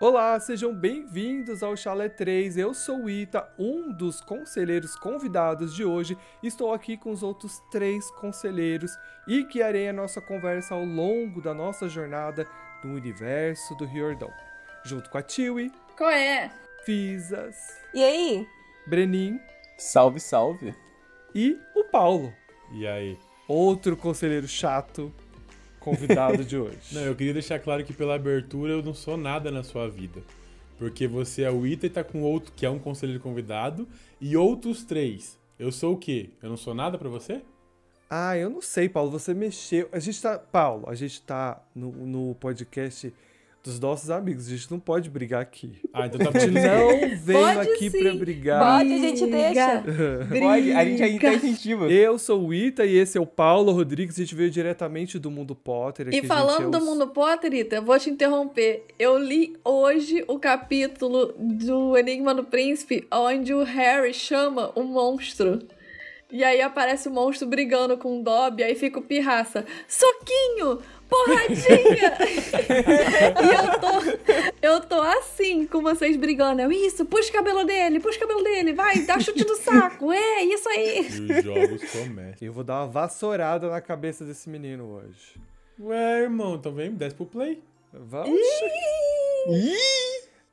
Olá, sejam bem-vindos ao Chalé 3. Eu sou o Ita, um dos conselheiros convidados de hoje. Estou aqui com os outros três conselheiros e guiarei a nossa conversa ao longo da nossa jornada no universo do Riordão. Junto com a Tiwi, Qual é? Fisas, E aí? Brenin Salve, salve. e o Paulo, E aí? outro conselheiro chato convidado de hoje. Não, eu queria deixar claro que pela abertura eu não sou nada na sua vida. Porque você é o Ita e tá com outro que é um conselheiro convidado e outros três. Eu sou o quê? Eu não sou nada pra você? Ah, eu não sei, Paulo. Você mexeu. A gente tá. Paulo, a gente tá no, no podcast dos nossos amigos. A gente não pode brigar aqui. Ah, então tá não veio Pode aqui sim. pra brigar. Pode, a gente deixa. Pode, a gente ainda tá incentiva. Eu sou o Ita e esse é o Paulo Rodrigues. A gente veio diretamente do Mundo Potter. E gente falando é do mundo Potter, Ita, eu vou te interromper. Eu li hoje o capítulo do Enigma do Príncipe, onde o Harry chama o monstro. E aí aparece o monstro brigando com o Dobby, aí fica o pirraça. Soquinho! Porradinha! e eu tô, eu tô assim com vocês brigando. Eu, isso, puxa o cabelo dele, puxa o cabelo dele, vai, dá chute no saco. É, isso aí. E os jogos começam. Eu vou dar uma vassourada na cabeça desse menino hoje. Ué, irmão, então vem, desce pro play. Vamos.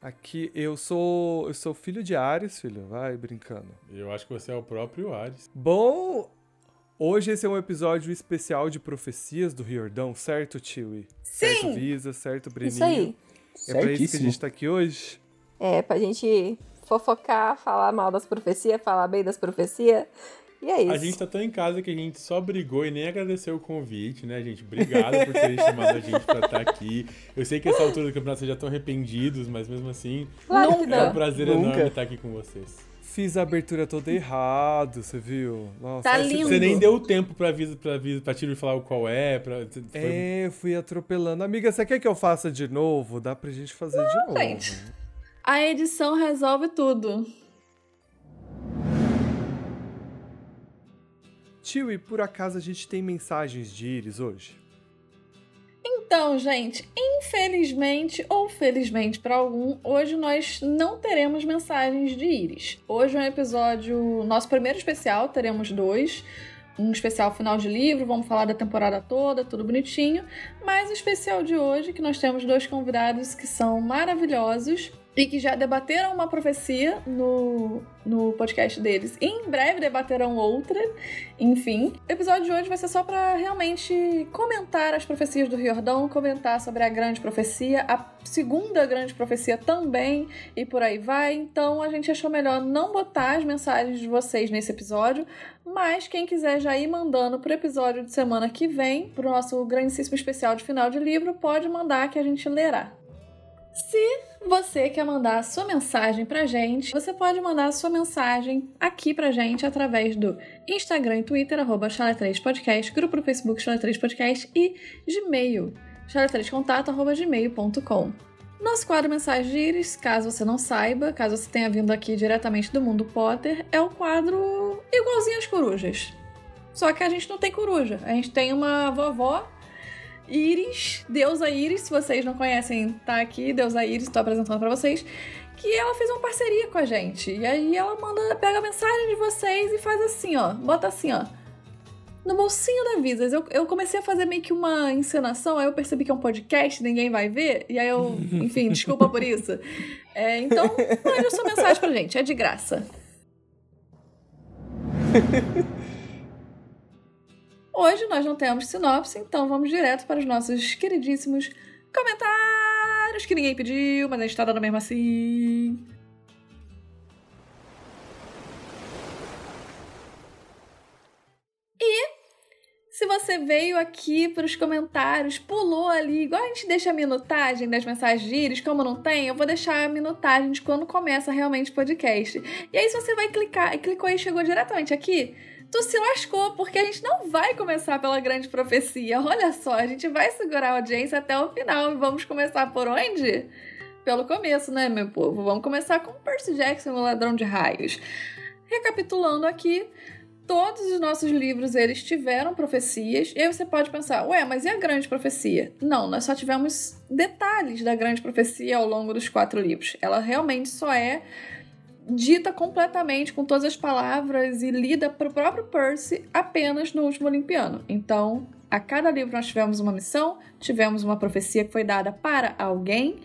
Aqui, eu sou. Eu sou filho de Ares, filho. Vai brincando. Eu acho que você é o próprio Ares. Bom, hoje esse é um episódio especial de profecias do Riordão, certo, Tiwi? Certo, Sim! Visa, certo, Breninho? Isso aí. É pra isso que a gente tá aqui hoje? É, pra gente fofocar, falar mal das profecias, falar bem das profecias. E é isso. A gente tá tão em casa que a gente só brigou e nem agradeceu o convite, né, gente? Obrigado por terem chamado a gente pra estar aqui. Eu sei que essa altura do campeonato vocês já estão arrependidos, mas mesmo assim, Claro que é um prazer Nunca. enorme estar aqui com vocês. Fiz a abertura toda errado, você viu? Nossa, Tá essa- lindo. Você nem deu tempo pra Visa, pra Visa, pra Tiro falar o qual é, pra... Foi... É, eu fui atropelando. Amiga, você quer que eu faça de novo? Dá pra gente fazer de novo. gente. A edição resolve tudo. Tio, e por acaso a gente tem mensagens de Iris hoje? Então, gente, infelizmente ou felizmente para algum, hoje nós não teremos mensagens de Iris. Hoje é um episódio, nosso primeiro especial, teremos dois. Um especial final de livro, vamos falar da temporada toda, tudo bonitinho. Mas o especial de hoje, que nós temos dois convidados que são maravilhosos e que já debateram uma profecia no, no podcast deles. E em breve debaterão outra. Enfim, o episódio de hoje vai ser só pra realmente comentar as profecias do Riordão, comentar sobre a grande profecia, a segunda grande profecia também, e por aí vai. Então a gente achou melhor não botar as mensagens de vocês nesse episódio, mas quem quiser já ir mandando pro episódio de semana que vem, pro nosso grandíssimo especial de final de livro, pode mandar que a gente lerá. Se você quer mandar a sua mensagem pra gente, você pode mandar a sua mensagem aqui pra gente através do Instagram e Twitter, arroba Chalé3podcast, grupo do Facebook Chalé3podcast e Gmail, chalé3contato, arroba gmail.com. Nosso quadro Mensagem de Íris, caso você não saiba, caso você tenha vindo aqui diretamente do mundo Potter, é o quadro igualzinho às corujas. Só que a gente não tem coruja, a gente tem uma vovó Iris, Deusa Iris, se vocês não conhecem, tá aqui, Deusa Iris, tô apresentando pra vocês, que ela fez uma parceria com a gente. E aí ela manda, pega a mensagem de vocês e faz assim, ó, bota assim, ó. No bolsinho da Visas, eu, eu comecei a fazer meio que uma encenação, aí eu percebi que é um podcast, ninguém vai ver, e aí eu, enfim, desculpa por isso. É, então, mande a sua mensagem pra gente, é de graça. Hoje nós não temos sinopse, então vamos direto para os nossos queridíssimos comentários que ninguém pediu, mas a gente tá dando mesmo assim. E se você veio aqui para os comentários, pulou ali, igual a gente deixa a minutagem das mensagens como não tem, eu vou deixar a minutagem de quando começa realmente o podcast. E aí, se você vai clicar e clicou e chegou diretamente aqui, tu se lascou, porque a gente não vai começar pela grande profecia. Olha só, a gente vai segurar a audiência até o final e vamos começar por onde? Pelo começo, né, meu povo? Vamos começar com Percy Jackson, o ladrão de raios. Recapitulando aqui, todos os nossos livros eles tiveram profecias. E aí você pode pensar, ué, mas e a grande profecia? Não, nós só tivemos detalhes da grande profecia ao longo dos quatro livros. Ela realmente só é dita completamente com todas as palavras e lida para o próprio Percy apenas no último Olimpiano. Então, a cada livro nós tivemos uma missão, tivemos uma profecia que foi dada para alguém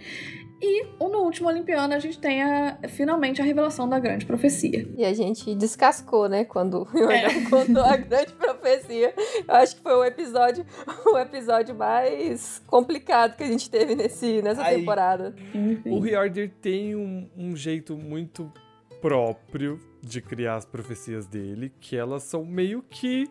e no último Olimpiano a gente tem a, finalmente a revelação da grande profecia. E a gente descascou, né? Quando o é. contou a grande profecia. Eu acho que foi o episódio, o episódio mais complicado que a gente teve nesse, nessa Aí, temporada. O Riordan tem um, um jeito muito próprio de criar as profecias dele, que elas são meio que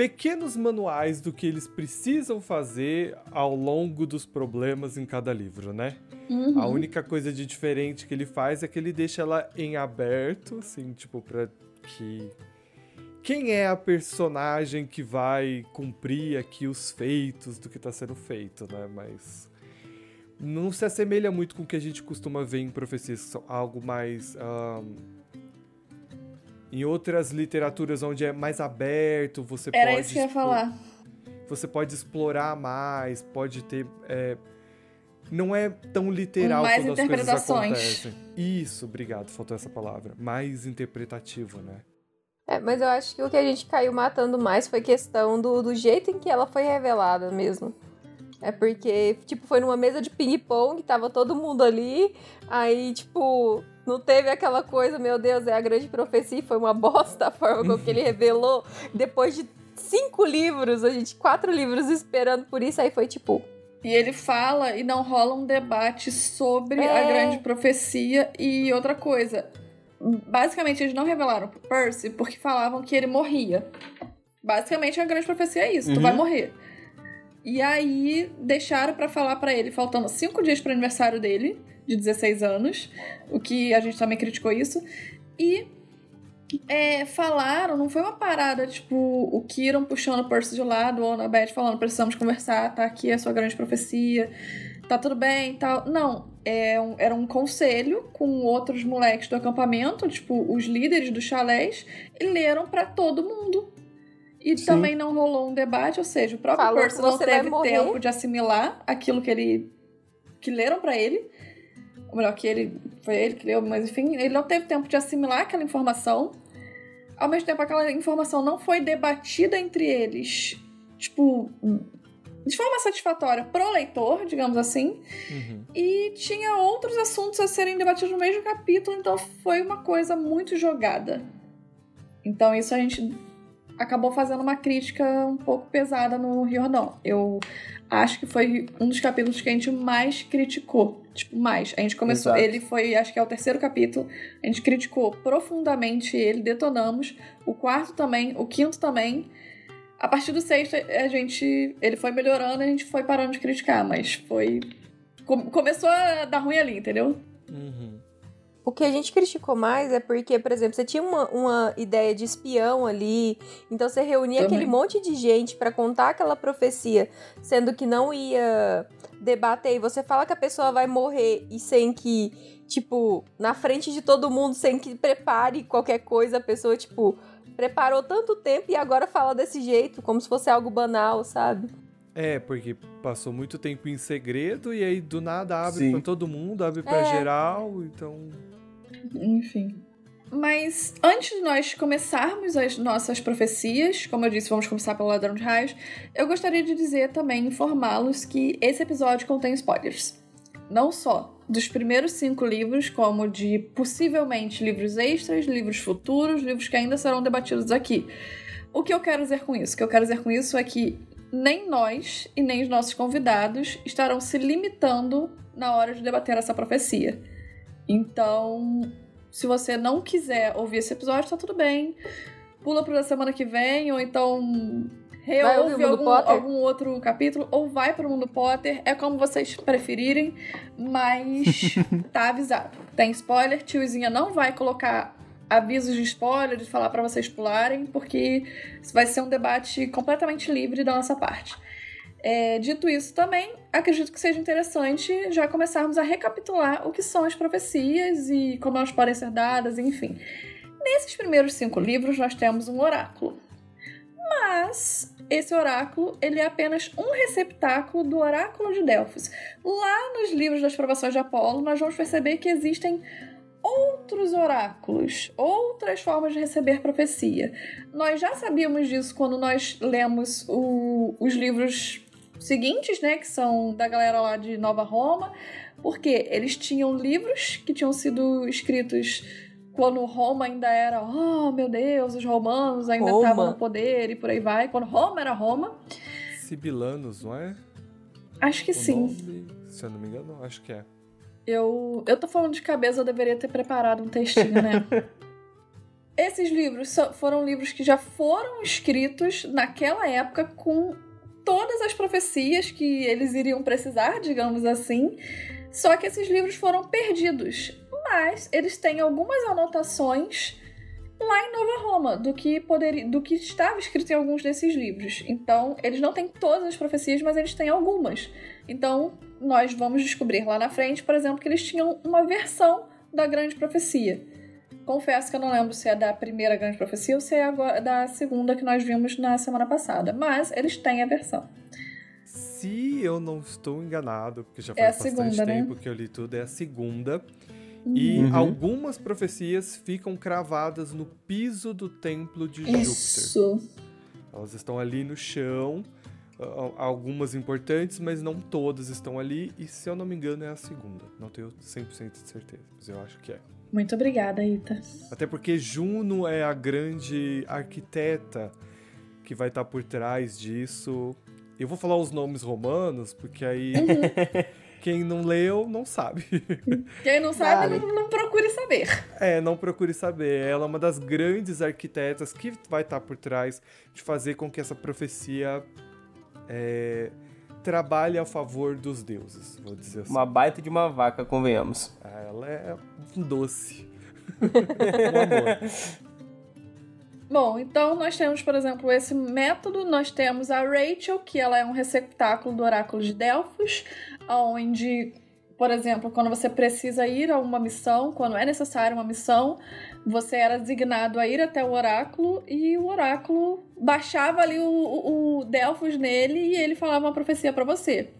pequenos manuais do que eles precisam fazer ao longo dos problemas em cada livro, né? Uhum. A única coisa de diferente que ele faz é que ele deixa ela em aberto, assim, tipo, pra que. Quem é a personagem que vai cumprir aqui os feitos do que tá sendo feito, né? Mas. Não se assemelha muito com o que a gente costuma ver em profecias, que são algo mais. Um em outras literaturas onde é mais aberto, você Era pode. Era isso que eu ia falar. Você pode explorar mais, pode ter. É, não é tão literal mais quando interpretações. as coisas acontecem. Isso, obrigado, faltou essa palavra. Mais interpretativo, né? É, mas eu acho que o que a gente caiu matando mais foi questão do, do jeito em que ela foi revelada mesmo. É porque, tipo, foi numa mesa de ping-pong, tava todo mundo ali, aí, tipo, não teve aquela coisa, meu Deus, é a grande profecia, foi uma bosta a forma como que ele revelou. Depois de cinco livros, a gente, quatro livros esperando por isso, aí foi tipo. E ele fala e não rola um debate sobre é... a grande profecia e outra coisa. Basicamente, eles não revelaram pro Percy porque falavam que ele morria. Basicamente, a grande profecia é isso: uhum. tu vai uhum. morrer. E aí deixaram para falar para ele, faltando cinco dias para o aniversário dele, de 16 anos, o que a gente também criticou isso. E é, falaram, não foi uma parada tipo o Kiron puxando o Percy de lado ou a Beth falando precisamos conversar, tá aqui a sua grande profecia, tá tudo bem tal. Não, é um, era um conselho com outros moleques do acampamento, tipo os líderes dos chalés, e leram para todo mundo e Sim. também não rolou um debate, ou seja, o próprio Falou Percy não teve tempo de assimilar aquilo que ele que leram para ele. Ou melhor, que ele foi ele que leu, mas enfim, ele não teve tempo de assimilar aquela informação. Ao mesmo tempo, aquela informação não foi debatida entre eles, tipo, de forma satisfatória pro leitor, digamos assim. Uhum. E tinha outros assuntos a serem debatidos no mesmo capítulo, então foi uma coisa muito jogada. Então isso a gente acabou fazendo uma crítica um pouco pesada no Riordão. Eu acho que foi um dos capítulos que a gente mais criticou. Tipo, mais. A gente começou. Exato. Ele foi, acho que é o terceiro capítulo. A gente criticou profundamente ele, detonamos. O quarto também, o quinto também. A partir do sexto, a gente. Ele foi melhorando e a gente foi parando de criticar, mas foi. Começou a dar ruim ali, entendeu? Uhum. O que a gente criticou mais é porque, por exemplo, você tinha uma, uma ideia de espião ali, então você reunia Também. aquele monte de gente para contar aquela profecia, sendo que não ia debater, e você fala que a pessoa vai morrer e sem que, tipo, na frente de todo mundo, sem que prepare qualquer coisa, a pessoa, tipo, preparou tanto tempo e agora fala desse jeito, como se fosse algo banal, sabe? É, porque passou muito tempo em segredo e aí do nada abre para todo mundo, abre para é. geral, então enfim. Mas antes de nós começarmos as nossas profecias, como eu disse, vamos começar pelo Ladrão de Raios, eu gostaria de dizer também, informá-los que esse episódio contém spoilers. Não só dos primeiros cinco livros, como de possivelmente livros extras, livros futuros, livros que ainda serão debatidos aqui. O que eu quero dizer com isso? O que eu quero dizer com isso é que nem nós e nem os nossos convidados estarão se limitando na hora de debater essa profecia. Então, se você não quiser ouvir esse episódio, tá tudo bem. Pula pra semana que vem, ou então reouve algum, algum, outro capítulo, ou vai pro Mundo Potter. É como vocês preferirem, mas tá avisado. Tem spoiler, tiozinha não vai colocar avisos de spoiler, de falar para vocês pularem, porque vai ser um debate completamente livre da nossa parte. É, dito isso, também acredito que seja interessante já começarmos a recapitular o que são as profecias e como elas podem ser dadas, enfim. Nesses primeiros cinco livros, nós temos um oráculo. Mas esse oráculo ele é apenas um receptáculo do oráculo de Delfos. Lá nos livros das provações de Apolo, nós vamos perceber que existem outros oráculos, outras formas de receber profecia. Nós já sabíamos disso quando nós lemos o, os livros seguintes, né, que são da galera lá de Nova Roma, porque eles tinham livros que tinham sido escritos quando Roma ainda era, oh meu Deus, os romanos ainda estavam no poder e por aí vai. Quando Roma era Roma, Sibilanos, não é? acho que O sim. nome, se eu não me engano, acho que é. Eu, eu tô falando de cabeça, eu deveria ter preparado um textinho, né? Esses livros foram livros que já foram escritos naquela época com todas as profecias que eles iriam precisar, digamos assim. Só que esses livros foram perdidos. Mas eles têm algumas anotações lá em Nova Roma do que poderia, do que estava escrito em alguns desses livros. Então, eles não têm todas as profecias, mas eles têm algumas. Então, nós vamos descobrir lá na frente, por exemplo, que eles tinham uma versão da grande profecia. Confesso que eu não lembro se é da primeira grande profecia ou se é agora- da segunda que nós vimos na semana passada, mas eles têm a versão. Se eu não estou enganado, porque já É faz a bastante segunda, né? tempo que eu li tudo, é a segunda. E Uhum. algumas profecias ficam cravadas no piso do templo de Júpiter. Isso. Elas estão ali no chão, algumas importantes, mas não todas estão ali. E se eu não me engano, é a segunda. Não tenho 100% de certeza, mas eu acho que é. Muito obrigada, Ita. Até porque Juno é a grande arquiteta que vai estar por trás disso. Eu vou falar os nomes romanos, porque aí quem não leu não sabe. Quem não sabe, Vale. não, não procure saber. É, não procure saber. Ela é uma das grandes arquitetas que vai estar por trás de fazer com que essa profecia é, trabalhe a favor dos deuses, vou dizer assim. Uma baita de uma vaca, convenhamos. Ela é um doce. um amor. Bom, então nós temos, por exemplo, esse método. Nós temos a Rachel, que ela é um receptáculo do oráculo de Delfos, onde, por exemplo, quando você precisa ir a uma missão, quando é necessária uma missão, você era designado a ir até o oráculo e o oráculo baixava ali o, o, o Delfos nele e ele falava uma profecia para você.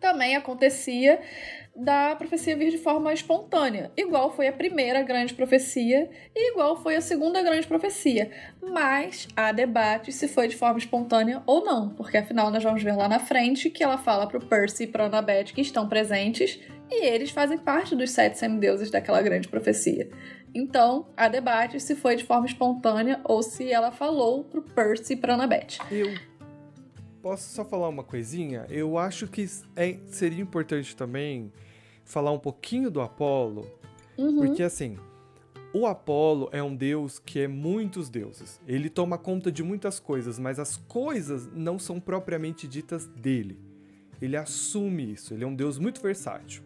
Também acontecia da profecia vir de forma espontânea, igual foi a primeira grande profecia e igual foi a segunda grande profecia. Mas há debate se foi de forma espontânea ou não, porque afinal nós vamos ver lá na frente que ela fala pro Percy e pra Annabeth que estão presentes e eles fazem parte dos sete semideuses daquela grande profecia. Então, há debate se foi de forma espontânea ou se ela falou pro Percy e pra Annabeth. Eu posso só falar uma coisinha? Eu acho que é- seria importante também falar um pouquinho do Apolo, Uhum. porque assim, o Apolo é um deus que é muitos deuses. Ele toma conta de muitas coisas, mas as coisas não são propriamente ditas dele. Ele assume isso, ele é um deus muito versátil.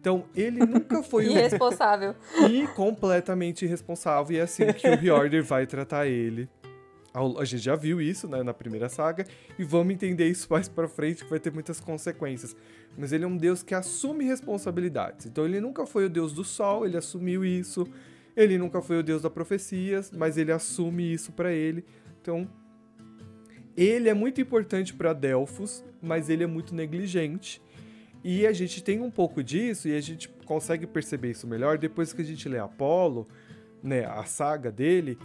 Então, ele nunca foi o Irresponsável. e completamente irresponsável. E é assim que o Reorder vai tratar ele. A gente já viu isso né, na primeira saga. E vamos entender isso mais pra frente, que vai ter muitas consequências. Mas ele é um deus que assume responsabilidades. Então ele nunca foi o deus do sol, ele assumiu isso. Ele nunca foi o deus da profecias, mas ele assume isso pra ele. Então. Ele é muito importante pra Delfos, mas ele é muito negligente. E a gente tem um pouco disso e a gente consegue perceber isso melhor depois que a gente lê Apolo, né, a saga dele,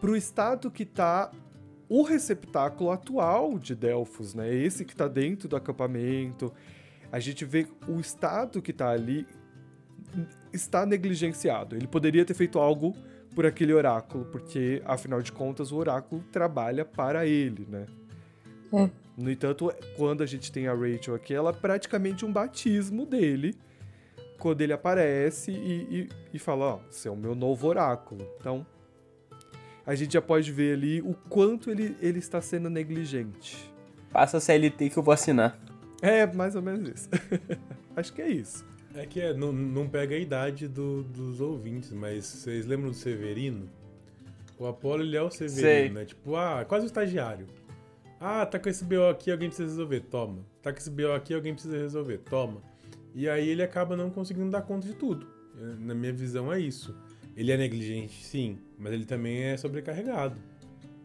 pro estado que tá o receptáculo atual de Delfos, né? Esse que tá dentro do acampamento. A gente vê o estado que tá ali está negligenciado. Ele poderia ter feito algo por aquele oráculo, porque afinal de contas o oráculo trabalha para ele, né? É. No entanto, quando a gente tem a Rachel aqui, ela é praticamente um batismo dele. Quando ele aparece e, e, e fala, ó, você é o meu novo oráculo. Então, a gente já pode ver ali o quanto ele, ele está sendo negligente. Passa a CLT que eu vou assinar. É, mais ou menos isso. Acho que é isso. É que é, não, não pega a idade do- dos ouvintes, mas vocês lembram do Severino? O Apolo, ele é o Severino, Sei. né? Tipo, ah, quase o estagiário. Ah, tá com esse BO aqui, alguém precisa resolver, toma. Tá com esse BO aqui, alguém precisa resolver, toma. E aí ele acaba não conseguindo dar conta de tudo. Na minha visão é isso. Ele é negligente, sim, mas ele também é sobrecarregado.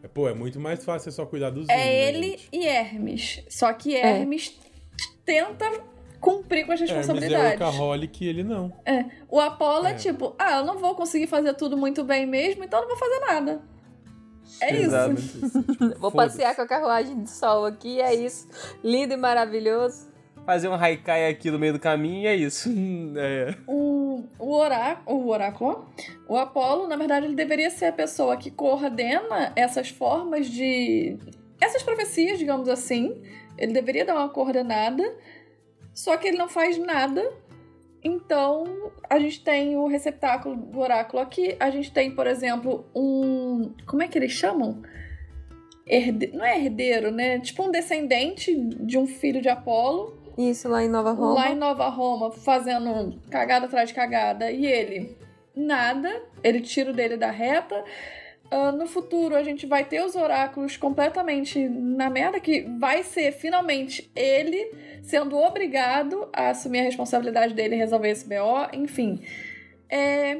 É, pô, é muito mais fácil só cuidar dos É né, ele gente? e Hermes. Só que É. Hermes tenta cumprir com as Hermes é responsabilidades. workaholic e ele não. O Apolo é. É. tipo, ah, eu não vou conseguir fazer tudo muito bem mesmo, então eu não vou fazer nada. É isso. Exato. Vou passear com a carruagem de sol aqui, é isso. Lindo e maravilhoso. Fazer um haikai aqui no meio do caminho e é isso. É. O, o, oráculo, o oráculo, o Apolo, na verdade, ele deveria ser a pessoa que coordena essas formas de. essas profecias, digamos assim. Ele deveria dar uma coordenada, só que ele não faz nada. Então, a gente tem o receptáculo do oráculo aqui. A gente tem, por exemplo, um. Como é que eles chamam? Herde... Não é herdeiro, né? Tipo um descendente de um filho de Apolo Isso lá em Nova Roma. lá em Nova Roma fazendo cagada atrás de cagada e ele nada, ele tira dele da reta. Ah, no futuro a gente vai ter os oráculos completamente na merda, que vai ser finalmente ele sendo obrigado a assumir a responsabilidade dele e resolver esse BO, enfim. É,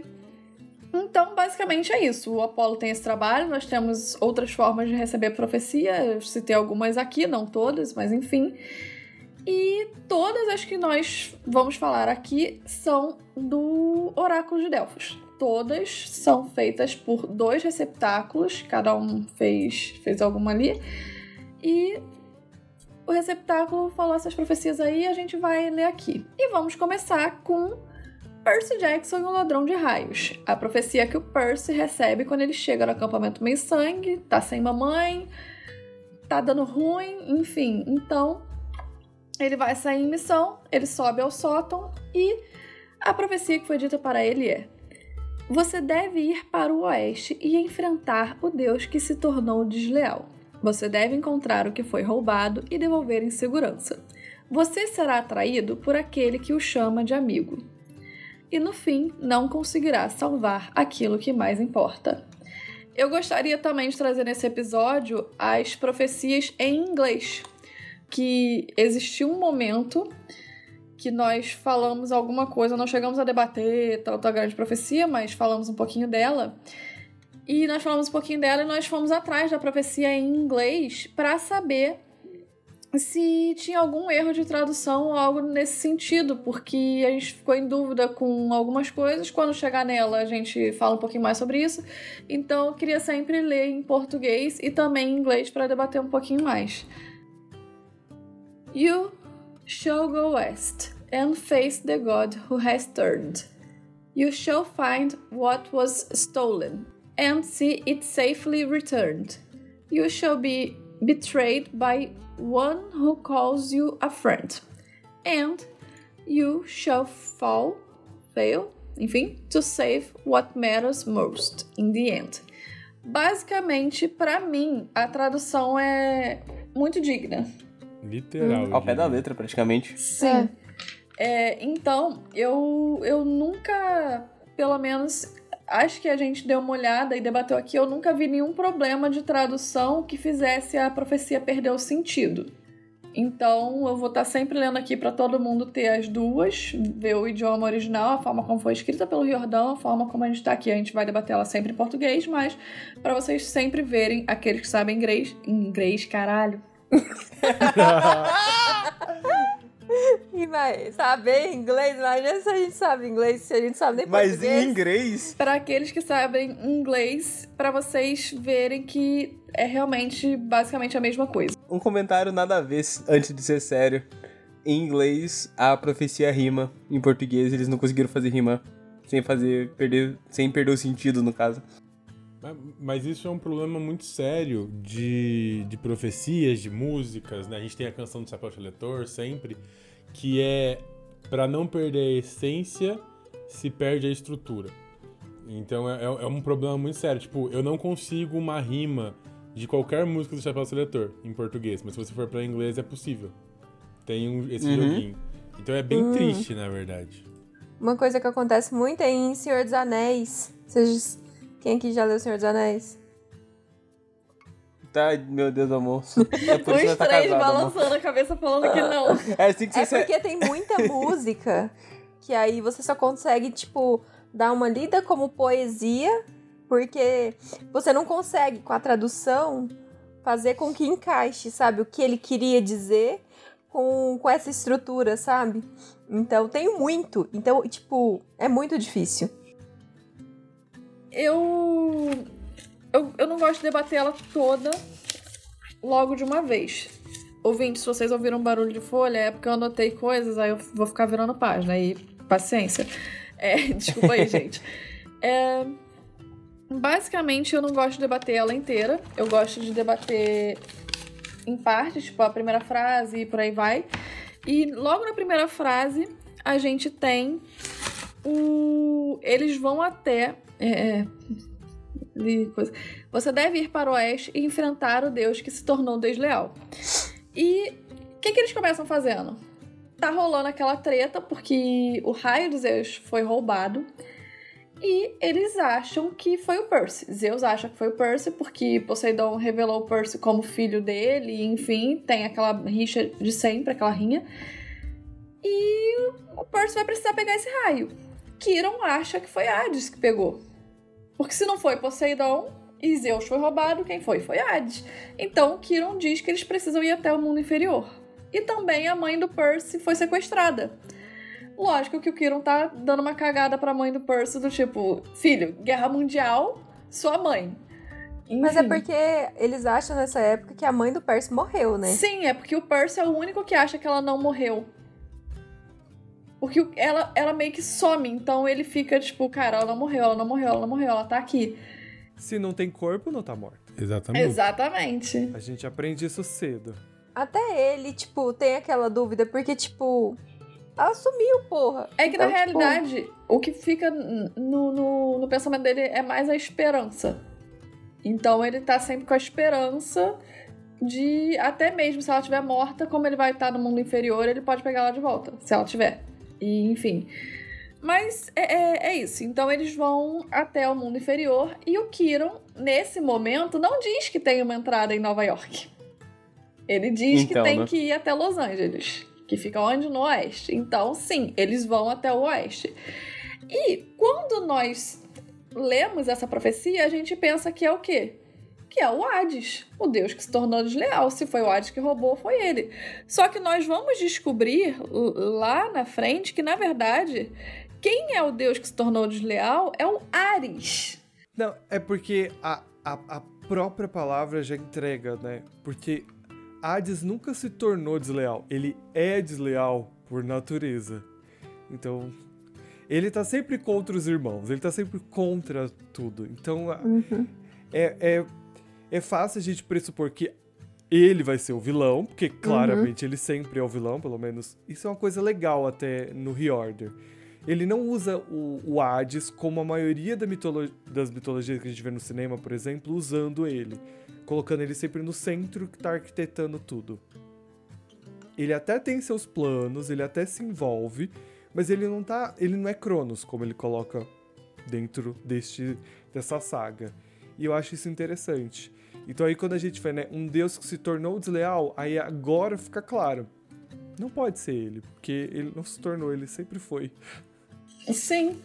Então, basicamente é isso. O Apolo tem esse trabalho, nós temos outras formas de receber profecia. Eu citei algumas aqui, não todas, mas enfim. E todas as que nós vamos falar aqui são do Oráculo de Delfos. Todas são feitas por dois receptáculos, cada um fez, fez alguma ali. E o receptáculo falou essas profecias aí, a gente vai ler aqui. E vamos começar com Percy Jackson e o Ladrão de Raios. A profecia que o Percy recebe quando ele chega no acampamento meio sangue, tá sem mamãe, tá dando ruim, enfim. Então, ele vai sair em missão, ele sobe ao sótão e a profecia que foi dita para ele é: Você deve ir para o oeste e enfrentar o Deus que se tornou desleal. Você deve encontrar o que foi roubado e devolver em segurança. Você será atraído por aquele que o chama de amigo. E no fim, não conseguirá salvar aquilo que mais importa. Eu gostaria também de trazer nesse episódio as profecias em inglês, que existiu um momento que nós falamos alguma coisa, não chegamos a debater tanto a grande profecia, mas falamos um pouquinho dela. E nós falamos um pouquinho dela e nós fomos atrás da profecia em inglês para saber se tinha algum erro de tradução ou algo nesse sentido, porque a gente ficou em dúvida com algumas coisas. Quando chegar nela, a gente fala um pouquinho mais sobre isso. Então, eu queria sempre ler em português e também em inglês para debater um pouquinho mais. You shall go west and face the God who has turned. You shall find what was stolen and see it safely returned. You shall be betrayed by one who calls you a friend, and you shall fall, fail, enfim, to save what matters most in the end. Basicamente, para mim, a tradução é muito digna. Literal. Ao pé da letra, praticamente. Sim. É, então, eu, eu nunca, pelo menos, acho que a gente deu uma olhada e debateu aqui, eu nunca vi nenhum problema de tradução que fizesse a profecia perder o sentido. Então, eu vou estar sempre lendo aqui para todo mundo ter as duas, ver o idioma original, a forma como foi escrita pelo Riordão, a forma como a gente está aqui. A gente vai debater ela sempre em português, mas para vocês sempre verem, aqueles que sabem inglês, inglês, caralho, E vai saber inglês, imagina se a gente sabe inglês, se a gente sabe nem Mas português. em inglês. para aqueles que sabem inglês, para vocês verem que é realmente basicamente a mesma coisa. Um comentário nada a ver antes de ser sério. Em inglês, a profecia rima. Em português, eles não conseguiram fazer rima sem fazer perder, sem perder o sentido no caso. Mas, isso é um problema muito sério de, de profecias, de músicas, né? A gente tem a canção do Chapéu Seletor sempre, que é para não perder a essência, se perde a estrutura. Então é, é- é um problema muito sério. Tipo, eu não consigo uma rima de qualquer música do Chapéu Seletor em português, mas se você for para inglês é possível. Tem um- esse Uhum. joguinho. Então é bem triste, na verdade. Uma coisa que acontece muito é em Senhor dos Anéis. Vocês... Quem aqui já leu Senhor dos Anéis? Tá, meu Deus, amor. É por Os ela tá três casada, amor. balançando a cabeça falando que não. É assim que É porque tem muita música que aí você só consegue, tipo, dar uma lida como poesia, porque você não consegue, com a tradução, fazer com que encaixe, sabe? O que ele queria dizer com, com essa estrutura, sabe? Então, tem muito. Então, tipo, é muito difícil. Eu. Eu, eu não gosto de debater ela toda logo de uma vez. Ouvinte, se vocês ouviram um barulho de folha, é porque eu anotei coisas, aí eu vou ficar virando página. Aí, paciência. É, desculpa aí, gente. É, basicamente, eu não gosto de debater ela inteira. Eu gosto de debater em partes, tipo a primeira frase e por aí vai. E logo na primeira frase, a gente tem o. Eles vão até. É, é. Você deve ir para o oeste e enfrentar o Deus que se tornou desleal. E o que, que eles começam fazendo? Tá rolando aquela treta porque o raio de Zeus foi roubado. E eles acham que foi o Percy. Zeus acha que foi o Percy porque Poseidon revelou o Percy como filho dele, enfim, tem aquela rixa de sempre, aquela rinha. E o Percy vai precisar pegar esse raio. Kiron acha que foi Hades que pegou. Porque se não foi Poseidon e Zeus foi roubado, quem foi? Foi Hades. Então Kiron diz que eles precisam ir até o mundo inferior. E também a mãe do Percy foi sequestrada. Lógico que o Kiron tá dando uma cagada pra mãe do Percy, do tipo, filho, guerra mundial, sua mãe. Enfim. Mas é porque eles acham nessa época que a mãe do Percy morreu, né? Sim, é porque o Percy é o único que acha que ela não morreu. Porque ela, ela meio que some, então ele fica tipo, cara, ela não morreu, ela não morreu, ela não morreu, ela tá aqui. Se não tem corpo, não tá morta. Exatamente. Exatamente. A gente aprende isso cedo. Até ele, tipo, tem aquela dúvida, porque, tipo, ela sumiu, porra. É que então, na tipo... realidade, o que fica no, no, no, pensamento dele é mais a esperança. Então ele tá sempre com a esperança de, até mesmo se ela estiver morta, como ele vai estar no mundo inferior, ele pode pegar ela de volta, se ela tiver. E, enfim. Mas é, é, é, isso. Então eles vão até o mundo inferior e o Kiron, nesse momento, não diz que tem uma entrada em Nova York. Ele diz então, que tem né? que ir até Los Angeles que fica onde? No oeste. Então, sim, eles vão até o oeste. E quando nós lemos essa profecia, a gente pensa que é o quê? Que é o Hades, o deus que se tornou desleal. Se foi o Hades que roubou, foi ele. Só que nós vamos descobrir lá na frente que, na verdade, quem é o deus que se tornou desleal é o Ares. Não, é porque a, a, a própria palavra já entrega, né? Porque Hades nunca se tornou desleal, ele é desleal por natureza. Então, ele tá sempre contra os irmãos, ele tá sempre contra tudo. Então, uhum. é, é, é fácil a gente pressupor que ele vai ser o vilão, porque claramente uhum. ele sempre é o vilão, pelo menos. Isso é uma coisa legal até no Reorder. Ele não usa o, o Hades como a maioria da mitolo das mitologias que a gente vê no cinema, por exemplo, usando ele colocando ele sempre no centro que tá arquitetando tudo. Ele até tem seus planos, ele até se envolve, mas ele não tá, ele não é Cronos como ele coloca dentro deste dessa saga. E eu acho isso interessante. Então aí quando a gente vê, né, um deus que se tornou desleal, aí agora fica claro. Não pode ser ele, porque ele não se tornou, ele sempre foi. Sim.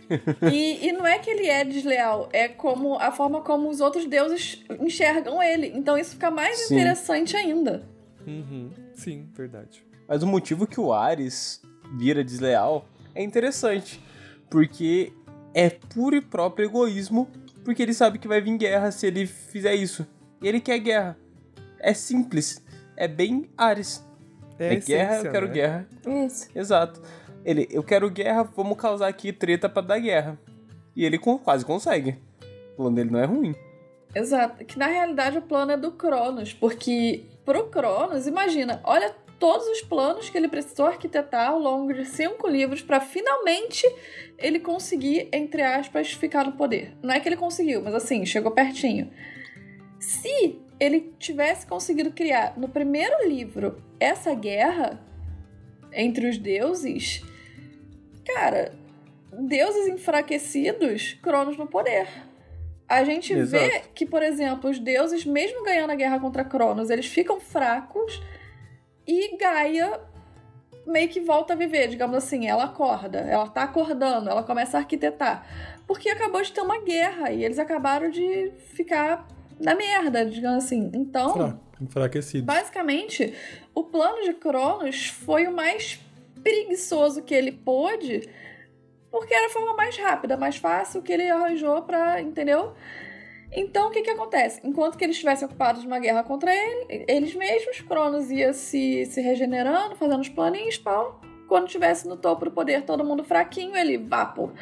E, e não é que ele é desleal, é como a forma como os outros deuses enxergam ele. Então isso fica mais Sim. interessante ainda. Uhum. Sim, verdade. Mas o motivo que o Ares vira desleal é interessante. Porque é puro e próprio egoísmo. Porque ele sabe que vai vir guerra se ele fizer isso. E ele quer guerra. É simples. É bem Ares. É, é guerra, eu quero né? guerra. Isso. Exato. Ele, eu quero guerra, vamos causar aqui treta para dar guerra. E ele quase consegue. O plano dele não é ruim. Exato. Que na realidade o plano é do Cronos, porque pro Cronos, imagina, olha todos os planos que ele precisou arquitetar ao longo de cinco livros para finalmente ele conseguir, entre aspas, ficar no poder. Não é que ele conseguiu, mas assim, chegou pertinho. Se ele tivesse conseguido criar no primeiro livro essa guerra entre os deuses, cara, deuses enfraquecidos, Cronos no poder. A gente Exato. vê que, por exemplo, os deuses, mesmo ganhando a guerra contra Cronos, eles ficam fracos e Gaia meio que volta a viver, digamos assim. Ela acorda, ela tá acordando, ela começa a arquitetar. Porque acabou de ter uma guerra e eles acabaram de ficar na merda, digamos assim. Então. Enfraquecido. Basicamente, o plano de Cronos foi o mais preguiçoso que ele pôde, porque era a forma mais rápida, mais fácil que ele arranjou pra. Entendeu? Então, o que que acontece? Enquanto que eles estivessem ocupados numa guerra contra ele, eles mesmos, Cronos ia se, se regenerando, fazendo os planinhos, pau. Quando estivesse no topo do poder, todo mundo fraquinho, ele vapo.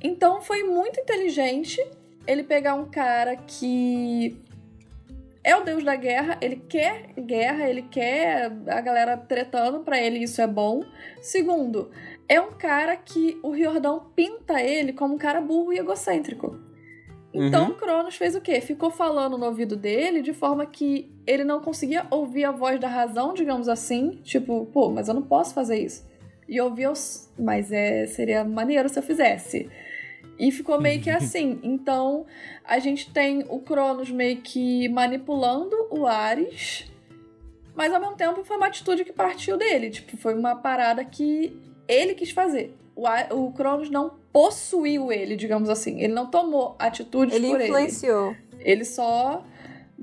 Então, foi muito inteligente ele pegar um cara que é o deus da guerra, ele quer guerra, ele quer a galera tretando, para ele isso é bom. Segundo, é um cara que o Riordão pinta ele como um cara burro e egocêntrico. Então, uhum. Cronos fez o quê? Ficou falando no ouvido dele de forma que ele não conseguia ouvir a voz da razão, digamos assim. Tipo, pô, mas eu não posso fazer isso. E ouvir os. Mas é, seria maneiro se eu fizesse. E ficou meio que assim. Então, a gente tem o Cronos meio que manipulando o Ares. Mas ao mesmo tempo foi uma atitude que partiu dele. Tipo, foi uma parada que ele quis fazer. O, o Cronos não possuiu ele, digamos assim. Ele não tomou atitudes ele por ele. Ele influenciou. Ele só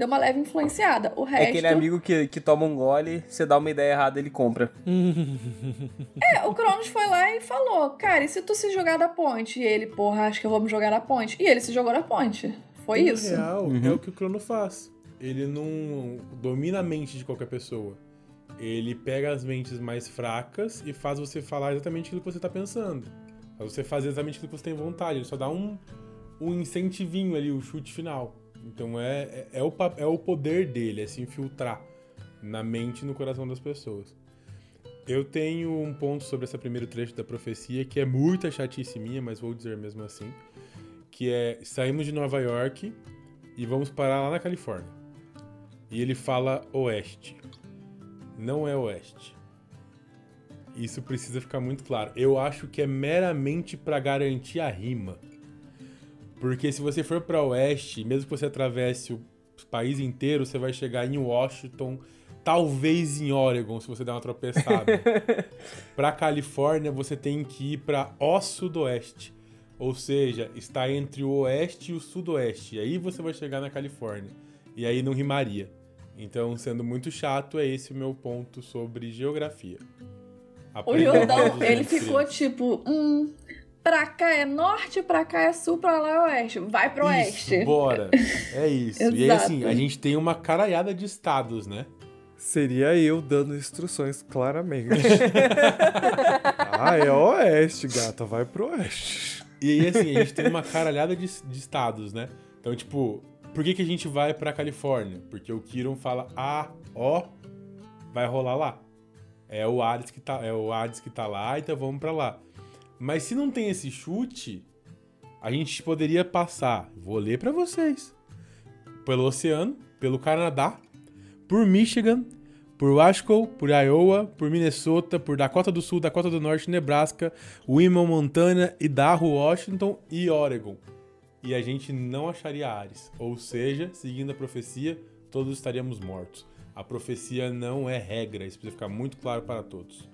deu uma leve influenciada. O resto... É aquele amigo que, que toma um gole, você dá uma ideia errada, ele compra. é, o Cronos foi lá e falou, cara, e se tu se jogar da ponte? E ele, porra, acho que eu vou me jogar da ponte. E ele se jogou da ponte. Foi no isso. real, uhum. é o que o Crono faz. Ele não domina a mente de qualquer pessoa. Ele pega as mentes mais fracas e faz você falar exatamente aquilo que você tá pensando. Pra você fazer exatamente aquilo que você tem vontade. Ele só dá um, um incentivinho ali, o chute final. Então é, é, é, o, é o poder dele, é se infiltrar na mente e no coração das pessoas. Eu tenho um ponto sobre esse primeiro trecho da profecia que é muita chatice minha, mas vou dizer mesmo assim. Que é, saímos de Nova York e vamos parar lá na Califórnia. E ele fala oeste. Não é oeste. Isso precisa ficar muito claro. Eu acho que é meramente para garantir a rima. Porque se você for para oeste, mesmo que você atravesse o país inteiro, você vai chegar em Washington, talvez em Oregon, se você der uma tropeçada. para Califórnia, você tem que ir para o sudoeste. Ou seja, está entre o oeste e o sudoeste. E aí você vai chegar na Califórnia. E aí não rimaria. Então, sendo muito chato, é esse o meu ponto sobre geografia. O Jordão, ele ficou tipo, hum, pra cá é norte, pra cá é sul, pra lá é oeste. Vai pro isso, oeste. Bora. É isso. e aí, assim, a gente tem uma caralhada de estados, né? Seria eu dando instruções claramente. ah, é oeste, gata, vai pro oeste. E aí, assim, a gente tem uma caralhada de, de estados, né? Então, tipo, por que, que a gente vai pra Califórnia? Porque o Kiron fala, ah, ó, vai rolar lá é o Hades que tá, é o Hades que tá lá, então vamos para lá. Mas se não tem esse chute, a gente poderia passar, vou ler para vocês, pelo oceano, pelo Canadá, por Michigan, por Wasco, por Iowa, por Minnesota, por Dakota do Sul, Dakota do Norte, Nebraska, Wyoming, Montana, Idaho, Washington e Oregon. E a gente não acharia Ares. Ou seja, seguindo a profecia, todos estaríamos mortos. A profecia não é regra, isso precisa ficar muito claro para todos.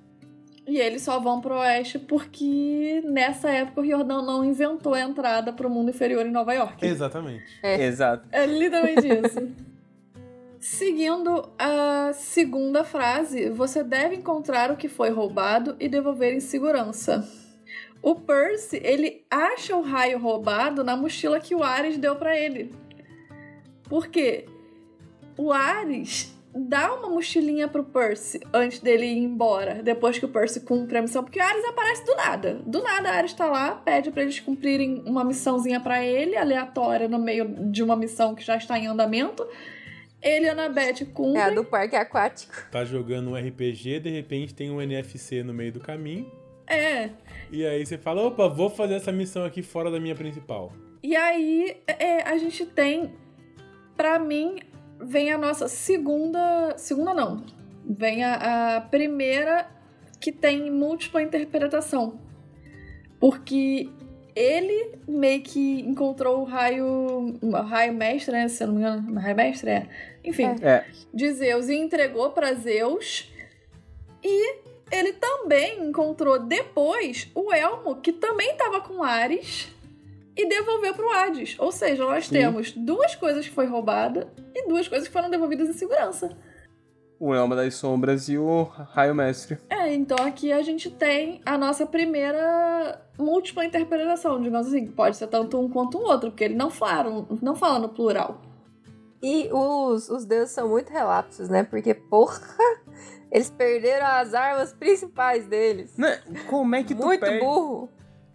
E eles só vão pro oeste porque nessa época o Riordão não inventou a entrada pro mundo inferior em Nova York. Exatamente. É. Exato. É literalmente isso. Seguindo a segunda frase, você deve encontrar o que foi roubado e devolver em segurança. O Percy, ele acha o raio roubado na mochila que o Ares deu para ele. Por quê? O Ares dá uma mochilinha pro Percy antes dele ir embora, depois que o Percy cumpre a missão, porque o Ares aparece do nada. Do nada, Ares tá lá, pede para eles cumprirem uma missãozinha para ele, aleatória, no meio de uma missão que já está em andamento. Ele e a Annabeth cumprem. É a do parque aquático. Tá jogando um RPG, de repente tem um NFC no meio do caminho. É. E aí você fala, opa, vou fazer essa missão aqui fora da minha principal. E aí é, a gente tem, para mim, vem a nossa segunda. Segunda não. Vem a, a primeira que tem múltipla interpretação. Porque ele meio que encontrou o raio. O raio mestre, né? Se eu não me engano, o raio mestre é. Enfim, é. de Zeus e entregou para Zeus. E ele também encontrou depois o elmo que também estava com Ares e devolveu pro Hades. Ou seja, nós Sim. temos duas coisas que foi roubada e duas coisas que foram devolvidas em segurança. O Elma das Sombras e o Raio Mestre. É, então aqui a gente tem a nossa primeira múltipla interpretação, digamos assim. Pode ser tanto um quanto o outro, porque ele não fala, não fala no plural. E os, os deuses são muito relapsos, né? Porque, porra, eles perderam as armas principais deles. Né? Como é que tu Muito perde? burro.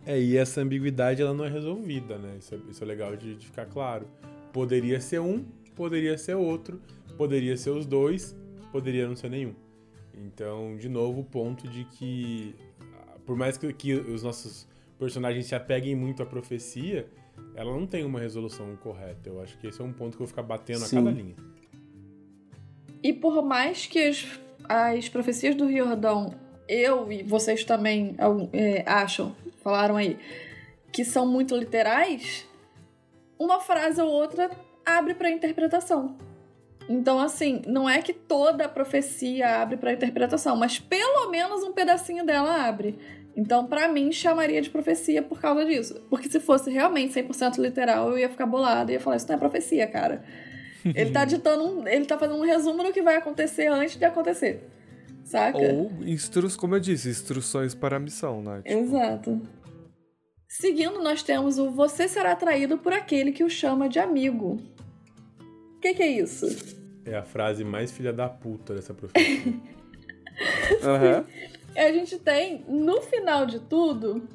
É, e essa ambiguidade ela não é resolvida, né? Isso é, isso é legal de, de ficar claro. Poderia ser um, poderia ser outro, poderia ser os dois, poderia não ser nenhum. Então, de novo, o ponto de que, por mais que, que os nossos personagens se apeguem muito à profecia, ela não tem uma resolução correta. Eu acho que esse é um ponto que eu vou ficar batendo Sim. a cada linha. E por mais que as, as profecias do Riordão, eu e vocês também é, acham falaram aí, que são muito literais, uma frase ou outra abre para interpretação. Então, assim, não é que toda a profecia abre para interpretação, mas pelo menos um pedacinho dela abre. Então, para mim, chamaria de profecia por causa disso. Porque se fosse realmente 100% literal, eu ia ficar bolada e ia falar: Isso não é profecia, cara. Ele tá ditando um, ele tá fazendo um resumo do que vai acontecer antes de acontecer. Saca? Ou, instru como eu disse, instruções para a missão, né? Tipo... Exato. Seguindo, nós temos o Você será atraído por aquele que o chama de amigo. O que, que, é isso? É a frase mais filha da puta dessa profecia. uhum. A gente tem, no final de tudo,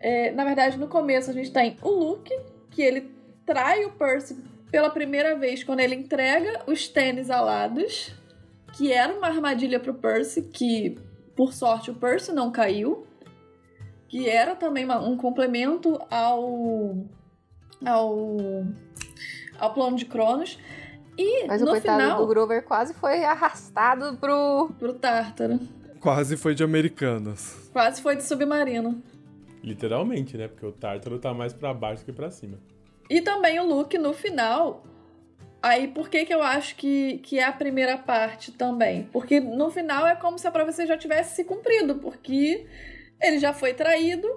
é, na verdade, no começo, a gente tem o Luke, que ele trai o Percy pela primeira vez quando ele entrega os tênis alados que era uma armadilha pro Percy, que por sorte o Percy não caiu, que era também uma, um complemento ao ao ao plano de Cronos. E Mas no o coitado final, do Grover quase foi arrastado pro pro Tártaro. Quase foi de Americanas. Quase foi de submarino. Literalmente, né? Porque o Tártaro tá mais para baixo que para cima. E também o Luke no final Aí, por que, que eu acho que, que é a primeira parte também? Porque no final é como se a profecia já tivesse se cumprido, porque ele já foi traído,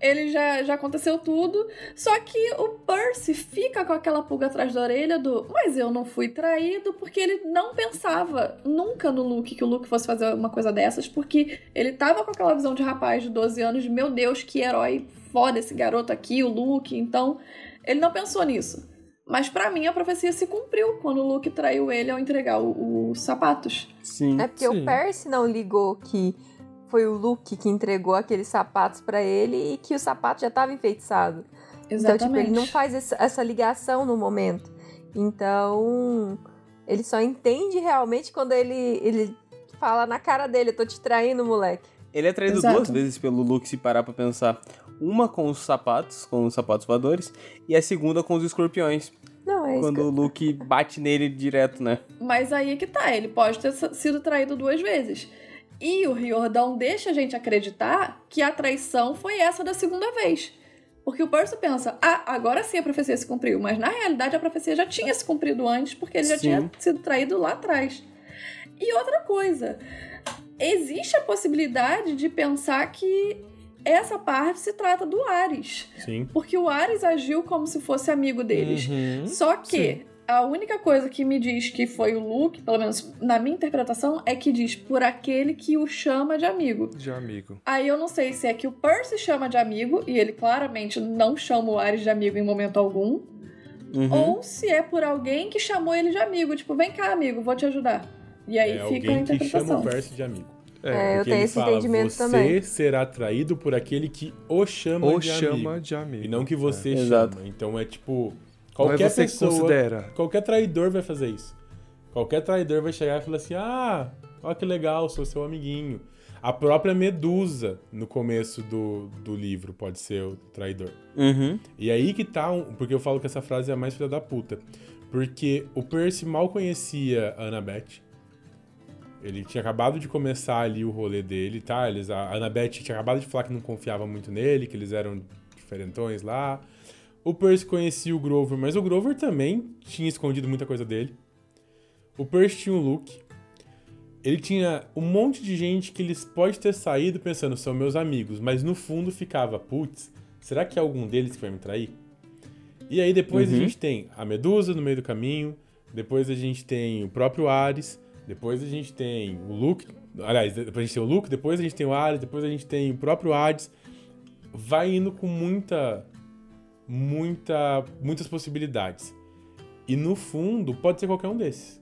ele já, já aconteceu tudo, só que o Percy fica com aquela pulga atrás da orelha do mas eu não fui traído, porque ele não pensava nunca no Luke, que o Luke fosse fazer uma coisa dessas, porque ele tava com aquela visão de rapaz de 12 anos, de meu Deus, que herói foda esse garoto aqui, o Luke, então ele não pensou nisso. Mas para mim a profecia se cumpriu quando o Luke traiu ele ao entregar os sapatos. Sim. É porque Sim. o Percy não ligou que foi o Luke que entregou aqueles sapatos para ele e que o sapato já estava enfeitiçado. Exatamente. Então, tipo, ele não faz essa ligação no momento. Então, ele só entende realmente quando ele, ele fala na cara dele, eu tô te traindo, moleque. Ele é traído Exato. duas vezes pelo Luke, se parar pra pensar. Uma com os sapatos, com os sapatos voadores, e a segunda com os escorpiões. Não, é Quando isso o Luke bate nele direto, né? Mas aí é que tá, ele pode ter sido traído duas vezes. E o Riordão deixa a gente acreditar que a traição foi essa da segunda vez. Porque o Percy pensa, ah, agora sim a profecia se cumpriu. Mas na realidade a profecia já tinha se cumprido antes, porque ele já sim. tinha sido traído lá atrás. E outra coisa, existe a possibilidade de pensar que essa parte se trata do Ares. Sim. Porque o Ares agiu como se fosse amigo deles. Uhum, Só que sim. a única coisa que me diz que foi o Luke, pelo menos na minha interpretação, é que diz por aquele que o chama de amigo. De amigo. Aí eu não sei se é que o Percy chama de amigo, e ele claramente não chama o Ares de amigo em momento algum. Uhum. Ou se é por alguém que chamou ele de amigo, tipo, vem cá, amigo, vou te ajudar. E aí é fica a interpretação. que chama o Percy de amigo. É, é eu tenho esse fala, entendimento você também. Você será atraído por aquele que o chama, o de, chama amigo, de amigo. E não que você é. chama. Exato. Então é tipo. Qualquer você pessoa. considera. Qualquer traidor vai fazer isso. Qualquer traidor vai chegar e falar assim: ah, olha que legal, sou seu amiguinho. A própria Medusa, no começo do, do livro, pode ser o traidor. Uhum. E aí que tá. Um, porque eu falo que essa frase é a mais filha da puta. Porque o Percy mal conhecia a Annabeth. Ele tinha acabado de começar ali o rolê dele, tá? Eles, a Annabeth tinha acabado de falar que não confiava muito nele, que eles eram diferentões lá. O Percy conhecia o Grover, mas o Grover também tinha escondido muita coisa dele. O Percy tinha o Luke. ele tinha um monte de gente que eles pode ter saído pensando são meus amigos, mas no fundo ficava, putz, será que é algum deles que vai me trair? E aí depois uhum. a gente tem a Medusa no meio do caminho, depois a gente tem o próprio Ares, depois a gente tem o Luke, aliás, depois a gente tem o Luke, depois a gente tem o Ares, depois a gente tem o próprio Hades. Vai indo com muita muita muitas possibilidades. E no fundo pode ser qualquer um desses.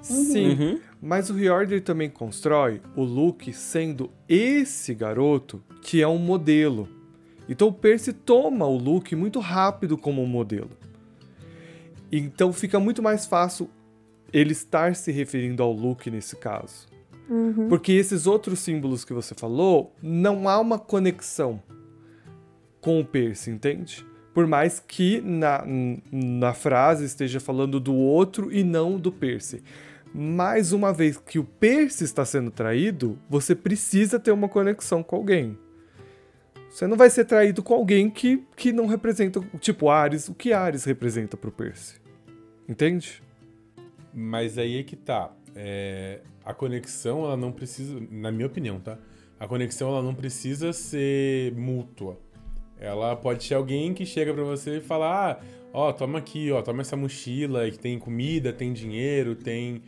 Sim, uhum. mas o Reorder também constrói o Luke sendo esse garoto que é um modelo. Então o Percy toma o Luke muito rápido como um modelo. Então fica muito mais fácil ele estar se referindo ao Luke nesse caso. Uhum. Porque esses outros símbolos que você falou, não há uma conexão com o Percy, entende? Por mais que na, na frase esteja falando do outro e não do Percy. Mais uma vez que o Percy está sendo traído, você precisa ter uma conexão com alguém. Você não vai ser traído com alguém que, que não representa, tipo Ares, o que Ares representa pro Percy. Entende? Mas aí é que tá. É, a conexão, ela não precisa, na minha opinião, tá? A conexão, ela não precisa ser mútua. Ela pode ser alguém que chega para você e fala: ah, ó, toma aqui, ó, toma essa mochila que tem comida, tem dinheiro, tem.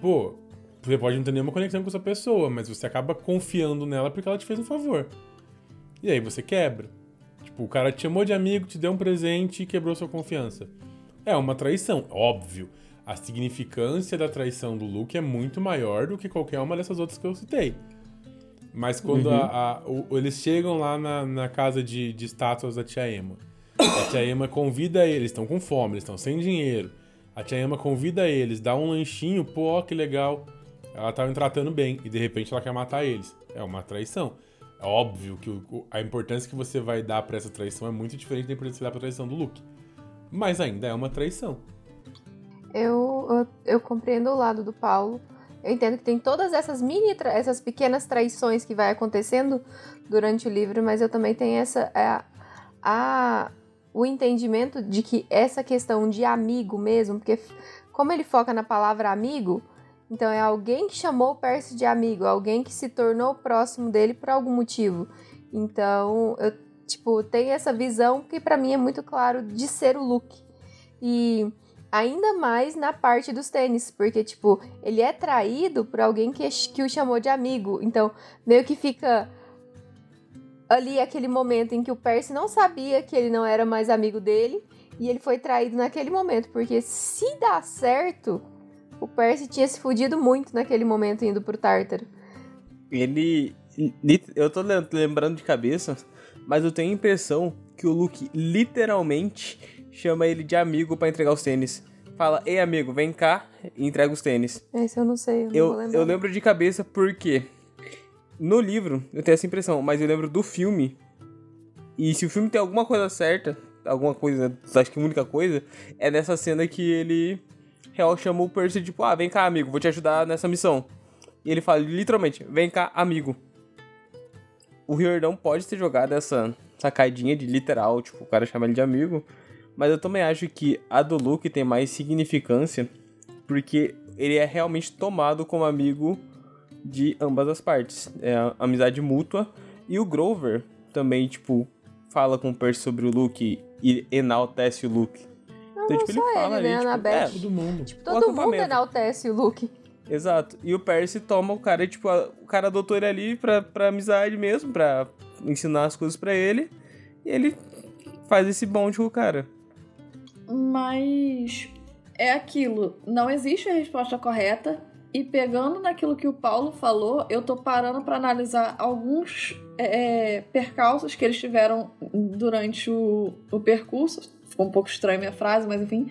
Pô, você pode não ter nenhuma conexão com essa pessoa, mas você acaba confiando nela porque ela te fez um favor. E aí você quebra. Tipo, o cara te chamou de amigo, te deu um presente e quebrou sua confiança. É uma traição, óbvio. A significância da traição do Luke é muito maior do que qualquer uma dessas outras que eu citei. Mas quando uhum. a, a, o, eles chegam lá na, na casa de, de estátuas da Tia Emma, a Tia Emma convida eles, estão com fome, eles estão sem dinheiro. A Tia Emma convida eles, dá um lanchinho, pô, que legal. Ela tava tratando bem e de repente ela quer matar eles. É uma traição. É óbvio que o, a importância que você vai dar para essa traição é muito diferente da importância que você dá pra traição do Luke. Mas ainda é uma traição. Eu, eu, compreendo o lado do Paulo. Eu entendo que tem todas essas mini, essas pequenas traições que vai acontecendo durante o livro, mas eu também tenho essa a, a o entendimento de que essa questão de amigo mesmo, porque como ele foca na palavra amigo, então é alguém que chamou o Percy de amigo, alguém que se tornou próximo dele por algum motivo. Então, eu tipo, tenho essa visão que para mim é muito claro de ser o Luke. E ainda mais na parte dos tênis, porque tipo, ele é traído por alguém que, que o chamou de amigo. Então, meio que fica ali aquele momento em que o Percy não sabia que ele não era mais amigo dele e ele foi traído naquele momento, porque se dá certo, o Percy tinha se fudido muito naquele momento indo pro Tártaro. Ele. Eu tô lembrando de cabeça, mas eu tenho a impressão que o Luke literalmente chama ele de amigo para entregar os tênis. Fala, ei amigo, vem cá e entrega os tênis. Esse eu não sei, eu, eu, não eu lembro de cabeça porque no livro eu tenho essa impressão, mas eu lembro do filme. E se o filme tem alguma coisa certa, alguma coisa, acho que a única coisa, é nessa cena que ele real chama o Percy, tipo, ah, vem cá, amigo, vou te ajudar nessa missão. E ele fala literalmente, vem cá, amigo. O Riordão pode ter jogado essa sacadinha de literal, tipo, o cara chama ele de amigo. Mas eu também acho que a do Luke tem mais significância, porque ele é realmente tomado como amigo de ambas as partes. É a amizade mútua. E o Grover também, tipo, fala com o Percy sobre o Luke e enaltece o Luke. Então, tipo, ele fala ele, né, ali, tipo, é, todo mundo. Tipo, todo mundo enaltece o Luke. Exato. E o Percy toma o cara, tipo, a, o cara adotou ele ali pra, pra amizade mesmo, pra ensinar as coisas pra ele. E ele faz esse bonde com o cara. Mas é aquilo, não existe a resposta correta. E pegando naquilo que o Paulo falou, eu tô parando para analisar alguns é, é, percalços que eles tiveram durante o, o percurso Ficou um pouco estranha a minha frase, mas enfim.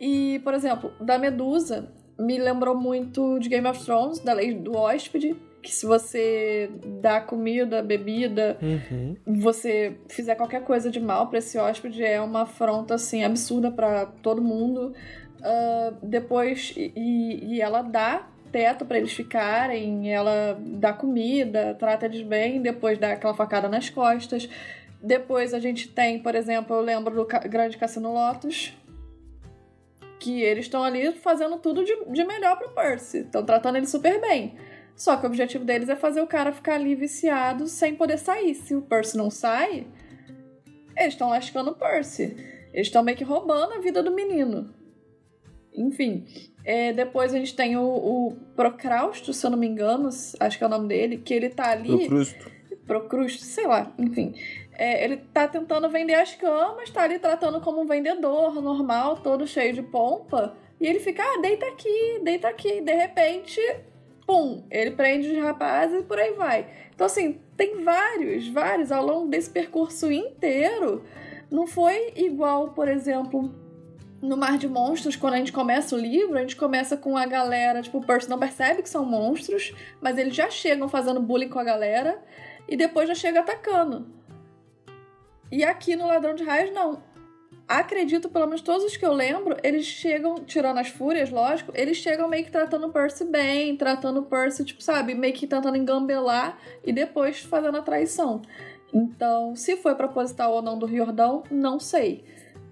E, por exemplo, da Medusa me lembrou muito de Game of Thrones, da lei do hóspede, que se você dá comida, bebida, uhum. você fizer qualquer coisa de mal para esse hóspede, é uma afronta assim absurda para todo mundo. Uh, depois, e, e ela dá teto para eles ficarem, ela dá comida, trata eles bem, depois dá aquela facada nas costas. Depois a gente tem, por exemplo, eu lembro do Grande Cassino Lotus, que eles estão ali fazendo tudo de, de melhor pro Percy. Estão tratando ele super bem. Só que o objetivo deles é fazer o cara ficar ali viciado sem poder sair. Se o Percy não sai, eles estão lascando o Percy. Eles estão meio que roubando a vida do menino. Enfim. É, depois a gente tem o, o Procrausto, se eu não me engano, acho que é o nome dele, que ele tá ali. Procrusto. Procrusto, sei lá, enfim. É, ele tá tentando vender as camas, tá ali tratando como um vendedor normal, todo cheio de pompa. E ele fica, ah, deita aqui, deita aqui. De repente, pum, ele prende os rapazes e por aí vai. Então, assim, tem vários, vários ao longo desse percurso inteiro. Não foi igual, por exemplo, no Mar de Monstros, quando a gente começa o livro, a gente começa com a galera, tipo, o Percy não percebe que são monstros, mas eles já chegam fazendo bullying com a galera e depois já chega atacando. E aqui no Ladrão de Raios, não. Acredito, pelo menos todos os que eu lembro, eles chegam, tirando as fúrias, lógico, eles chegam meio que tratando o Percy bem, tratando o Percy, tipo, sabe, meio que tentando engambelar e depois fazendo a traição. Então, se foi proposital ou não do Riordão, não sei.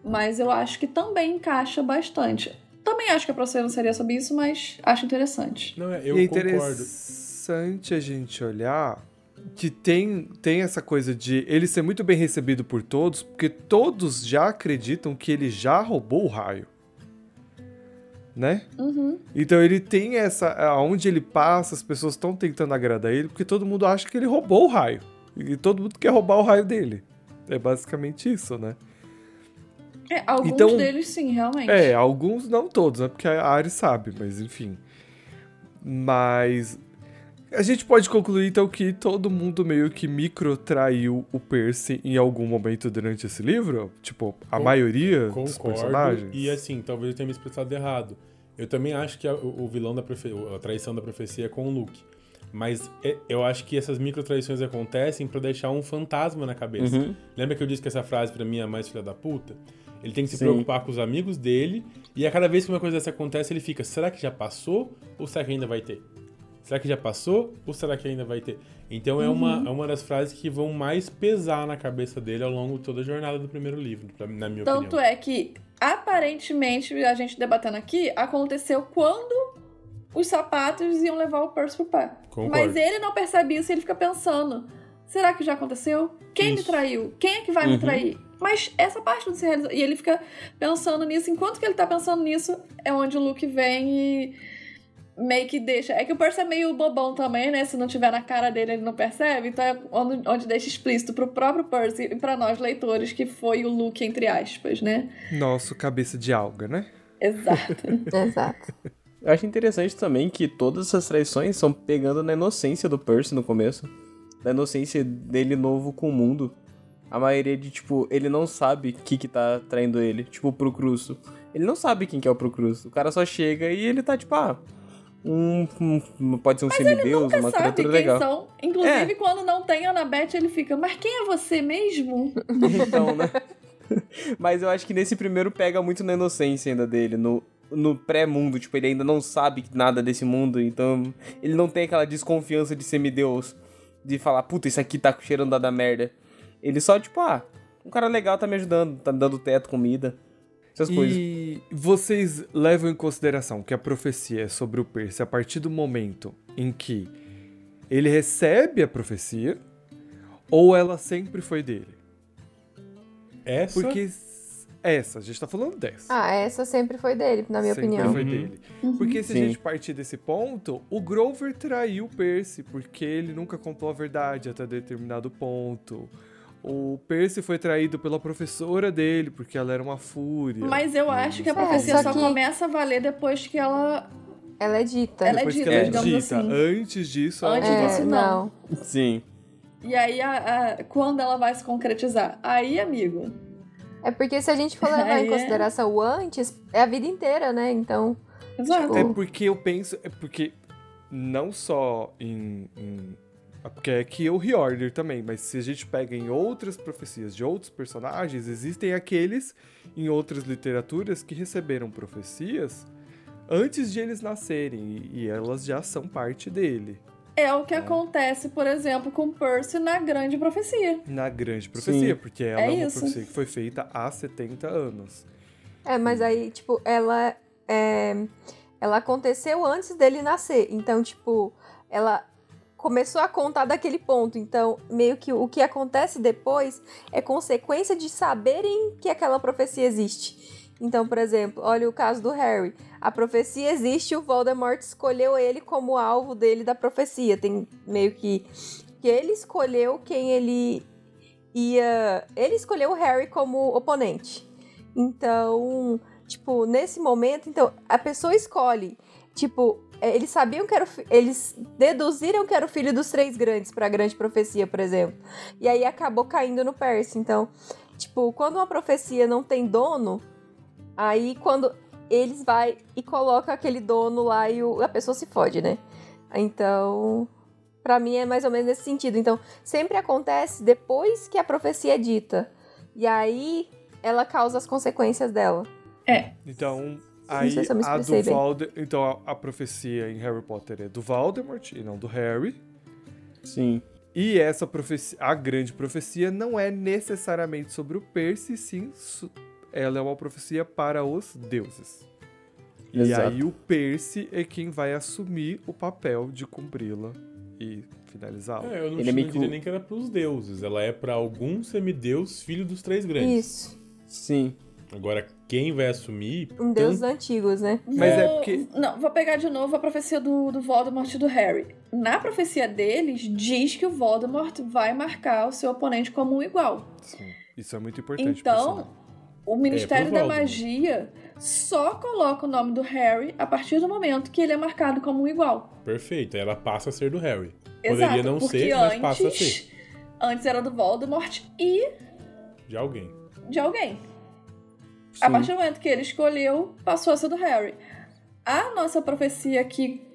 Mas eu acho que também encaixa bastante. Também acho que a próxima não seria sobre isso, mas acho interessante. Não, é, eu é concordo. interessante a gente olhar que tem, tem essa coisa de ele ser muito bem recebido por todos, porque todos já acreditam que ele já roubou o raio. Né? Uhum. Então ele tem essa. Aonde ele passa, as pessoas estão tentando agradar ele, porque todo mundo acha que ele roubou o raio. E todo mundo quer roubar o raio dele. É basicamente isso, né? É, alguns Então- deles sim, realmente. É, alguns não todos, né? Porque a Ari sabe, mas enfim. Mas a gente pode concluir então que todo mundo meio que microtraiu o Percy em algum momento durante esse livro? Tipo, a Con- maioria dos Concordo. personagens? E assim, talvez eu tenha me expressado errado. Eu também acho que a- o vilão da a traição da profecia é com o Luke. Mas é- eu acho que essas micro traições acontecem pra deixar um fantasma na cabeça. Uhum. Lembra que eu disse que essa frase pra mim é a mais filha da puta? Ele tem que se Sim. preocupar com os amigos dele e a cada vez que uma coisa dessa acontece, ele fica: será que já passou ou será que ainda vai ter? Será que já passou ou será que ainda vai ter? Então é, uma, é uma das frases que vão mais pesar na cabeça dele ao longo de toda a jornada do primeiro livro, na minha Tanto opinião. é que, aparentemente, a gente debatendo aqui, aconteceu quando os sapatos iam levar o Percy pro pé. Concordo. Mas ele não percebe isso e ele fica pensando: será que já aconteceu? Quem me Isso. traiu? Quem é que vai me Uhum. trair? Mas essa parte não se realizou. E ele fica pensando nisso. Enquanto que ele tá pensando nisso, é onde o Luke vem e meio que deixa. É que o Percy é meio bobão também, né? Se não tiver na cara dele, ele não percebe. Então é onde, onde deixa explícito pro próprio Percy e pra nós leitores que foi o Luke, entre aspas, né? Nosso cabeça de alga, né? Exato. Exato. Eu acho interessante também que todas essas traições são pegando na inocência do Percy no começo. Da inocência dele novo com o mundo. A maioria de, tipo, ele não sabe o que que tá traindo ele. Tipo, o Procrusto. Ele não sabe quem que é o Procrusto. O cara só chega e ele tá, tipo, ah... Um, um- pode ser um semideus, Nunca uma sabe criatura quem legal. são. Inclusive, É. quando não tem Annabeth, ele fica, mas quem é você mesmo? Então, né? Mas eu acho que nesse primeiro pega muito na inocência ainda dele, no, no pré-mundo. Tipo, ele ainda não sabe nada desse mundo, então ele não tem aquela desconfiança de semideus, de falar, puta, isso aqui tá cheirando da merda. Ele só, tipo, ah, um cara legal tá me ajudando, tá me dando teto, comida, essas coisas. E vocês levam em consideração que a profecia é sobre o Percy a partir do momento em que ele recebe a profecia ou ela sempre foi dele? Essa Porque essa, a gente tá falando dessa. Ah, essa sempre foi dele, na minha sempre opinião. foi Uhum. dele. Porque se Sim. a gente partir desse ponto, o Grover traiu o Percy porque ele nunca contou a verdade até determinado ponto. O Percy foi traído pela professora dele porque ela era uma fúria. Mas eu acho que a É, profecia só só, que- começa a valer depois que ela. Ela é dita. Ela é dita, ela é digamos dita. assim. Antes disso, ela Antes não disso, é, não. não. Sim. E aí, a- a- quando ela vai se concretizar? Aí, amigo. É porque se a gente for levar em é. consideração o antes, é a vida inteira, né? Então, Exato. É porque eu penso. É porque não só em. em é porque aqui é o reorder também, mas se a gente pega em outras profecias de outros personagens, existem aqueles em outras literaturas que receberam profecias antes de eles nascerem e, elas já são parte dele. É o que acontece, por exemplo, com Percy na Grande Profecia. Na grande profecia, Sim. porque ela É é, uma isso. profecia que foi feita há 70 anos. É, mas aí, tipo, ela é, ela aconteceu antes dele nascer. Então, tipo, ela começou a contar daquele ponto. Então, meio que o que acontece depois é consequência de saberem que aquela profecia existe. Então, por exemplo, olha o caso do Harry. A profecia existe, o Voldemort escolheu ele como alvo dele da profecia. Tem meio que que ele escolheu quem ele ia, ele escolheu o Harry como oponente. Então, tipo, nesse momento, então a pessoa escolhe, tipo, eles sabiam que era o eles deduziram que era o filho dos três grandes para a grande profecia, por exemplo. E aí acabou caindo no Percy. Então, tipo, quando uma profecia não tem dono, aí quando eles vai e coloca aquele dono lá e o, a pessoa se fode, né? Então, para mim é mais ou menos nesse sentido. Então, sempre acontece depois que a profecia é dita. E aí ela causa as consequências dela. É. Então, Aí, se a do Voldemort. Então, a, a, profecia em Harry Potter é do Voldemort e não do Harry. Sim. E essa profecia, a grande profecia, não é necessariamente sobre o Percy, sim, ela é uma profecia para os deuses. Exato. E aí o Percy é quem vai assumir o papel de cumpri-la e finalizá-la. É, eu não Ele tinha é nem que era para os deuses, ela é para algum semideus, filho dos três grandes. Isso. Sim. Agora, quem vai assumir. Um deus tanto... antigos, né? Mas no... é porque. Não, vou pegar de novo a profecia do, do Voldemort e do Harry. Na profecia deles, diz que o Voldemort vai marcar o seu oponente como um igual. Sim. Isso é muito importante. Então, o Ministério é da Magia só coloca o nome do Harry a partir do momento que ele é marcado como um igual. Perfeito. Ela passa a ser do Harry. Exato, Poderia não ser, antes, mas passa a ser. Antes era do Voldemort e. De alguém. De alguém. Sim. A partir do momento que ele escolheu, passou a ser do Harry. A nossa profecia aqui,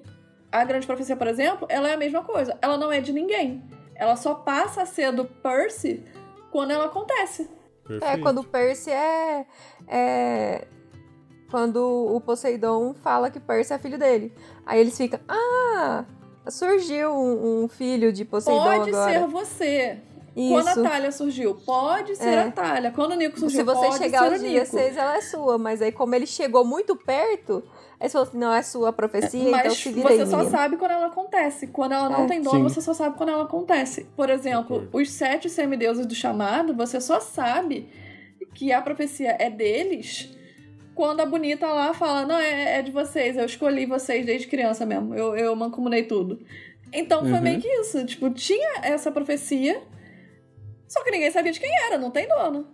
a grande profecia, por exemplo, ela é a mesma coisa. Ela não é de ninguém. Ela só passa a ser do Percy quando ela acontece. Perfeito. É, quando o Percy é, é. Quando o Poseidon fala que Percy é filho dele. Aí eles ficam. Ah! Surgiu um, um filho de Poseidon Pode agora. Pode ser você. Isso. Quando a Talha surgiu, pode ser é. a Talha. Quando o Nico surgiu, Se você pode chegar ao dia 6, ela é sua. Mas aí, como ele chegou muito perto, aí você falou assim, não, é sua profecia, mas então se vira você aí, só sabe quando ela acontece. Quando ela não é. tem dono, você só sabe quando ela acontece. Por exemplo, os sete semideuses do chamado, você só sabe que a profecia é deles quando a bonita lá fala, não, é, é de vocês, eu escolhi vocês desde criança mesmo, eu, eu mancomunei tudo. Então foi uhum. meio que isso, tipo, tinha essa profecia só que ninguém sabia de quem era, não tem dono.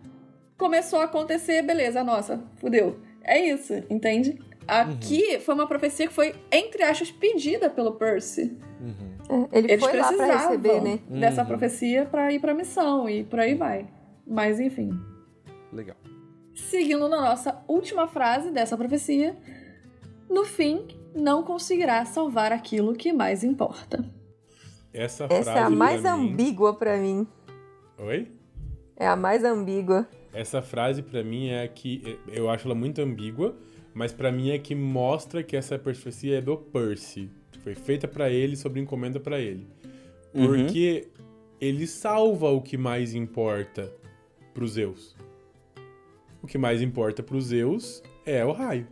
Começou a acontecer, beleza, nossa, fudeu. É isso, entende? Aqui uhum. foi uma profecia que foi, entre aspas, pedida pelo Percy. Uhum. É, ele Eles foi lá pra receber, né? Dessa uhum. profecia pra ir pra missão e por aí vai. Mas enfim. Legal. Seguindo na nossa última frase dessa profecia, no fim, não conseguirá salvar aquilo que mais importa. Essa, Essa é a mais ambígua para mim. Oi? É a mais ambígua. Essa frase para mim é a que eu acho ela muito ambígua, mas para mim é que mostra que essa profecia é do Percy. Foi feita para ele, sobre encomenda para ele. Uhum. Porque uhum. ele salva o que mais importa para os Zeus. O que mais importa para os Zeus é o raio.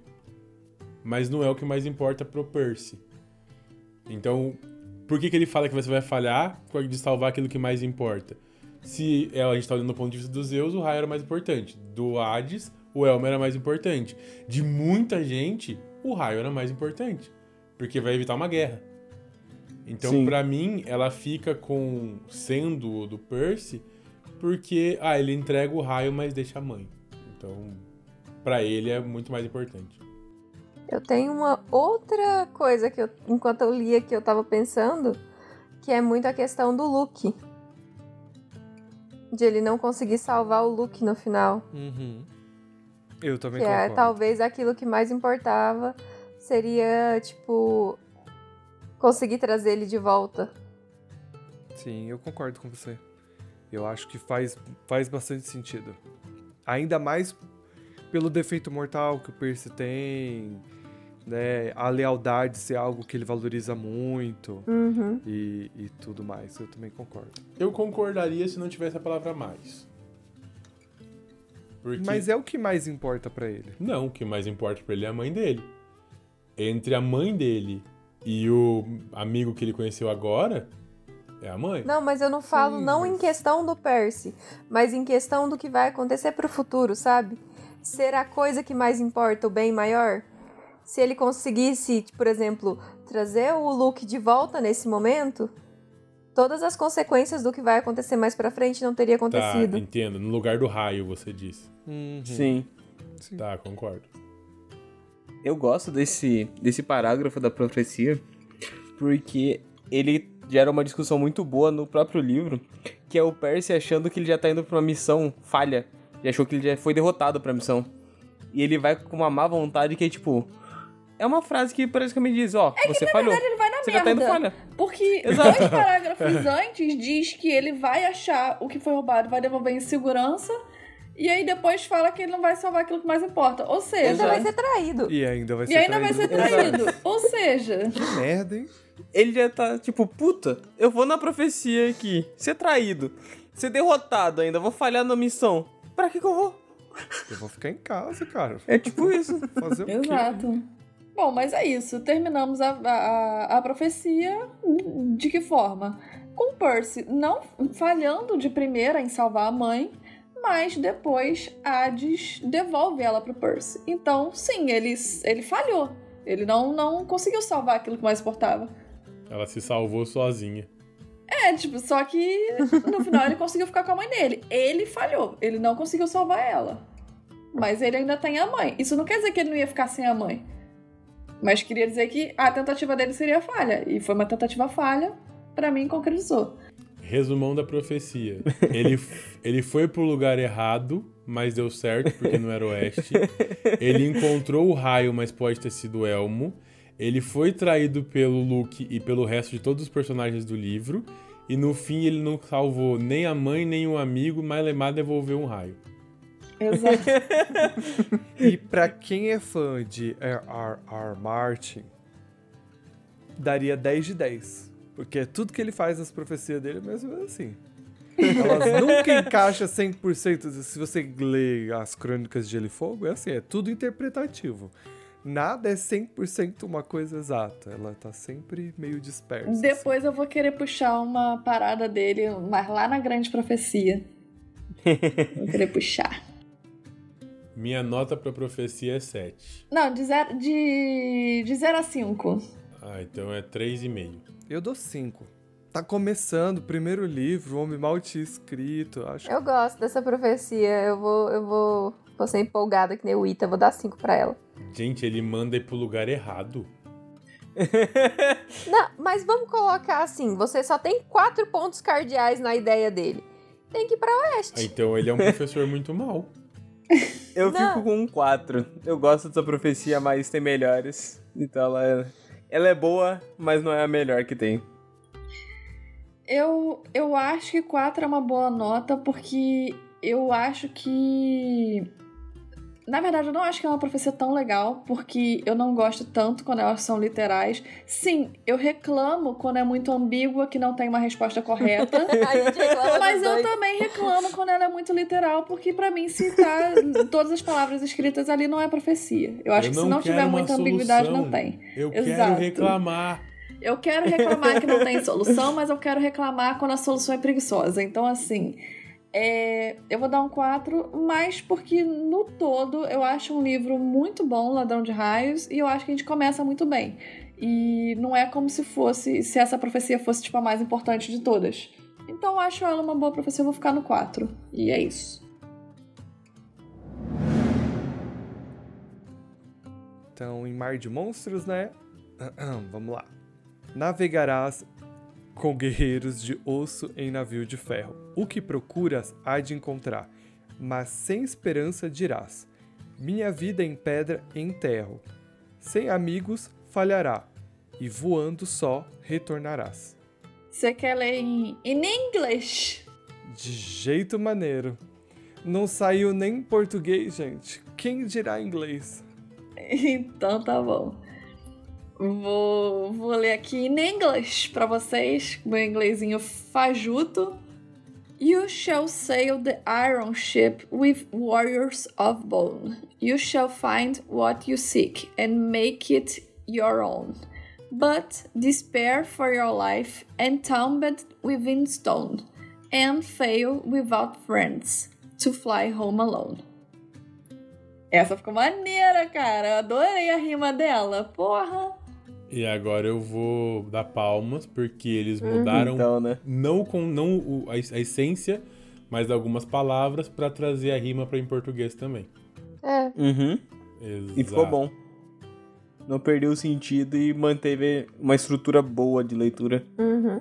Mas não é o que mais importa pro Percy. Então, por que, que ele fala que você vai falhar de salvar aquilo que mais importa? Se é, a gente tá olhando do ponto de vista dos Zeus, o raio era mais importante. Do Hades, o Elmo era mais importante. De muita gente, o raio era mais importante. Porque vai evitar uma guerra. Então, para mim, ela fica com sendo do Percy, porque ah, ele entrega o raio, mas deixa a mãe. Então, para ele é muito mais importante. Eu tenho uma outra coisa que eu, enquanto eu lia que eu tava pensando, que é muito a questão do Luke de ele não conseguir salvar o Luke no final. Uhum. Eu também que é, concordo. É, talvez aquilo que mais importava seria, tipo, conseguir trazer ele de volta. Sim, eu concordo com você. Eu acho que faz, faz bastante sentido. Ainda mais pelo defeito mortal que o Percy tem, né, a lealdade ser algo que ele valoriza muito uhum. e, e tudo mais. Eu também concordo. Eu concordaria se não tivesse a palavra mais. Porque... Mas é o que mais importa para ele. Não, o que mais importa para ele é a mãe dele. Entre a mãe dele e o amigo que ele conheceu agora, é a mãe. Não, mas eu não falo Sim, não mas- em questão do Percy, mas em questão do que vai acontecer pro futuro, sabe? Ser a coisa que mais importa, o bem maior? Se ele conseguisse, por exemplo, trazer o Luke de volta nesse momento, todas as consequências do que vai acontecer mais pra frente não teria Tá, acontecido. entendo. No lugar do raio, você disse. Uhum. Sim. Tá, concordo. Eu gosto desse, desse parágrafo da profecia porque ele gera uma discussão muito boa no próprio livro, que é o Percy achando que ele já tá indo pra uma missão falha. E achou que ele já foi derrotado pra missão. E ele vai com uma má vontade que é tipo. É uma frase que praticamente diz, ó, você falhou. Ele vai na Você tá indo merda. falha. Porque Exato. dois parágrafos antes diz que ele vai achar o que foi roubado, vai devolver em segurança. E aí depois fala que ele não vai salvar aquilo que mais importa. Ou Ele seja, ainda vai ser traído. E ainda vai ser e ainda vai ser traído. traído. Ou seja, Que merda, hein? Ele já tá tipo, puta, eu vou na profecia aqui, ser traído, ser derrotado ainda, vou falhar na missão. Pra que que eu vou? Eu vou ficar em casa, cara. É tipo isso. Fazer o quê? Bom, mas é isso. Terminamos a, a, a profecia de que forma? Com Percy não falhando de primeira em salvar a mãe, mas depois Hades devolve ela pro Percy. Então, sim, ele, ele falhou. Ele não, não conseguiu salvar aquilo que mais importava. Ela se salvou sozinha. É, tipo, só que no final ele conseguiu ficar com a mãe dele. Ele falhou. Ele não conseguiu salvar ela. Mas ele ainda tem a mãe. Isso não quer dizer que ele não ia ficar sem a mãe. Mas queria dizer que a tentativa dele seria falha. E foi uma tentativa falha, pra mim concretizou. Resumão da profecia. Ele, ele foi pro lugar errado, mas deu certo, porque não era oeste. Ele encontrou o raio, mas pode ter sido Elmo. Ele foi traído pelo Luke e pelo resto de todos os personagens do livro. E no fim ele não salvou nem a mãe, nem o amigo, mas Lemar devolveu um raio. Exato. E pra quem é fã de R.R.R. Martin, daria 10 de 10. Porque tudo que ele faz nas profecias dele é mesmo assim. Elas nunca encaixam 100%. Se você lê as crônicas de Gelo e Fogo, é assim, é tudo interpretativo. Nada é 100% uma coisa exata. Ela tá sempre meio dispersa. assim. Depois eu vou querer puxar uma parada dele, mas lá na grande profecia. Vou querer puxar. Minha nota pra profecia é 7. Não, de 0 de, de zero a 5. Ah, então é 3,5. Eu dou 5. Tá começando o primeiro livro, o Homem Mal tinha escrito. Acho Eu gosto dessa profecia. Eu vou, eu vou, vou ser empolgada que nem o Ita. Vou dar cinco pra ela. Gente, ele manda ir pro lugar errado. Não, mas vamos colocar assim: você só tem quatro pontos cardeais na ideia dele. Tem que ir pra Ah, oeste. Então ele é um professor muito mal. Eu Não. fico com um 4. Eu gosto dessa profecia, mas tem melhores. Então ela é, ela é boa, mas não é a melhor que tem. Eu, eu acho que 4 é uma boa nota, porque eu acho que. Na verdade, eu não acho que é uma profecia tão legal, porque eu não gosto tanto quando elas são literais. Sim, eu reclamo quando é muito ambígua, que não tem uma resposta correta. Mas eu também reclamo quando ela é muito literal, porque pra mim, se tá todas as palavras escritas ali, não é profecia. Eu acho Eu que se não tiver muita ambiguidade, solução. não tem. Eu Exato. quero reclamar. Eu quero reclamar que não tem solução, mas eu quero reclamar quando a solução é preguiçosa. Então, assim, é, eu vou dar um 4, mas porque no todo eu acho um livro muito bom, Ladrão de Raios, e eu acho que a gente começa muito bem. E não é como se fosse, se essa profecia fosse tipo a mais importante de todas. Então eu acho ela uma boa profecia, eu vou ficar no 4. E é isso. Então, em Mar de Monstros, né? Vamos lá. Navegarás com guerreiros de osso em navio de ferro. O que procuras há de encontrar, mas sem esperança dirás: Minha vida em pedra enterro. Sem amigos falhará, e voando só retornarás. Você quer ler em, in English? De jeito maneiro. Não saiu nem em português, gente. Quem dirá inglês? Então tá bom. Vou, vou ler aqui em inglês pra vocês, meu inglesinho fajuto. You shall sail the iron ship with warriors of bone. You shall find what you seek and make it your own. But despair for your life entombed within stone, and fail without friends to fly home alone. Essa ficou maneira, cara. Eu adorei a rima dela. Porra! E agora eu vou dar palmas, porque eles mudaram Então, né? não com não o- a, a essência, mas algumas palavras pra trazer a rima para em português também. É. Uhum. E ficou Exato. bom. Não perdeu o sentido e manteve uma estrutura boa de leitura. Uhum.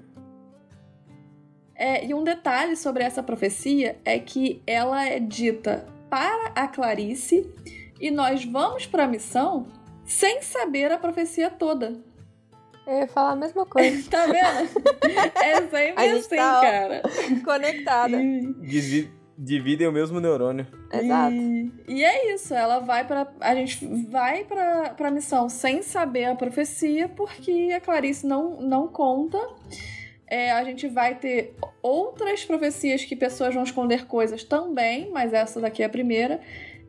É, e um detalhe sobre essa profecia é que ela é dita para a Clarice e nós vamos para a missão sem saber a profecia toda. Eu ia falar a mesma coisa. Tá vendo? É sempre A gente assim, tá, ó, cara. Conectada. E, Divi- Dividem o mesmo neurônio. Exato. e, e é isso, ela vai para a gente vai para para missão sem saber a profecia porque a Clarice não não conta. É, a gente vai ter outras profecias que pessoas vão esconder coisas também, mas essa daqui é a primeira.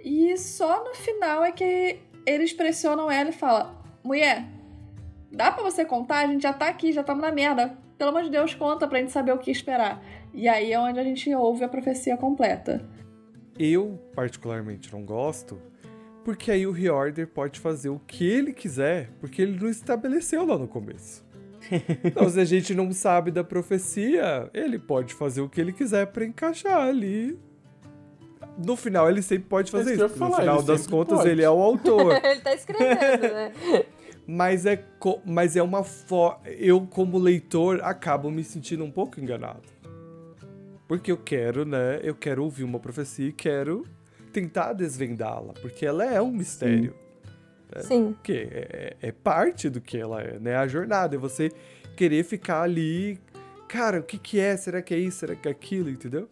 E só no final é que eles pressionam ela e falam: mulher, dá pra você contar? A gente já tá aqui, já estamos na merda. Pelo amor de Deus, conta pra gente saber o que esperar. E aí é onde a gente ouve a profecia completa. Eu, particularmente, não gosto, porque aí o reorder pode fazer o que ele quiser, porque ele não estabeleceu lá no começo. Então, se a gente não sabe da profecia, ele pode fazer o que ele quiser pra encaixar ali. No final, ele sempre pode fazer É isso isso. porque no falar, final das contas, pode. ele é o autor. Ele tá escrevendo, né? Mas é, co- mas é uma fo... Eu, como leitor, acabo me sentindo um pouco enganado. Porque eu quero, né? Eu quero ouvir uma profecia e quero tentar desvendá-la. Porque ela é um mistério. Sim. Que é, é parte do que ela é, né? A jornada. É você querer ficar ali. Cara, o que, que é? Será que é isso? Será que é aquilo? Entendeu?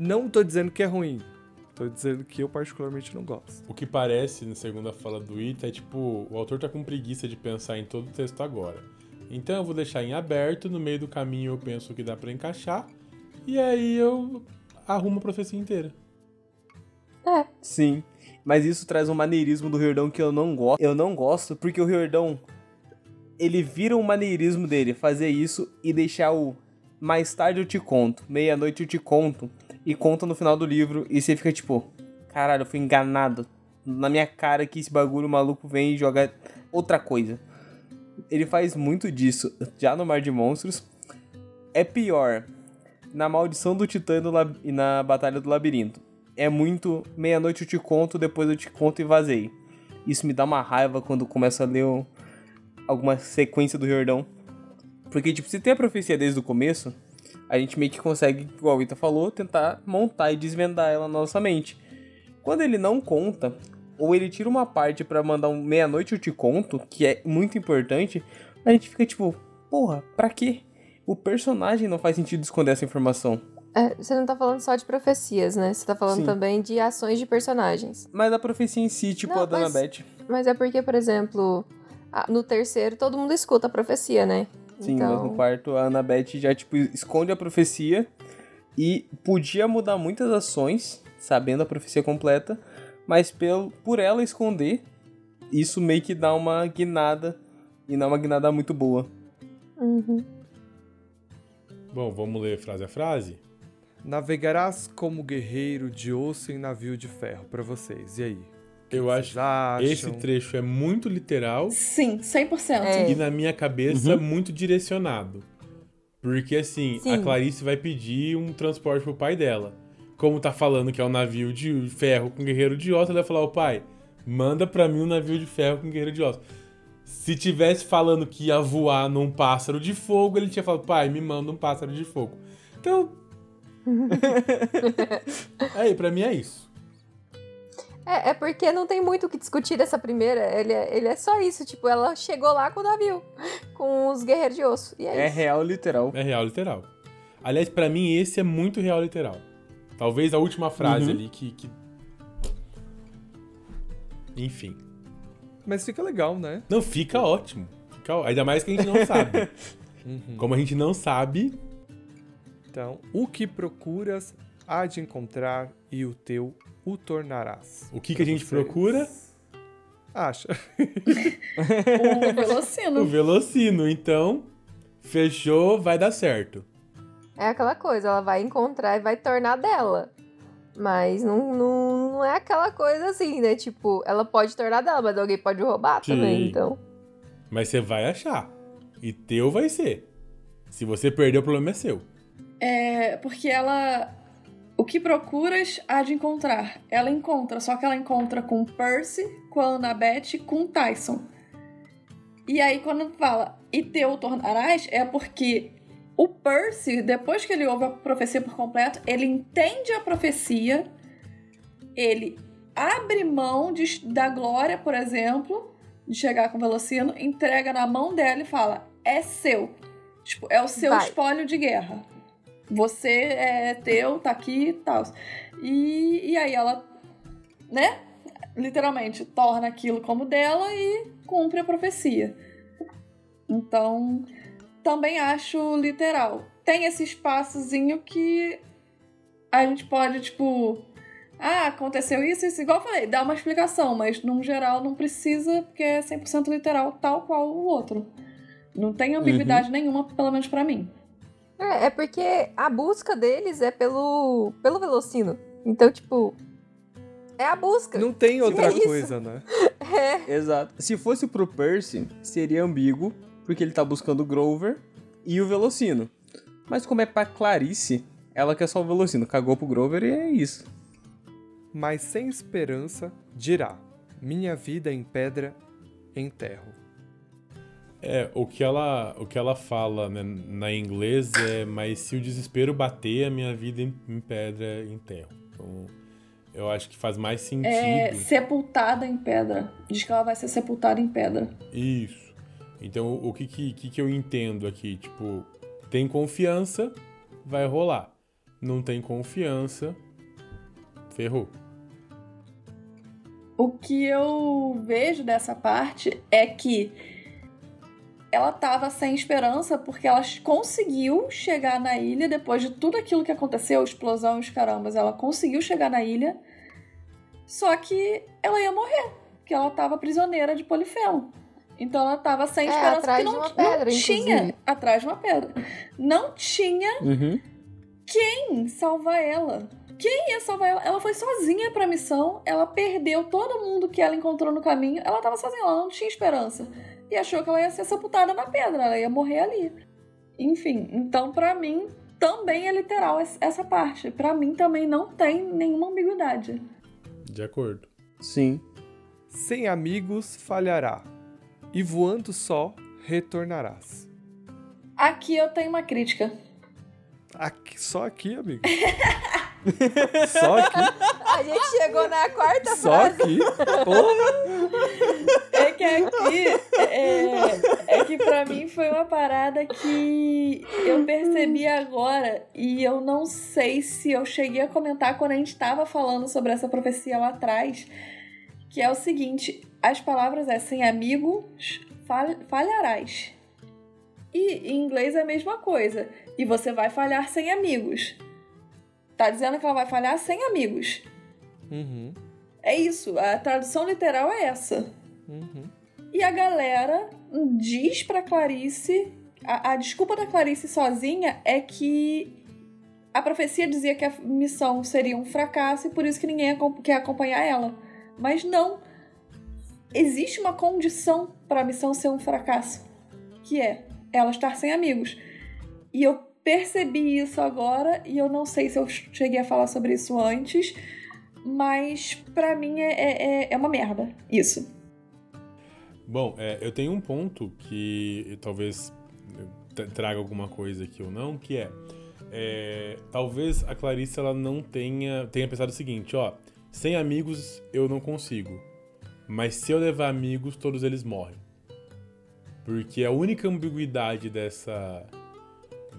Não tô dizendo que é ruim. Tô dizendo que eu particularmente não gosto. O que parece, na segunda fala do Ita, é tipo, o autor tá com preguiça de pensar em todo o texto agora. Então eu vou deixar em aberto, no meio do caminho eu penso que dá pra encaixar, e aí eu arrumo a profecia inteira. Sim. Mas isso traz um maneirismo do Riordão que eu não gosto. Eu não gosto porque o Riordão ele vira um maneirismo dele fazer isso e deixar o mais tarde eu te conto, meia-noite eu te conto e conta no final do livro e você fica tipo, caralho, eu fui enganado. Na minha cara que esse bagulho maluco vem e joga outra coisa. Ele faz muito disso já no Mar de Monstros. É pior na Maldição do Titã e na Batalha do Labirinto. É muito meia-noite eu te conto, depois eu te conto e vazei. Isso me dá uma raiva quando começa a ler alguma sequência do Riordão. Porque, tipo, se tem a profecia desde o começo, a gente meio que consegue, igual o Ita falou, tentar montar e desvendar ela na nossa mente. Quando ele não conta, ou ele tira uma parte pra mandar um meia-noite eu te conto, que é muito importante, a gente fica tipo, porra, pra quê? O personagem não faz sentido esconder essa informação. É, você não tá falando só de profecias, né? Você tá falando Sim. também de ações de personagens. Mas a profecia em si, tipo Não, a Dona mas- Beth. Mas é porque, por exemplo, no terceiro todo mundo escuta a profecia, né? Sim, então, mas no quarto a Annabeth já, tipo, esconde a profecia e podia mudar muitas ações, sabendo a profecia completa, mas pelo, por ela esconder, isso meio que dá uma guinada, e não é uma guinada muito boa. Uhum. Bom, vamos ler frase a frase? Navegarás como guerreiro de osso em navio de ferro pra vocês. E aí? Eu Vocês acho acham? esse trecho é muito literal Sim, 100%. É. e na minha cabeça Uhum. muito direcionado. Porque assim, a Sim. Clarice vai pedir um transporte pro pai dela. Como tá falando que é um navio de ferro com guerreiro de osso, ela vai falar: "Ô pai, manda pra mim um navio de ferro com guerreiro de osso". Se tivesse falando que ia voar num pássaro de fogo, ele tinha falado: "Pai, me manda um pássaro de fogo". Então, Aí, pra mim é isso. É, é porque não tem muito o que discutir dessa primeira. Ele é, ele é só isso, tipo, ela chegou lá com o navio, com os guerreiros de osso. E é, É isso. real literal. É real literal. Aliás, pra mim esse é muito real literal. Talvez a última frase Uhum. ali que, que- Enfim. Mas fica legal, né? Não, fica ótimo. Fica Ainda mais que a gente não sabe. Uhum. Como a gente não sabe, Então, o que procuras há de encontrar e o teu o tornarás. O que, que a gente vocês. procura? Acha. o Velocino. O Velocino, então, fechou, vai dar certo. É aquela coisa, ela vai encontrar e vai tornar dela. Mas não, não, não é aquela coisa assim, né? Tipo, ela pode tornar dela, mas alguém pode roubar Sim. também, então. Mas você vai achar. E teu vai ser. Se você perder, o problema é seu. É, porque ela. O que procuras há de encontrar. Ela encontra, só que ela encontra com Percy, com a Annabeth com Tyson. E aí, quando fala e teu tornarás, é porque o Percy, depois que ele ouve a profecia por completo, ele entende a profecia, ele abre mão de, da glória, por exemplo, de chegar com o Velocino, entrega na mão dela e fala: é seu. Tipo, é o seu Vai. espólio de guerra. Você é teu, tá aqui e tal. E, e aí ela, né? Literalmente, torna aquilo como dela e cumpre a profecia. Então, também acho literal. Tem esse espaçozinho que a gente pode, tipo, ah, aconteceu isso, isso, igual eu falei, dá uma explicação, mas no geral não precisa, porque é 100% literal, tal qual o outro. Não tem ambiguidade uhum. nenhuma, pelo menos para mim. É, é porque a busca deles é pelo, pelo Velocino. Então, tipo, é a busca. Não tem outra é coisa, né? É. Exato. Se fosse pro Percy, seria ambíguo, porque ele tá buscando o Grover e o Velocino. Mas como é pra Clarice, ela quer só o Velocino. Cagou pro Grover e é isso. Mas sem esperança, dirá: Minha vida em pedra enterro. É, o que ela, o que ela fala né, na inglês é: Mas se o desespero bater, a minha vida em, em pedra enterro. Então, eu acho que faz mais sentido. É, sepultada em pedra. Diz que ela vai ser sepultada em pedra. Isso. Então, o que, que, que eu entendo aqui? Tipo, tem confiança, vai rolar. Não tem confiança, ferrou. O que eu vejo dessa parte é que ela tava sem esperança porque ela conseguiu chegar na ilha depois de tudo aquilo que aconteceu, explosão e os carambas. Ela conseguiu chegar na ilha, só que ela ia morrer, porque ela tava prisioneira de Polifemo. Então ela tava sem é, esperança atrás porque não, de uma pedra, não tinha atrás de uma pedra. Não tinha uhum. quem salvar ela. Quem ia salvar ela? Ela foi sozinha pra missão, ela perdeu todo mundo que ela encontrou no caminho. Ela tava sozinha, ela não tinha esperança. E achou que ela ia ser sepultada na pedra, ela ia morrer ali. Enfim, então para mim também é literal essa parte. Para mim também não tem nenhuma ambiguidade. De acordo. Sim. Sem amigos falhará e voando só retornarás. Aqui eu tenho uma crítica. Aqui, só aqui, amigo. só aqui. A gente chegou na quarta só frase. aqui. Porra. É que aqui é, é que para mim foi uma parada que eu percebi agora e eu não sei se eu cheguei a comentar quando a gente estava falando sobre essa profecia lá atrás, que é o seguinte: as palavras é sem amigos falharás. E em inglês é a mesma coisa. E você vai falhar sem amigos. Tá dizendo que ela vai falhar sem amigos. Uhum. É isso. A tradução literal é essa. Uhum. E a galera diz pra Clarice. A, a desculpa da Clarice sozinha é que a profecia dizia que a missão seria um fracasso e por isso que ninguém quer acompanhar ela. Mas não existe uma condição para a missão ser um fracasso, que é ela estar sem amigos. E eu percebi isso agora e eu não sei se eu cheguei a falar sobre isso antes, mas para mim é, é, é, é, uma merda isso. Bom, é, eu tenho um ponto que talvez traga alguma coisa aqui ou não, que é, é, talvez a Clarice ela não tenha tenha pensado o seguinte, ó, sem amigos eu não consigo. Mas se eu levar amigos, todos eles morrem. Porque a única ambiguidade dessa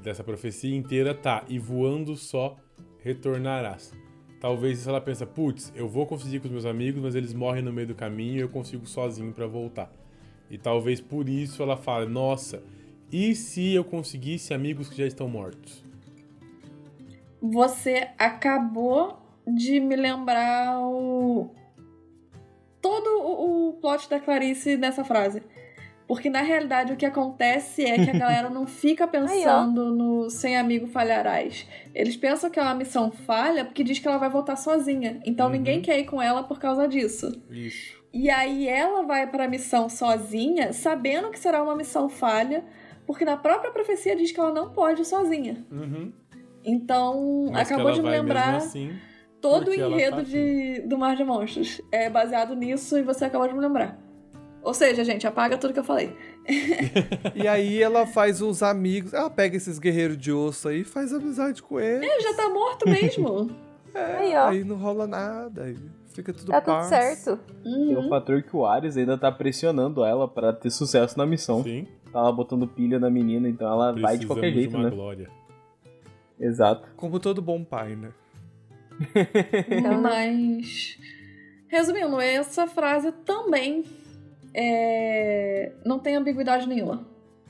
dessa profecia inteira tá e voando só retornarás. Talvez se ela pensa, putz, eu vou conseguir com os meus amigos, mas eles morrem no meio do caminho e eu consigo sozinho para voltar. E talvez por isso ela fale, nossa, e se eu conseguisse amigos que já estão mortos? você acabou de me lembrar o. todo o plot da Clarice nessa frase. Porque na realidade o que acontece é que a galera não fica pensando Aí, no sem amigo falharás. Eles pensam que é uma missão falha porque diz que ela vai voltar sozinha. Então uhum. ninguém quer ir com ela por causa disso. Isso. E aí ela vai para a missão sozinha, sabendo que será uma missão falha, porque na própria profecia diz que ela não pode ir sozinha. Uhum. Então, Mas acabou de me lembrar assim, todo o enredo tá de, do Mar de Monstros. É baseado nisso e você acabou de me lembrar. Ou seja, gente, apaga tudo que eu falei. e aí ela faz os amigos. Ela pega esses guerreiros de osso aí e faz amizade com eles. É, já tá morto mesmo. é, aí, ó. aí não rola nada. Aí fica tudo Tá tudo certo. Uhum. Tem o fator que o Ares ainda tá pressionando ela para ter sucesso na missão. Sim. Tá lá botando pilha na menina, então ela Precisamos vai de qualquer jeito, de uma né? Glória. Exato. Como todo bom pai, né? Então, mas. Resumindo, essa frase também é... não tem ambiguidade nenhuma.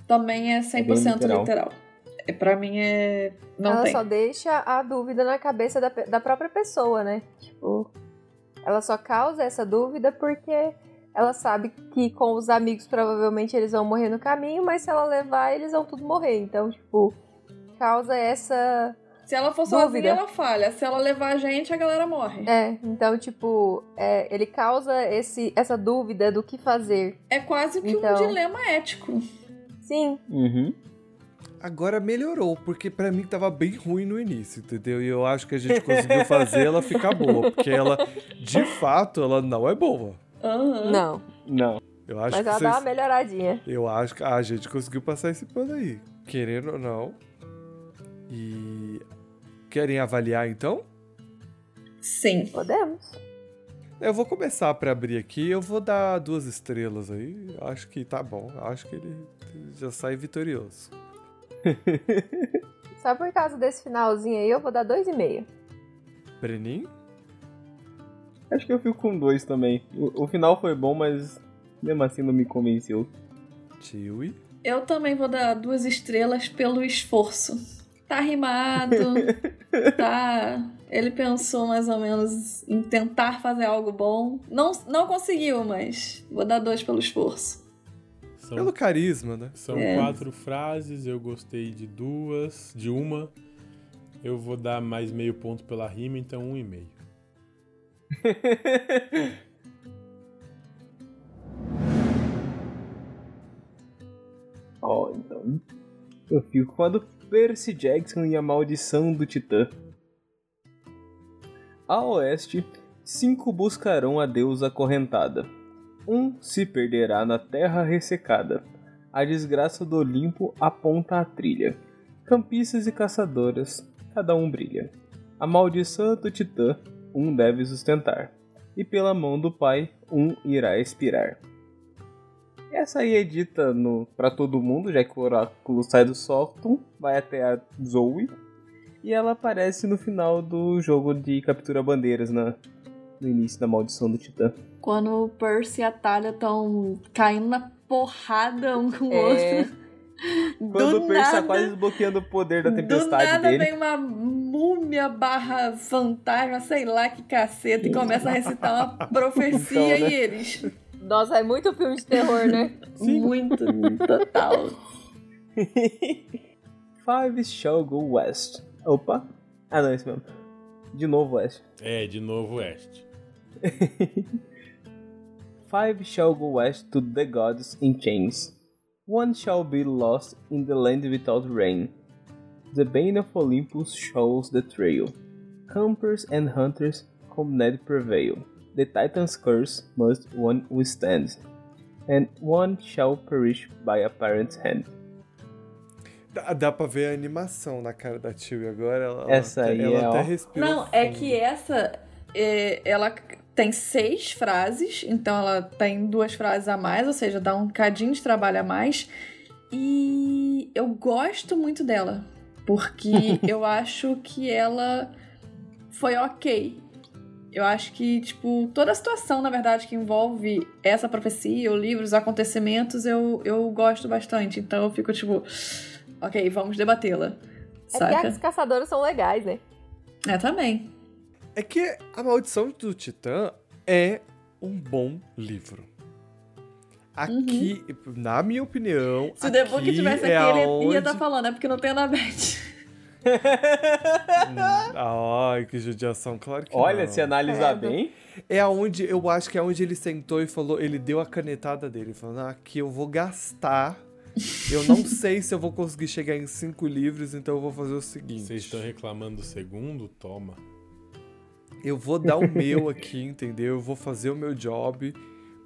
Também é 100% é literal. literal. É, pra mim é. Não ela tem. só deixa a dúvida na cabeça da, da própria pessoa, né? Tipo, ela só causa essa dúvida porque ela sabe que com os amigos provavelmente eles vão morrer no caminho, mas se ela levar, eles vão tudo morrer. Então, tipo, causa essa. Se ela for dúvida. sozinha, ela falha. Se ela levar a gente, a galera morre. É, então, tipo, é, ele causa esse, essa dúvida do que fazer. É quase que então... um dilema ético. Sim. Uhum. Agora melhorou, porque para mim tava bem ruim no início, entendeu? E eu acho que a gente conseguiu fazer ela ficar boa, porque ela, de fato, ela não é boa. Uhum. Não. Não. Eu acho Mas ela vocês... dá uma melhoradinha. Eu acho que a gente conseguiu passar esse pano aí. Querendo ou não. E. Querem avaliar então? Sim. Podemos. Eu vou começar para abrir aqui. Eu vou dar duas estrelas aí. Acho que tá bom. Acho que ele já sai vitorioso. Só por causa desse finalzinho aí, eu vou dar dois e meio. Brenin? Acho que eu fico com dois também. O, o final foi bom, mas mesmo assim não me convenceu. Tiwi? Eu também vou dar duas estrelas pelo esforço. Tá rimado, tá. Ele pensou mais ou menos em tentar fazer algo bom. Não, não conseguiu, mas vou dar dois pelo esforço. São, pelo carisma, né? São é. quatro frases, eu gostei de duas, de uma. Eu vou dar mais meio ponto pela rima, então um e meio. Ó, oh, então. Eu fico com a do Percy Jackson e a Maldição do Titã. A oeste, cinco buscarão a deusa acorrentada. Um se perderá na terra ressecada. A desgraça do Olimpo aponta a trilha. Campistas e caçadoras, cada um brilha. A maldição do Titã um deve sustentar, e pela mão do Pai um irá expirar. Essa aí é dita no, pra todo mundo, já que o oráculo sai do Sócton, vai até a Zoe, e ela aparece no final do jogo de captura bandeiras, na, no início da maldição do Titã. Quando o Percy e a Talia estão caindo na porrada um com o é... outro. Quando do o Percy tá quase desbloqueando o poder da tempestade do nada dele. vem uma múmia barra fantasma, sei lá que caceta, e começa a recitar uma profecia então, né? e eles. Nossa, é muito filme de terror, né? Sim. Muito, total. Five shall go west. Opa. Ah, não, é isso mesmo. De novo west. É, de novo west. Five shall go west to the gods in chains. One shall be lost in the land without rain. The bane of Olympus shows the trail. Campers and hunters combined prevail. The Titan's curse must one withstand, and one shall perish by a parent's hand. Dá, dá pra ver a animação na cara da Tio agora. Ela, essa aí ela é até ó. respira. Não, é que essa. É, ela tem seis frases, então ela tem duas frases a mais, ou seja, dá um cadinho de trabalho a mais. E eu gosto muito dela, porque eu acho que ela foi ok. Eu acho que, tipo, toda a situação, na verdade, que envolve essa profecia, o livro, os acontecimentos, eu, eu gosto bastante. Então eu fico, tipo, ok, vamos debatê-la. É que as caçadoras são legais, né? É, também. É que A Maldição do Titã é um bom livro. Aqui, uhum. na minha opinião. Se o The Book tivesse é aqui, ele ia estar tá falando, é porque não tem a Beth. Hum, ai, que judiação, claro que Olha, não. se analisar é, bem. É aonde, eu acho que é onde ele sentou e falou, ele deu a canetada dele, falando, ah, aqui eu vou gastar. Eu não sei se eu vou conseguir chegar em cinco livros, então eu vou fazer o seguinte. Vocês estão reclamando do segundo? Toma. Eu vou dar o meu aqui, entendeu? Eu vou fazer o meu job.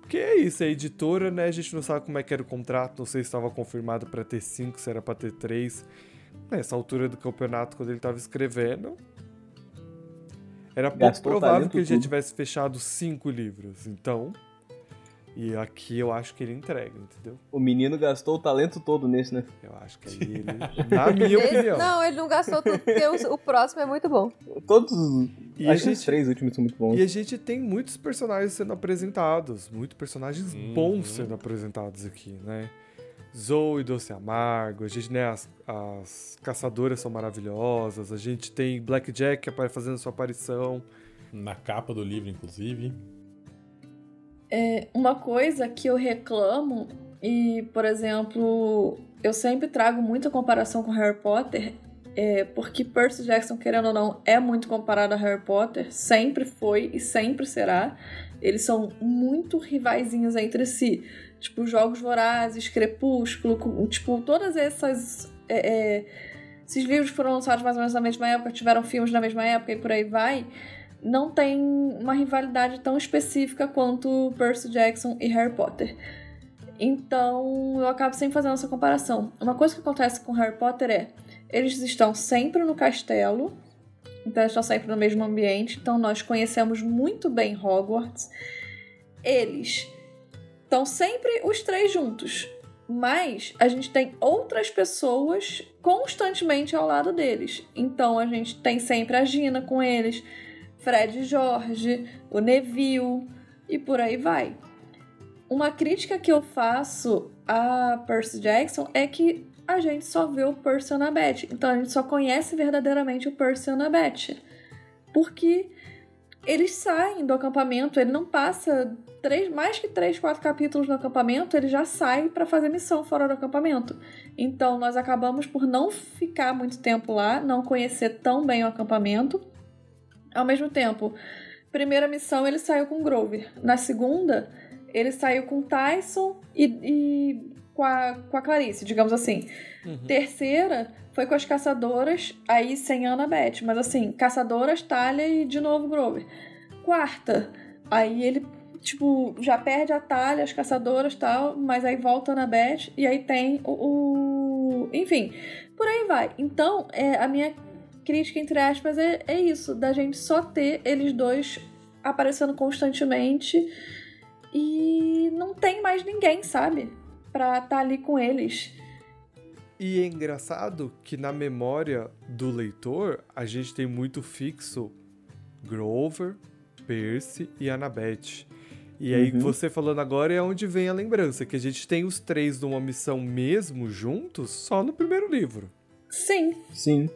Porque é isso, a editora, né? A gente não sabe como é que era o contrato, não sei se estava confirmado para ter cinco, se era para ter três. Nessa altura do campeonato, quando ele estava escrevendo, era pouco Gastou provável que ele tudo. já tivesse fechado cinco livros. Então, e aqui eu acho que ele entrega, entendeu? O menino gastou o talento todo nesse, né? Eu acho que ele, na minha opinião. Não, ele não gastou tudo, porque o, o próximo é muito bom. Todos e acho que os três últimos são muito bons. E a gente tem muitos personagens sendo apresentados, muitos personagens uhum. bons sendo apresentados aqui, né? Zoe Doce Amargo, a gente, né, as, as caçadoras são maravilhosas, a gente tem Blackjack fazendo sua aparição. Na capa do livro, inclusive. É, uma coisa que eu reclamo, e, por exemplo, eu sempre trago muita comparação com Harry Potter, é, porque Percy Jackson, querendo ou não, é muito comparado a Harry Potter, sempre foi e sempre será. Eles são muito rivaizinhos entre si. Tipo, Jogos Vorazes, Crepúsculo, tipo, todas essas. É, é, esses livros foram lançados mais ou menos na mesma época, tiveram filmes na mesma época e por aí vai. Não tem uma rivalidade tão específica quanto Percy Jackson e Harry Potter. Então, eu acabo sempre fazendo essa comparação. Uma coisa que acontece com Harry Potter é: eles estão sempre no castelo, então eles estão sempre no mesmo ambiente, então nós conhecemos muito bem Hogwarts. Eles Estão sempre os três juntos. Mas a gente tem outras pessoas constantemente ao lado deles. Então a gente tem sempre a Gina com eles, Fred Jorge, o Neville e por aí vai. Uma crítica que eu faço a Percy Jackson é que a gente só vê o Percy e a Beth. Então a gente só conhece verdadeiramente o Percy e a Beth. Porque eles saem do acampamento, ele não passa três, mais que três, quatro capítulos no acampamento, ele já sai para fazer missão fora do acampamento. Então nós acabamos por não ficar muito tempo lá, não conhecer tão bem o acampamento. Ao mesmo tempo, primeira missão ele saiu com Grover. Na segunda, ele saiu com Tyson e, e com, a, com a Clarice, digamos assim. Uhum. Terceira foi com as caçadoras, aí sem Annabeth, mas assim, caçadoras, Talia e de novo Grover. Quarta, aí ele tipo, já perde a talha, as caçadoras tal, mas aí volta na Beth e aí tem o, o. Enfim, por aí vai. Então, é, a minha crítica, entre aspas, é, é isso, da gente só ter eles dois aparecendo constantemente e não tem mais ninguém, sabe? Pra estar tá ali com eles. E é engraçado que na memória do leitor a gente tem muito fixo Grover, Percy e Annabeth. E aí, uhum. você falando agora é onde vem a lembrança, que a gente tem os três numa missão mesmo juntos só no primeiro livro. Sim. Sim.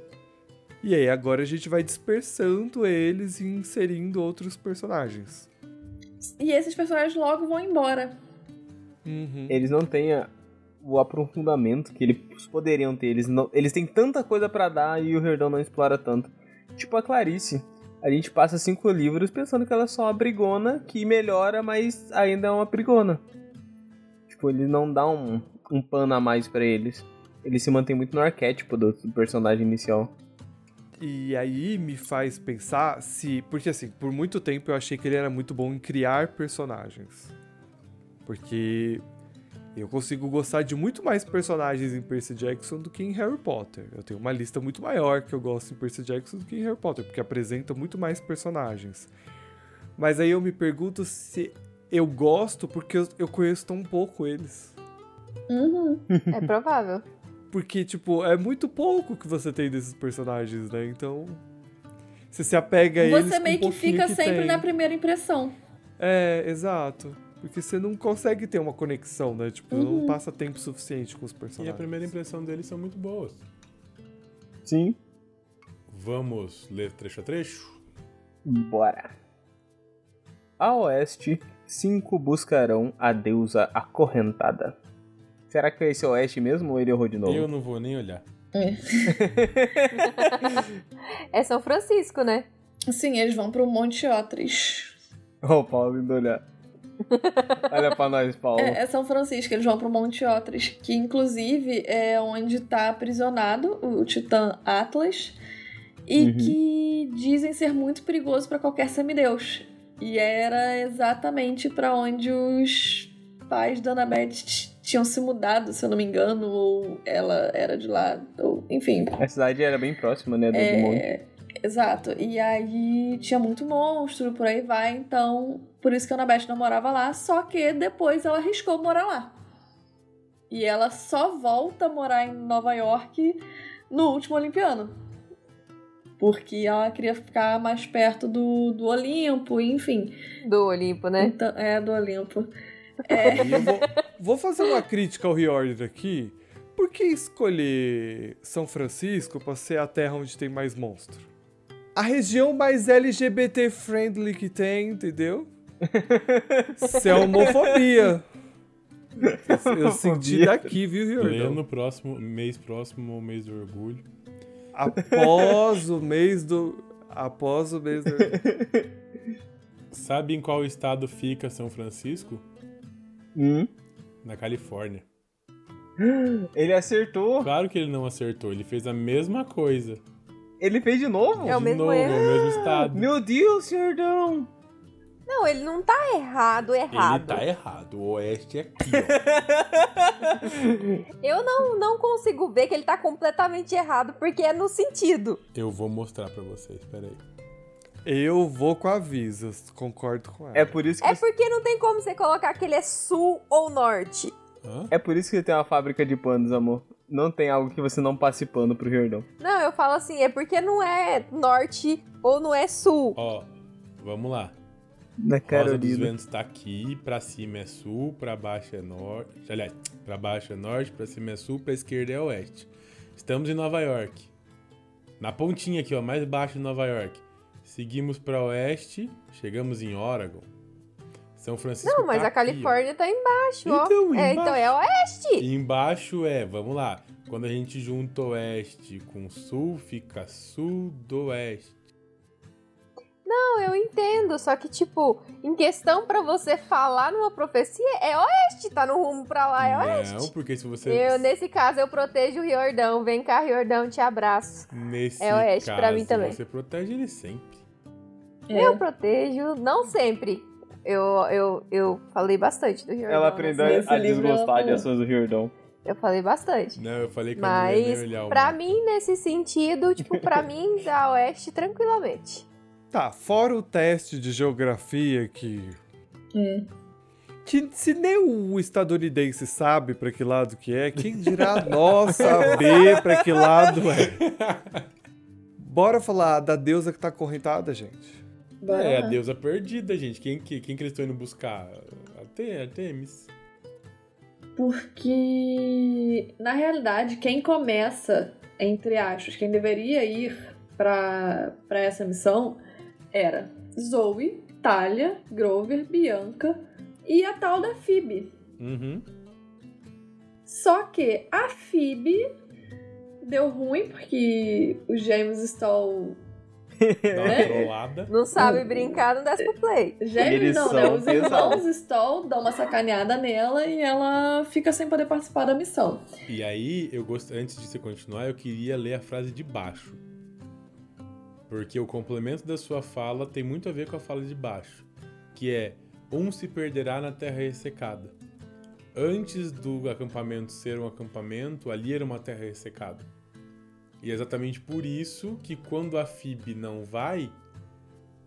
E aí, agora a gente vai dispersando eles e inserindo outros personagens. E esses personagens logo vão embora. Uhum. Eles não têm a, o aprofundamento que eles poderiam ter. Eles, não, eles têm tanta coisa para dar e o Herdão não explora tanto. Tipo a Clarice a gente passa cinco livros pensando que ela é só uma brigona que melhora, mas ainda é uma brigona. Tipo, ele não dá um, um pano a mais para eles. Ele se mantém muito no arquétipo do, do personagem inicial. E aí me faz pensar se. Porque assim, por muito tempo eu achei que ele era muito bom em criar personagens. Porque eu consigo gostar de muito mais personagens em Percy Jackson do que em Harry Potter. Eu tenho uma lista muito maior que eu gosto em Percy Jackson do que em Harry Potter, porque apresenta muito mais personagens. Mas aí eu me pergunto se eu gosto porque eu, eu conheço tão pouco eles. Uhum. É provável. Porque, tipo, é muito pouco que você tem desses personagens, né? Então. Você se apega a você eles. Você meio que fica que sempre tem. na primeira impressão. É, exato. Porque você não consegue ter uma conexão, né? Tipo, uhum. não passa tempo suficiente com os personagens. E a primeira impressão deles são muito boas. Sim. Vamos ler trecho a trecho? Bora. A oeste, cinco buscarão a deusa acorrentada. Será que é esse oeste mesmo ou ele errou de novo? Eu não vou nem olhar. é São Francisco, né? Sim, eles vão pro Monte Otris. Ó, o Paulo indo olhar. Olha pra nós, Paulo. É, é, São Francisco, eles vão pro Monte Otris, que inclusive é onde tá aprisionado o Titã Atlas e uhum. que dizem ser muito perigoso para qualquer semideus. E era exatamente para onde os pais da Annabeth tinham se mudado, se eu não me engano, ou ela era de lá, ou enfim. A cidade era bem próxima, né, do é... monte. Exato. E aí tinha muito monstro, por aí vai, então por isso que a Annabeth não morava lá, só que depois ela arriscou morar lá. E ela só volta a morar em Nova York no último Olimpiano. Porque ela queria ficar mais perto do, do Olimpo, enfim. Do Olimpo, né? Então, é, do Olimpo. É. Vou, vou, fazer uma crítica ao Reorder aqui. Por que escolher São Francisco para ser a terra onde tem mais monstro? A região mais LGBT friendly que tem, entendeu? Isso é homofobia. Eu senti daqui, viu, Riordão? no próximo mês próximo, o mês do orgulho. Após o mês do. Após o mês do. Sabe em qual estado fica São Francisco? Hum? Na Califórnia. Ele acertou. Claro que ele não acertou, ele fez a mesma coisa. Ele fez de novo? É o de mesmo novo, erro. é o mesmo estado. Meu Deus, Jordão! Não, ele não tá errado, errado. Ele tá errado. O oeste é aqui, ó. Eu não, não consigo ver que ele tá completamente errado, porque é no sentido. Eu vou mostrar para vocês, peraí. Eu vou com avisos, concordo com ela. É por isso que É você... porque não tem como você colocar que ele é sul ou norte. Hã? É por isso que ele tem uma fábrica de panos, amor. Não tem algo que você não passe pano pro Riordão. Não, eu falo assim, é porque não é norte ou não é sul. Ó, vamos lá. Na Carolina. Rosa dos Ventos tá aqui, pra cima é sul, pra baixo é norte. Aliás, pra baixo é norte, pra cima é sul, pra esquerda é oeste. Estamos em Nova York. Na pontinha aqui, ó, mais baixo de Nova York. Seguimos para oeste, chegamos em Oregon. São Francisco. Não, mas tá a Califórnia aqui, tá embaixo, então, ó. Embaixo. É, então é oeste. Embaixo é, vamos lá. Quando a gente junta oeste com sul, fica sudoeste. Não, eu entendo, só que tipo, em questão para você falar numa profecia, é oeste, tá no rumo pra lá, é oeste. Não, porque se você Eu nesse caso eu protejo o Riordão, vem cá Riordão, te abraço. Nesse é oeste caso, pra mim também. Você protege ele sempre. É. Eu protejo, não sempre. Eu, eu, eu falei bastante do Riordão. Ela aprendeu a desgostar de ações do Riordão. Eu falei bastante. Não, eu falei que Mas, eu não ia nem olhar pra mim, nesse sentido, tipo, pra mim, dá oeste tranquilamente. Tá, fora o teste de geografia que. Hum. Que se nem o estadunidense sabe pra que lado que é, quem dirá nós saber pra que lado é? Bora falar da deusa que tá acorrentada, gente. Bora É, lá. a deusa perdida, gente. Quem, que- quem que eles estão indo buscar? A Te- a Temis. Porque, na realidade, quem começa, entre aspas, quem deveria ir pra, pra essa missão era Zoe, Talia, Grover, Bianca e a tal da Phoebe. Uhum. Só que a Phoebe deu ruim porque o James Stoll. Dá uma Né? trollada. Não sabe brincar, não desce pro play. James Eles não, né? Os irmãos. Stoll dão uma sacaneada nela e ela fica sem poder participar da missão. E aí, eu gost... antes de você continuar, eu queria ler a frase de baixo. Porque o complemento da sua fala tem muito a ver com a fala de baixo. Que é, um se perderá na terra ressecada. Antes do acampamento ser um acampamento, ali era uma terra ressecada. E é exatamente por isso que quando a Phoebe não vai,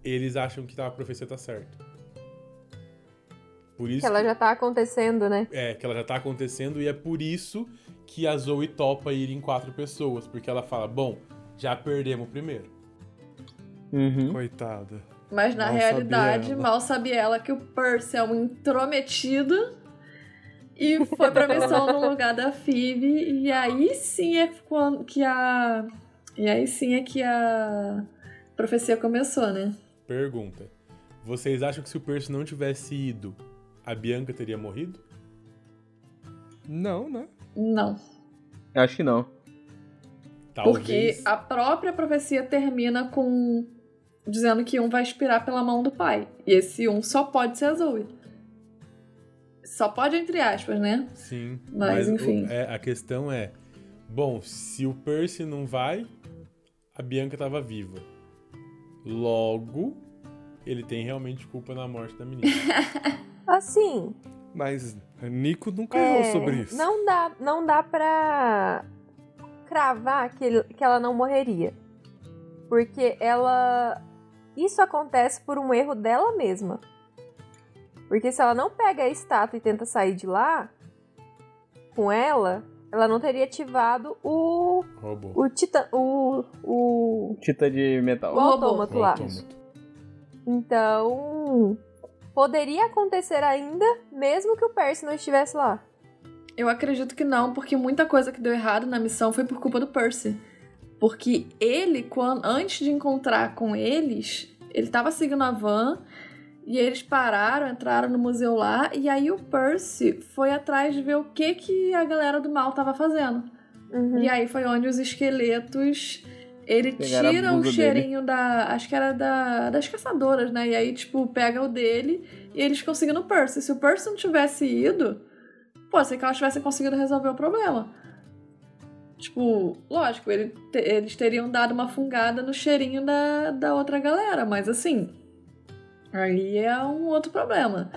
eles acham que a profecia tá certa. Por isso Que ela já tá acontecendo, né? é, que ela já tá acontecendo e é por isso que a Zoe topa ir em quatro pessoas, porque ela fala, bom, já perdemos o primeiro. Uhum. Coitada. Mas na Mal realidade, sabia mal sabia ela que o Percy é um intrometido e foi pra missão no lugar da Phoebe. E aí sim é quando que a, E aí sim é que a profecia começou, né? Pergunta. Vocês acham que se o Percy não tivesse ido, a Bianca teria morrido? Não, né? Não. Acho que não. Talvez. Porque a própria profecia termina com dizendo que um vai expirar pela mão do pai. E esse um só pode ser a Zoe. Só pode entre aspas, né? Sim. Mas, o- enfim. é, a questão é: bom, se o Percy não vai, a Bianca tava viva. Logo, ele tem realmente culpa na morte da menina. Assim, Mas Nico nunca é, errou sobre isso. não dá, não dá pra cravar que, ele- que ela não morreria. Porque ela. Isso acontece por um erro dela mesma. Porque se ela não pega a estátua e tenta sair de lá com ela, ela não teria ativado o. Roubou. o titã. o. o. Tita de metal. o autômato lá. Então. Poderia acontecer ainda, mesmo que o Percy não estivesse lá. Eu acredito que não, porque muita coisa que deu errado na missão foi por culpa do Percy. Porque ele, quando, antes de encontrar com eles, ele tava seguindo a van e eles pararam, entraram no museu lá, e aí o Percy foi atrás de ver o que, que a galera do mal tava fazendo. Uhum. E aí foi onde os esqueletos. Ele Pegaram tira o cheirinho da. Acho que era da, das caçadoras, né? E aí, tipo, pega o dele e eles conseguiram o Percy. Se o Percy não tivesse ido, pode ser que elas tivessem conseguido resolver o problema. Tipo, lógico, ele te- eles teriam dado uma fungada no cheirinho da, da outra galera, mas assim. Aí é um outro problema.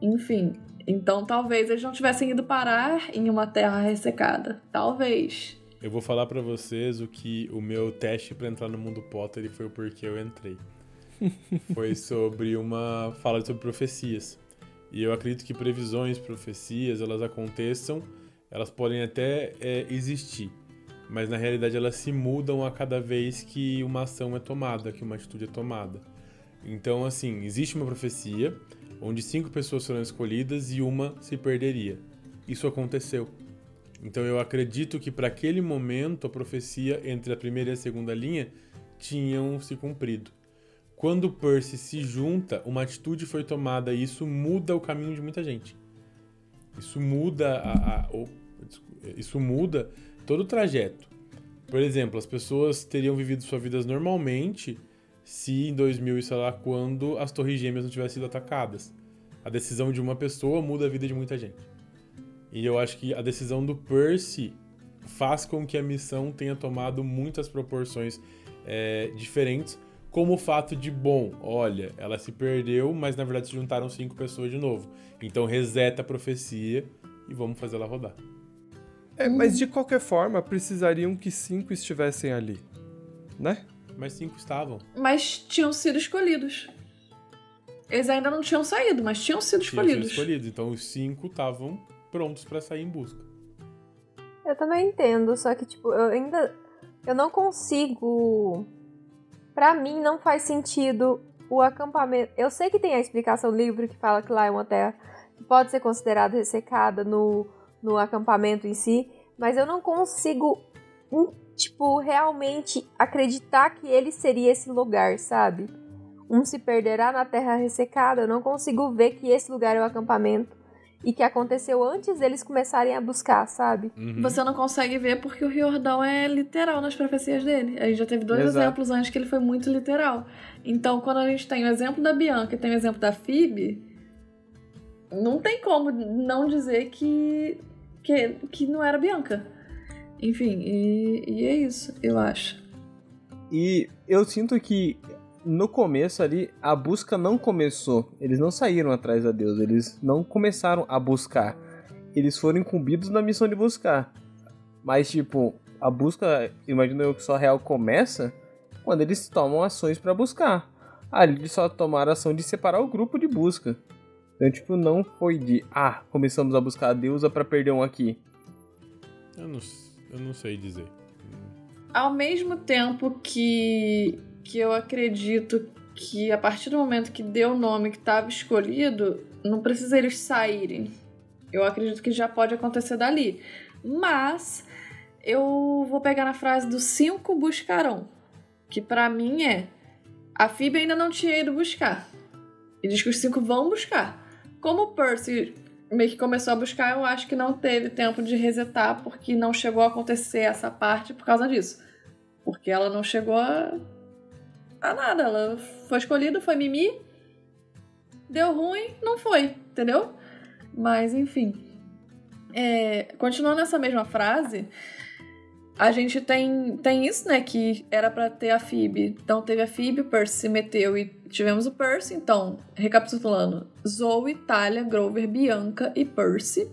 Enfim. Então talvez eles não tivessem ido parar em uma terra ressecada. Talvez. Eu vou falar pra vocês o que o meu teste pra entrar no mundo Potter foi o porquê eu entrei. foi sobre uma fala sobre profecias. E eu acredito que previsões, profecias, elas aconteçam, elas podem até é, existir, mas na realidade elas se mudam a cada vez que uma ação é tomada, que uma atitude é tomada. Então, assim, existe uma profecia onde cinco pessoas serão escolhidas e uma se perderia. Isso aconteceu. Então eu acredito que para aquele momento a profecia entre a primeira e a segunda linha tinham se cumprido. Quando Percy se junta, uma atitude foi tomada e isso muda o caminho de muita gente. Isso muda a, a- isso muda todo o trajeto. Por exemplo, as pessoas teriam vivido suas vidas normalmente se em 2000 e sei lá quando as torres gêmeas não tivessem sido atacadas. A decisão de uma pessoa muda a vida de muita gente. E eu acho que a decisão do Percy faz com que a missão tenha tomado muitas proporções é, diferentes, como o fato de, bom, olha, ela se perdeu, mas na verdade se juntaram cinco pessoas de novo. Então reseta a profecia e vamos fazer ela rodar. É, mas de qualquer forma, precisariam que cinco estivessem ali. Né? Mas cinco estavam. Mas tinham sido escolhidos. Eles ainda não tinham saído, mas tinham sido Tinham sido escolhidos. escolhidos. Então os cinco estavam prontos para sair em busca. Eu também entendo, só que, tipo, eu ainda. Eu não consigo. Pra mim, não faz sentido o acampamento. Eu sei que tem a explicação do livro que fala que lá é uma terra que pode ser considerada ressecada no, no acampamento em si, mas eu não consigo, tipo, realmente acreditar que ele seria esse lugar, sabe? Um se perderá na terra ressecada, eu não consigo ver que esse lugar é o acampamento e que aconteceu antes deles começarem a buscar, sabe? Uhum. Você não consegue ver porque o Riordão é literal nas profecias dele. A gente já teve dois Exato. exemplos antes que ele foi muito literal. Então, quando a gente tem o exemplo da Bianca e tem o exemplo da Phoebe, não tem como não dizer que, que, que não era Bianca. Enfim, e, e é isso, eu acho. E eu sinto que no começo ali a busca não começou. Eles não saíram atrás da Deus, eles não começaram a buscar. Eles foram incumbidos na missão de buscar. Mas tipo, a busca, imagino eu que só real começa quando eles tomam ações pra buscar. Ali eles só tomaram a ação de separar o grupo de busca. Então, tipo, não foi de, ah, começamos a buscar a deusa pra perder um aqui. Eu, não, eu não sei dizer. Ao mesmo tempo que, que eu acredito que a partir do momento que deu o nome que estava escolhido, não precisa eles saírem. Eu acredito que já pode acontecer dali. Mas eu vou pegar na frase dos cinco buscarão. Que para mim é. A Phoebe ainda não tinha ido buscar. E diz que os cinco vão buscar. Como o Percy meio que começou a buscar, eu acho que não teve tempo de resetar, porque não chegou a acontecer essa parte por causa disso. Porque ela não chegou a, a nada. Ela foi escolhida, foi Mimi. Deu ruim, não foi, entendeu? Mas enfim. É, continuando nessa mesma frase, a gente tem, tem isso, né? Que era para ter a Phoebe. Então teve a Phoebe, o Percy se meteu e tivemos o Percy. Então, recapitulando: Zoe, Talia, Grover, Bianca e Percy.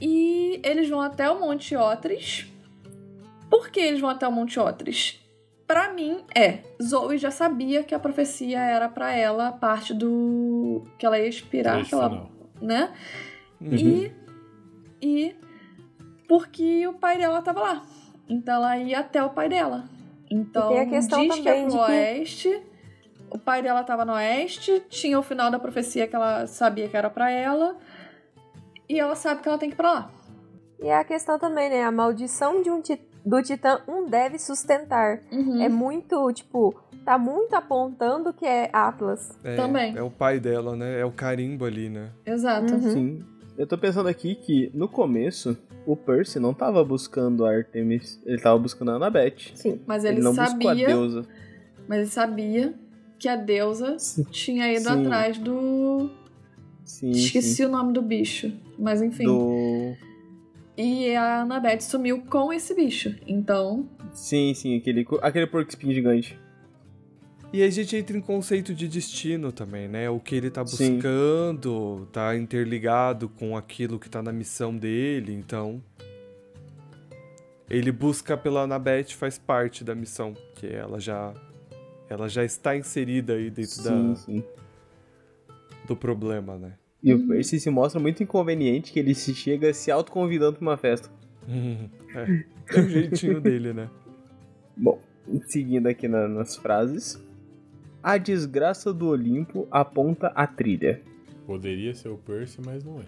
E eles vão até o Monte Otris. Por que eles vão até o Monte Otris? Para mim é, Zoe já sabia que a profecia era para ela a parte do que ela ia expirar, ela, né? Uhum. E e porque o pai dela tava lá. Então ela ia até o pai dela. Então, a questão diz que é pro de que... oeste. O pai dela tava no oeste, tinha o final da profecia que ela sabia que era para ela. E ela sabe que ela tem que ir pra lá. E a questão também, né? A maldição de um do Titã um deve sustentar. Uhum. É muito, tipo, tá muito apontando que é Atlas. É, Também. É o pai dela, né? É o carimbo ali, né? Exato. Uhum. Sim. Eu tô pensando aqui que no começo o Percy não tava buscando a Artemis, ele tava buscando a Annabeth. Sim. Mas Ele, ele, não buscou a sabia. deusa. Mas ele sabia que a deusa Sim. tinha ido Sim. atrás do. Sim, Esqueci o nome do bicho. Mas enfim. Do... E a Annabeth sumiu com esse bicho. Então. Sim, sim, aquele, aquele porco espinho gigante. E aí a gente entra em conceito de destino também, né? O que ele tá Sim. buscando tá interligado com aquilo que tá na missão dele, então. Ele busca pela Anabeth faz parte da missão, que ela já ela já está inserida aí dentro Sim, da, sim. do problema, né? E o Percy se mostra muito inconveniente que ele se chega se autoconvidando pra uma festa. é, é o jeitinho dele, né? Bom, seguindo aqui na- nas frases. A desgraça do Olimpo aponta a trilha. Poderia ser o Percy, mas não é.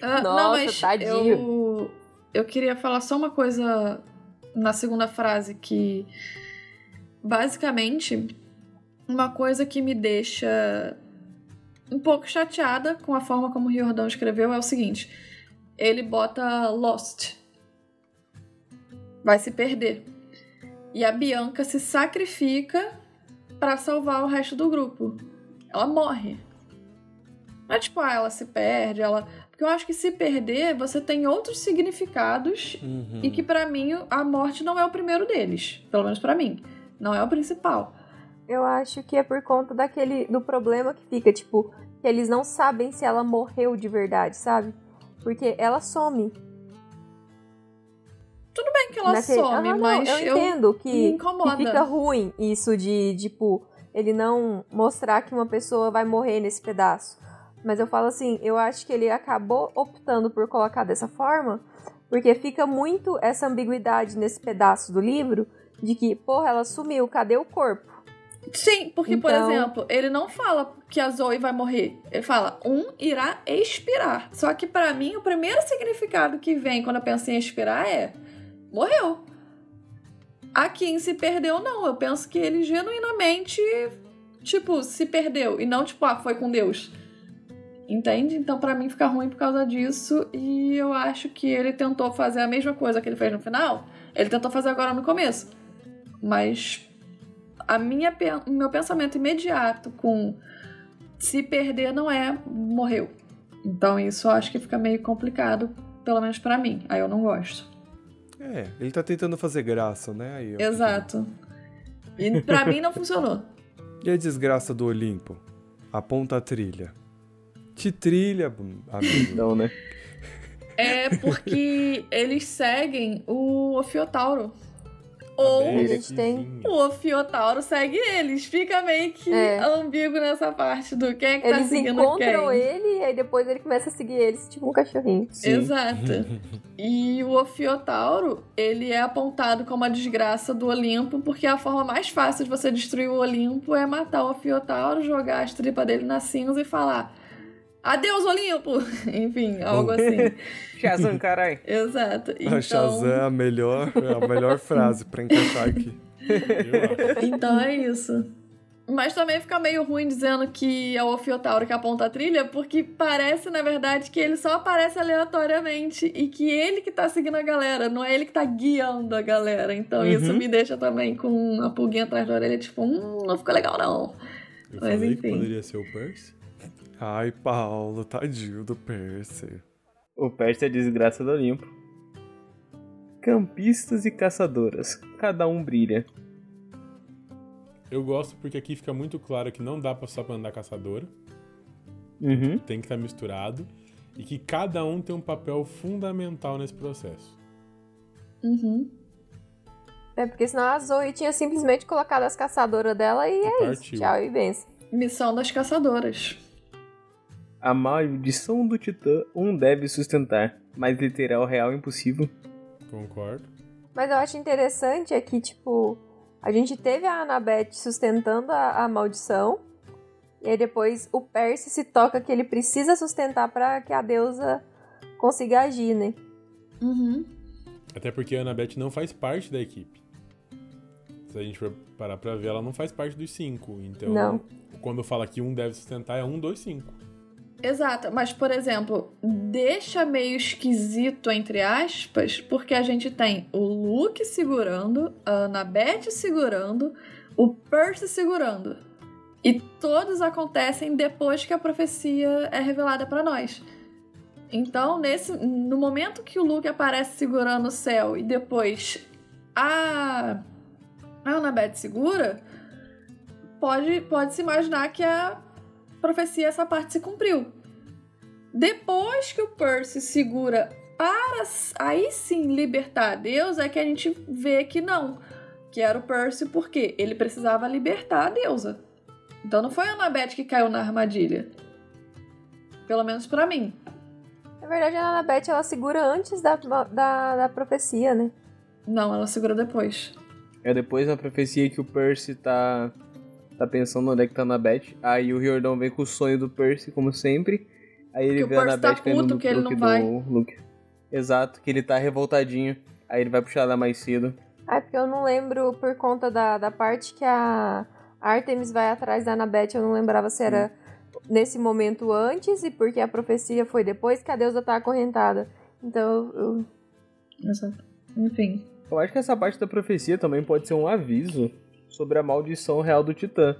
Ah, Nossa, não, mas tadinho. eu, eu queria falar só uma coisa na segunda frase que basicamente uma coisa que me deixa um pouco chateada com a forma como o Riordão escreveu é o seguinte: ele bota Lost. Vai se perder. E a Bianca se sacrifica pra salvar o resto do grupo. Ela morre. Não é tipo, ah, ela se perde, ela. Porque eu acho que se perder, você tem outros significados Uhum. e que pra mim a morte não é o primeiro deles. Pelo menos pra mim. Não é o principal. Eu acho que é por conta daquele do problema que fica, tipo, que eles não sabem se ela morreu de verdade, sabe? Porque ela some. Bem que ela naquele- some, Ah, não, mas eu eu, entendo me que, que incomoda. fica ruim isso de, tipo, ele não mostrar que uma pessoa vai morrer nesse pedaço. Mas eu falo assim, eu acho que ele acabou optando por colocar dessa forma, porque fica muito essa ambiguidade nesse pedaço do livro de que, porra, ela sumiu, cadê o corpo? Sim, porque, por Então- exemplo, ele não fala que a Zoe vai morrer. Ele fala, um irá expirar. Só que pra mim, o primeiro significado que vem quando eu penso em expirar é morreu. A Kim se perdeu, não. Eu penso que ele genuinamente, tipo, se perdeu. E não, tipo, ah, foi com Deus. Entende? Então, pra mim, fica ruim por causa disso. E eu acho que ele tentou fazer a mesma coisa que ele fez no final. Ele tentou fazer agora no começo. Mas a minha, o meu pensamento imediato com se perder não é morreu. Então isso eu acho que fica meio complicado, pelo menos pra mim. Aí eu não gosto. É, ele tá tentando fazer graça, né? Aí, ó. Exato. E pra mim não funcionou. E a desgraça do Olimpo? Aponta a trilha. Que trilha, amigo? Então, né? É porque eles seguem o Ofiotauro. Ou A gente tem- o Ofiotauro segue eles. Fica meio que É. ambíguo nessa parte do quem é que tá Eles seguindo encontram quem. ele e aí depois ele começa a seguir eles, tipo um cachorrinho. Sim. Exato. E o Ofiotauro, ele é apontado como a desgraça do Olimpo, porque a forma mais fácil de você destruir o Olimpo é matar o Ofiotauro, jogar as tripas dele na cinza e falar: Adeus, Olimpo! Enfim, algo assim. Shazam, carai. Exato. Então... A Shazam é a melhor, é a melhor frase pra encaixar aqui. então é isso. Mas também fica meio ruim dizendo que é o Ofiotauro que aponta a trilha, porque parece, na verdade, que ele só aparece aleatoriamente e que ele que tá seguindo a galera, não é ele que tá guiando a galera. Então uhum. isso me deixa também com uma pulguinha atrás da orelha, tipo, hum, não ficou legal não. Eu Mas falei enfim. que poderia ser o Percy? Ai, Paulo, tadinho do Percy. O Percy é desgraça do Olimpo. Campistas e caçadoras, cada um brilha. Eu gosto porque aqui fica muito claro que não dá só pra andar caçadora. Uhum. Tem que estar tá misturado. E que cada um tem um papel fundamental nesse processo. Uhum. É porque senão a Zoe tinha simplesmente colocado as caçadoras dela e, e é partiu. isso. Tchau e benção. Missão das caçadoras. A maldição do Titã um deve sustentar, mas literal real impossível. Concordo. Mas eu acho interessante é que, tipo, a gente teve a Annabeth sustentando a, a maldição. E aí depois o Percy se toca que ele precisa sustentar para que a deusa consiga agir, né? Uhum. Até porque a Annabeth não faz parte da equipe. Se a gente for parar pra ver, ela não faz parte dos cinco. Então, não. quando fala que um deve sustentar, é um, dois, cinco. Exato, mas por exemplo, deixa meio esquisito, entre aspas, porque a gente tem o Luke segurando, a Annabeth segurando, o Percy segurando. E todos acontecem depois que a profecia é revelada para nós. Então, nesse, no momento que o Luke aparece segurando o céu e depois a, a Annabeth segura, pode, pode se imaginar que a profecia, essa parte se cumpriu. Depois que o Percy segura para aí sim libertar Deus, é que a gente vê que não. Que era o Percy porque ele precisava libertar a deusa. Então não foi a Annabeth que caiu na armadilha. Pelo menos para mim. Na verdade, a Annabeth ela segura antes da, da, da profecia, né? Não, ela segura depois. É depois da profecia que o Percy tá tá pensando onde é que tá na Beth. Aí o Riordão vem com o sonho do Percy, como sempre. Aí ele vê a Beth tá caindo no que ele não vai. Luke. Exato, que ele tá revoltadinho. Aí ele vai puxar lá mais cedo. Ah, porque eu não lembro por conta da, da parte que a Artemis vai atrás da Annabeth, eu não lembrava se era hum. nesse momento antes e porque a profecia foi depois que a deusa tá acorrentada. Então eu. Exato. Enfim. Eu acho que essa parte da profecia também pode ser um aviso sobre a maldição real do Titã.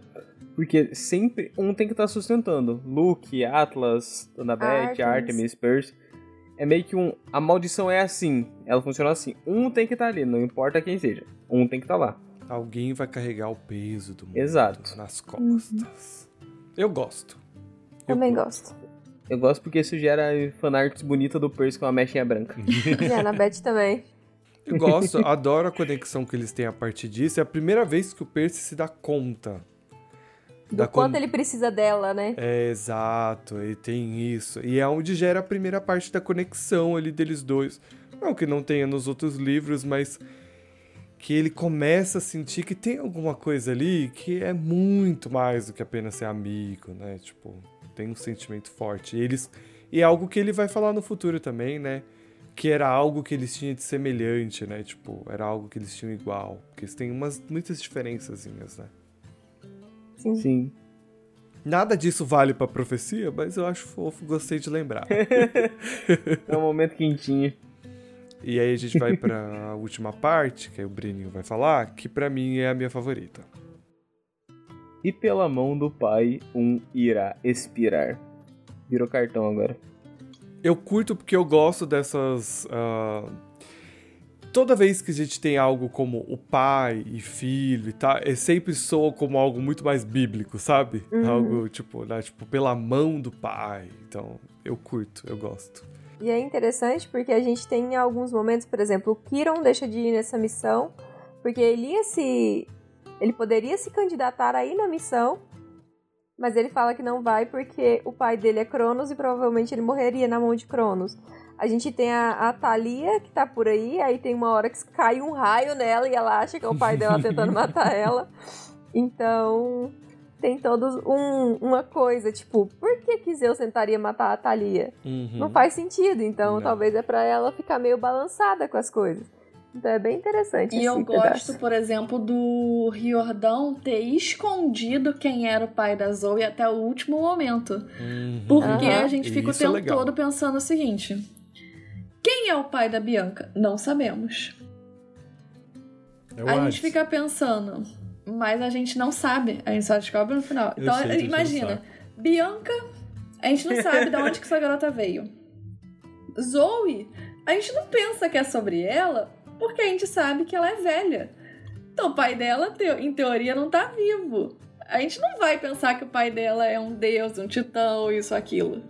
Porque sempre um tem que estar tá sustentando. Luke, Atlas, Annabeth, Artemis. Artemis, Percy. É meio que um. A maldição é assim. Ela funciona assim. Um tem que estar tá ali, não importa quem seja. Um tem que estar tá lá. Alguém vai carregar o peso do mundo Exato. nas costas. Uhum. Eu gosto. Eu Também gosto. Eu gosto porque isso gera fanarts bonita do Percy com uma mechinha branca. e a Annabeth também. Eu gosto, adoro a conexão que eles têm a partir disso. É a primeira vez que o Percy se dá conta. Do da quanto con... ele precisa dela, né? É, exato, e tem isso. E é onde gera a primeira parte da conexão ali deles dois. Não que não tenha nos outros livros, mas que ele começa a sentir que tem alguma coisa ali que é muito mais do que apenas ser amigo, né? Tipo, tem um sentimento forte. E, eles... e é algo que ele vai falar no futuro também, né? Que era algo que eles tinham de semelhante, né? Tipo, era algo que eles tinham igual. Porque eles têm umas, muitas diferençazinhas, né? Sim. Sim. Nada disso vale pra profecia, mas eu acho fofo, gostei de lembrar. é um momento quentinho. E aí a gente vai pra última parte, que aí o Breninho vai falar, que para mim é a minha favorita. E pela mão do pai, um irá expirar. Virou cartão agora eu curto porque eu gosto dessas. Uh, toda vez que a gente tem algo como o pai e filho e tal, é sempre soa como algo muito mais bíblico, sabe? Uhum. Algo tipo, né, tipo, pela mão do pai. Então, eu curto, eu gosto. E é interessante porque a gente tem alguns momentos, por exemplo, o Kiron deixa de ir nessa missão porque ele ia se. Ele poderia se candidatar aí na missão, mas ele fala que não vai porque o pai dele é Cronos e provavelmente ele morreria na mão de Cronos. A gente tem a, a Thalia, que tá por aí, aí tem uma hora que cai um raio nela e ela acha que é o pai dela tentando matar ela. Então, tem todos um, uma coisa, tipo, por que que Zeus tentaria matar a Thalia? Uhum. Não faz sentido, então Não. talvez é pra ela ficar meio balançada com as coisas. Então é bem interessante E esse eu pedaço. gosto, por exemplo, do Riordão ter escondido quem era o pai da Zoe até o último momento. Uhum. Porque Aham. a gente fica Isso é o tempo legal. todo pensando o seguinte: quem é o pai da Bianca? Não sabemos. É o a Hades. gente fica pensando, mas a gente não sabe. A gente só descobre no final. Eu Então, sei imagina. Bianca, a gente não sabe de onde que essa garota veio. Zoe, a gente não pensa que é sobre ela, porque a gente sabe que ela é velha. Então, o pai dela, em teoria, não tá vivo. A gente não vai pensar que o pai dela é um deus, um titã, isso, aquilo.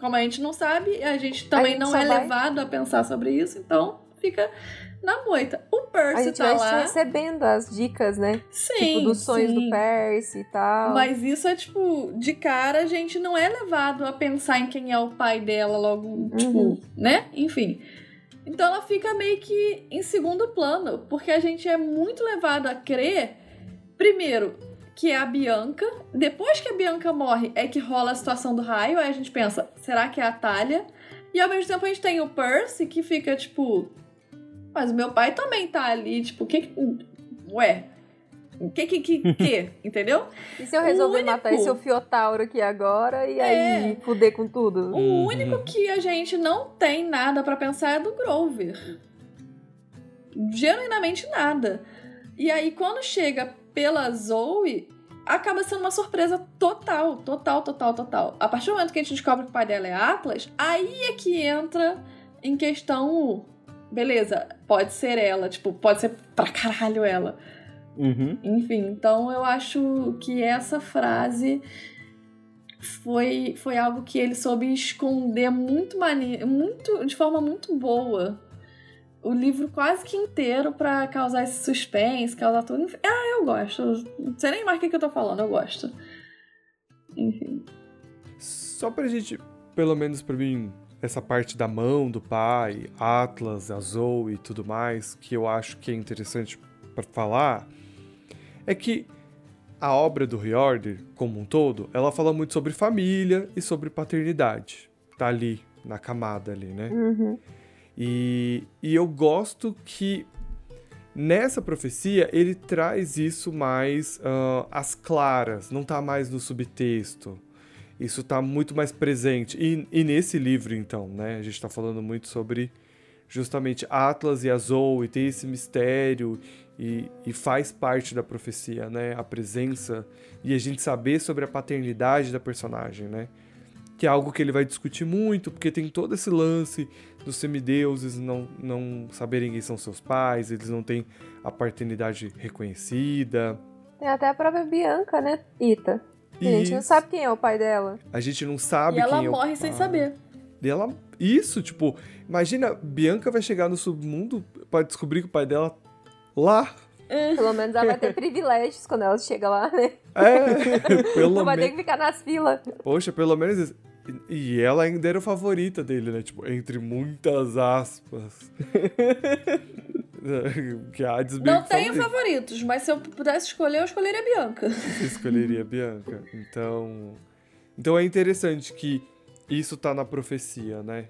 Como a gente não sabe, a gente também gente não é vai- levado a pensar sobre isso, então fica na moita. O A Percy gente tá vai lá. recebendo as dicas, né? Sim, tipo, dos sonhos sim. do Percy e tal. Mas isso é tipo, de cara a gente não é levado a pensar em quem é o pai dela logo, tipo, Uhum. né? Enfim. Então ela fica meio que em segundo plano, porque a gente é muito levado a crer, primeiro, que é a Bianca. Depois que a Bianca morre, é que rola a situação do raio. Aí a gente pensa, será que é a Talia? E ao mesmo tempo a gente tem o Percy que fica tipo. Mas o meu pai também tá ali, tipo, o que- Ué. O que que. que, que? Entendeu? E se eu resolver único- matar esse Fiotauro aqui agora e É. aí fuder com tudo? O Uhum. único que a gente não tem nada pra pensar é do Grover. Genuinamente nada. E aí, quando chega pela Zoe, acaba sendo uma surpresa total, total, total, total. A partir do momento que a gente descobre que o pai dela é Atlas, aí é que entra em questão o. Beleza, pode ser ela, tipo, pode ser pra caralho ela. Uhum. Enfim, então eu acho que essa frase foi, foi algo que ele soube esconder muito muito de forma muito boa. O livro quase que inteiro pra causar esse suspense, causar tudo. Ah, eu gosto. Não sei nem mais o que, que eu tô falando, eu gosto. Enfim. Só pra gente, pelo menos pra mim, essa parte da mão do pai, Atlas, a Zoe e tudo mais, que eu acho que é interessante pra falar, é que a obra do Riordan, como um todo, ela fala muito sobre família e sobre paternidade. Tá ali, na camada ali, né? Uhum. E, e eu gosto que nessa profecia ele traz isso mais ah, às claras, não tá mais no subtexto. Isso tá muito mais presente. E, e nesse livro, então, né? A gente tá falando muito sobre justamente Atlas e a Zoe, tem esse mistério e, e faz parte da profecia, né? A presença e a gente saber sobre a paternidade da personagem, né? Que é algo que ele vai discutir muito, porque tem todo esse lance dos semideuses não, não saberem quem são seus pais, eles não têm a paternidade reconhecida. Tem até a própria Bianca, né, Ita? A gente não sabe quem é o pai dela. A gente não sabe e ela quem é o morre sem pai. saber. E ela... Isso, tipo, imagina, Bianca vai chegar no submundo pra descobrir que o pai dela lá. Pelo menos ela vai ter privilégios quando ela chega lá, né? É, pelo Não vai ter que ficar nas filas. Poxa, pelo menos isso. E ela ainda era a favorita dele, né? Tipo, entre muitas aspas. que a Hades Não que tenho falou favoritos, mas se eu pudesse escolher, eu escolheria a Bianca. Você escolheria a Bianca. Então. Então é interessante que isso tá na profecia, né?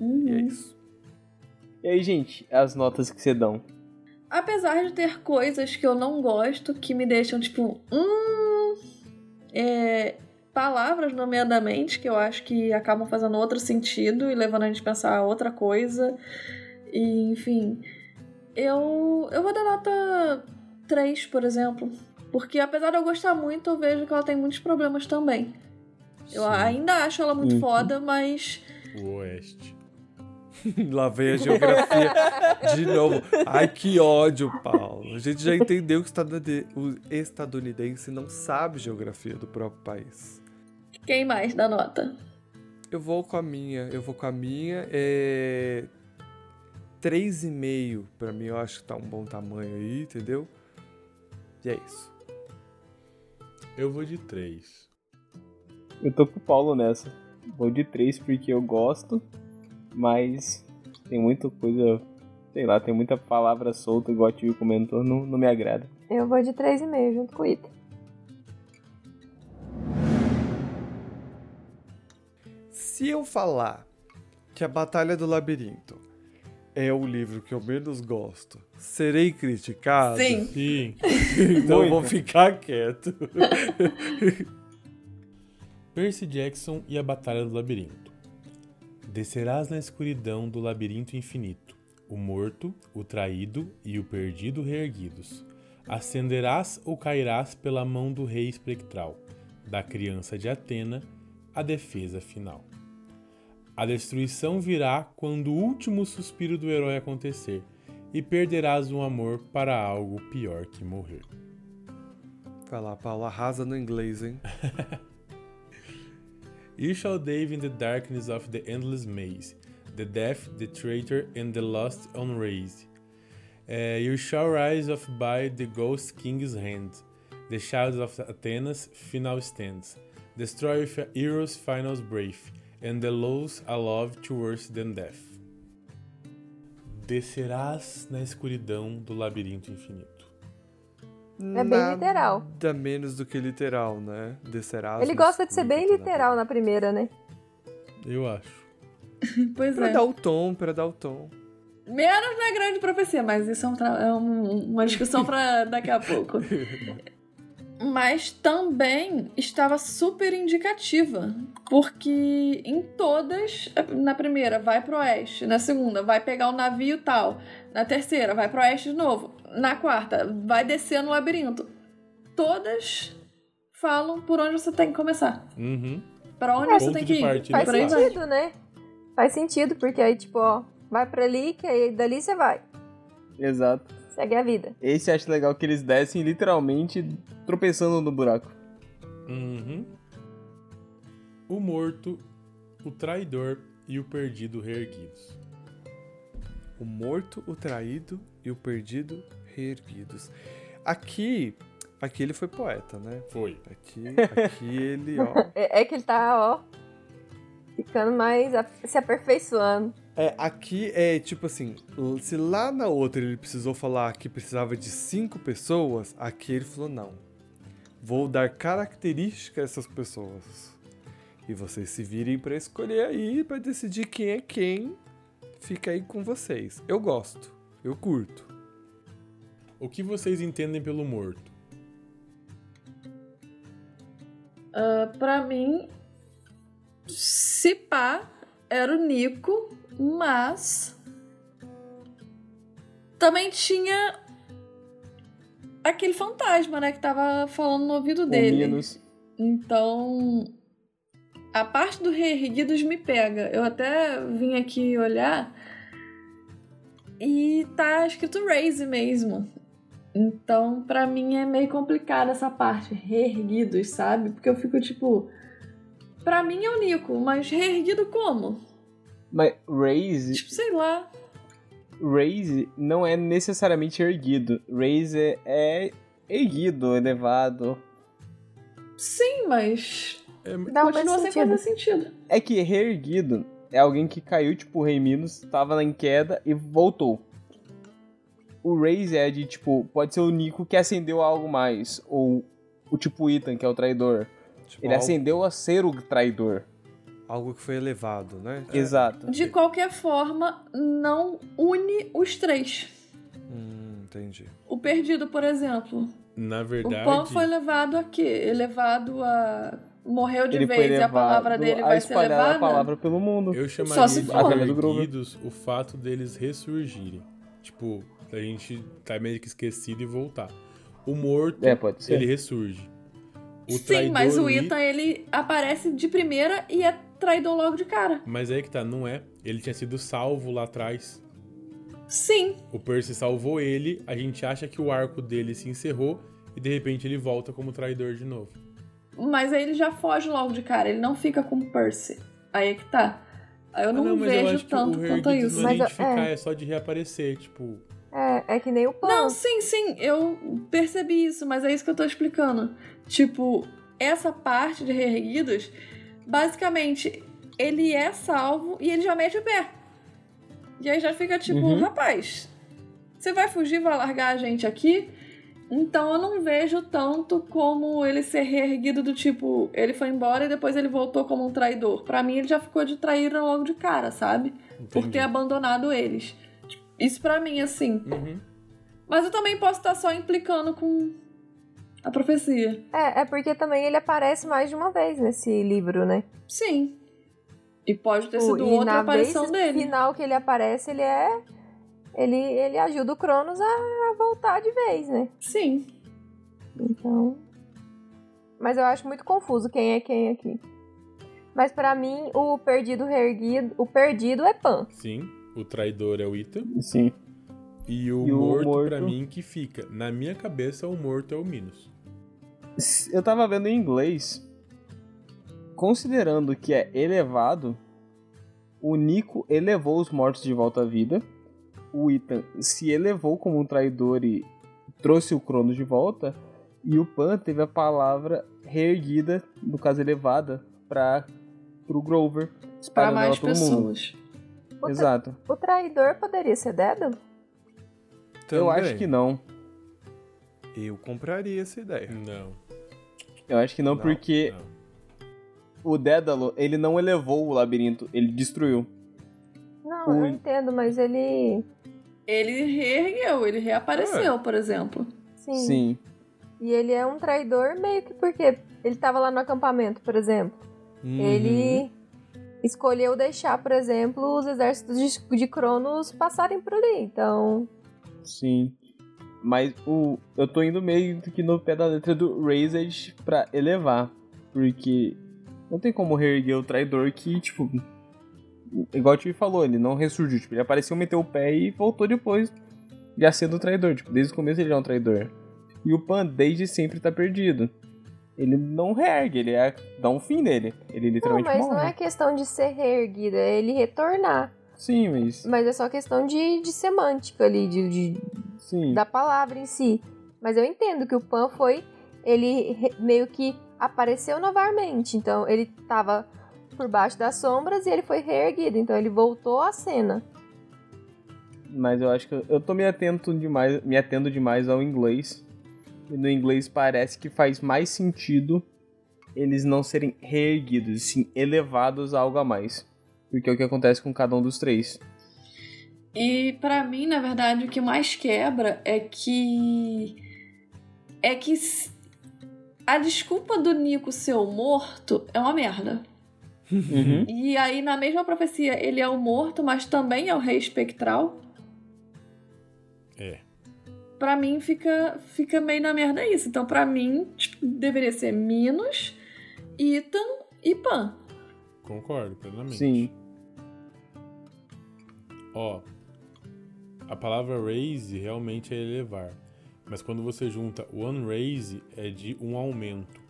E é isso. E aí, gente, as notas que você dão? Apesar de ter coisas que eu não gosto, que me deixam tipo, hum. É, palavras, nomeadamente, que eu acho que acabam fazendo outro sentido e levando a gente a pensar outra coisa. E, enfim. Eu, eu vou dar nota 3, por exemplo. Porque apesar de eu gostar muito, eu vejo que ela tem muitos problemas também. Eu Sim. ainda acho ela muito Uhum. foda, mas. O Oeste. Lá vem a geografia de novo. Ai, que ódio, Paulo. A gente já entendeu que o estadunidense- não sabe geografia do próprio país. Quem mais dá nota? Eu vou com a minha. Eu vou com a minha. É. 3,5 pra mim, eu acho que tá um bom tamanho aí, entendeu? E é isso. Eu vou de três. Eu tô com o Paulo nessa. Vou de três porque eu gosto, mas tem muita coisa, sei lá, tem muita palavra solta, igual a Tio comentou, não, não me agrada. Eu vou de 3,5 junto com o Ita. Se eu falar que a Batalha do Labirinto é o livro que eu menos gosto, serei criticado? Sim. Sim. então eu vou ficar quieto. Percy Jackson e a Batalha do Labirinto. Descerás na escuridão do labirinto infinito, o morto, o traído e o perdido reerguidos. Ascenderás ou cairás pela mão do rei espectral, da criança de Atena, a defesa final. A destruição virá quando o último suspiro do herói acontecer, e perderás o amor para algo pior que morrer. Vai lá, Paula, arrasa no inglês, hein? You shall dive in the darkness of the endless maze, the deaf, the traitor, and the lost unraised. Uh, you shall rise of by the ghost king's hand, the child of Athena's final stands, destroy with a hero's final breath, and the lows love to worse than death. Descerás na escuridão do labirinto infinito. É bem literal. Nada menos do que literal, né? Descerás. Ele gosta de ser bem literal na primeira, né? Eu acho. Pois Pra é. dar o tom, pra dar o tom. Menos na grande profecia, mas isso é, um tra- é um- uma discussão pra daqui a pouco. Mas também estava super indicativa, porque em todas, na primeira vai pro oeste, na segunda vai pegar o navio tal, na terceira vai pro oeste de novo, na quarta vai descer no labirinto. Todas falam por onde você tem que começar. Uhum. Pra onde É, você tem que ir. partida Faz sentido, né? Faz sentido, porque aí, tipo, ó, vai pra ali, que aí dali você vai. Exato. Segue a vida. Esse acho legal que eles descem literalmente tropeçando no buraco. Uhum. O morto, o traidor e o perdido reerguidos. O morto, o traído e o perdido reerguidos. Aqui, aqui ele foi poeta, né? Foi. Aqui, aqui ele, ó. É, é que ele tá, ó, ficando mais, a- se aperfeiçoando. É, aqui é tipo assim, se lá na outra ele precisou falar que precisava de cinco pessoas, aqui ele falou não. Vou dar características a essas pessoas. E vocês se virem pra escolher aí, pra decidir quem é quem. Fica aí com vocês. Eu gosto, eu curto. O que vocês entendem pelo morto? Pra mim, se pá, era o Nico, mas também tinha aquele fantasma, né, que tava falando no ouvido O dele. Então, a parte do reerguidos me pega. Eu até vim aqui olhar e tá escrito raise mesmo. Então, pra mim é meio complicado essa parte, reerguidos, sabe? Porque eu fico tipo, pra mim é o Nico, mas reerguido como? Mas raise, Tipo, sei lá. raise não é necessariamente erguido. Raise é, é erguido, elevado. Sim, mas É, Dá continua sem sentido. fazer sentido. É que reerguido é alguém que caiu, tipo o Rei Minos, tava em queda e voltou. O raise é de, tipo, pode ser o Nico que acendeu algo mais. Ou o tipo Ethan, que é o traidor. Tipo, Ele algo, acendeu a ser o traidor. algo que foi elevado, né? Exato. De qualquer forma, não une os três. Hum, entendi. O perdido, por exemplo. na O verdade, pão foi levado a quê? Elevado a. Morreu de Ele vez e a palavra dele a vai ser levada? a palavra pelo mundo. eu Só chamaria se de reerguidos o fato deles ressurgirem. Tipo, a gente tá meio que esquecido e voltar. O morto, É, pode ser. ele ressurge. O Sim, traidor, mas o It- Ethan, ele aparece de primeira e é traidor logo de cara. Mas aí que tá, não é. Ele tinha sido salvo lá atrás. Sim, O Percy salvou ele, a gente acha que o arco dele se encerrou e de repente ele volta como traidor de novo. mas aí ele já foge logo de cara, ele não fica com o Percy. Aí é que tá. Eu Ah, não, mas eu vejo tanto o quanto isso. não é Mas, identificar, é. é só de reaparecer, tipo... É, que nem o pão. Não, sim, sim, eu percebi isso, mas é isso que eu tô explicando. Tipo, essa parte de reerguidos, basicamente, ele é salvo e ele já mete o pé. E aí já fica tipo, Uhum. rapaz, você vai fugir, vai largar a gente aqui? Então eu não vejo tanto como ele ser reerguido do tipo, ele foi embora e depois ele voltou como um traidor. Para mim ele já ficou de traíra logo de cara, sabe? Entendi. Por ter abandonado eles. Isso para mim, assim. Uhum. Mas eu também posso estar só implicando com a profecia. É, é porque também ele aparece mais de uma vez nesse livro, né? Sim. E pode ter sido outra aparição vez dele. No final que ele aparece, ele é ele, ele ajuda o Cronos a voltar de vez, né? Sim. Então. Mas eu acho muito confuso quem é quem aqui. Mas para mim, o perdido reerguido. O perdido é Pan. Sim. O traidor é o Ita. Sim. E o, e morto, morto, pra mim, que fica. Na minha cabeça, o morto é o Minos. Eu tava vendo em inglês. Considerando que é elevado, o Nico elevou os mortos de volta à vida o Ethan se elevou como um traidor e trouxe o Cronos de volta, e o Pan teve a palavra reerguida, no caso elevada, para o Grover, para mais pessoas. O Exato. O traidor poderia ser Dédalo? Eu acho que não. Eu compraria essa ideia. Não. Eu acho que não, não porque não. o Dédalo, ele não elevou o labirinto, ele destruiu. Não, o... eu entendo, mas ele ele reergueu, ele reapareceu, é. por exemplo. Sim. Sim. E ele é um traidor meio que porque ele tava lá no acampamento, por exemplo. Uhum. Ele escolheu deixar, por exemplo, os exércitos de, de Cronos passarem por ali. Então. Sim. Mas o, eu tô indo meio que no pé da letra do Razed pra elevar. Porque não tem como reerguer o traidor que, tipo, igual o Tio falou, ele não ressurgiu. Tipo, ele apareceu, meteu o pé e voltou depois, já sendo traidor. Tipo, desde o começo ele é um traidor. E o Pan, desde sempre, tá perdido. Ele não reergue, ele é, dá um fim nele. Ele literalmente Não, mas morre. não é questão de ser reerguido, é ele retornar. Sim, mas... Mas é só questão de, de semântica ali, de, de Sim. da palavra em si. Mas eu entendo que o Pan foi... Ele meio que apareceu novamente. Então, ele tava por baixo das sombras e ele foi reerguido. Então ele voltou à cena. Mas eu acho que eu tô me atento demais, me atendo demais ao inglês. E no inglês parece que faz mais sentido eles não serem reerguidos, sim elevados a algo a mais. Porque é o que acontece com cada um dos três. E para mim, na verdade, o que mais quebra é que é que a desculpa do Nico ser o morto é uma merda. Uhum. E aí, na mesma profecia, ele é o morto, mas também é o rei espectral. É. Pra mim, fica, fica meio na merda isso. Então, pra mim, tipo, deveria ser Minos, Ethan e Pan. Concordo, plenamente. Sim. Ó, a palavra raise realmente é elevar. Mas quando você junta one raise, é de um aumento.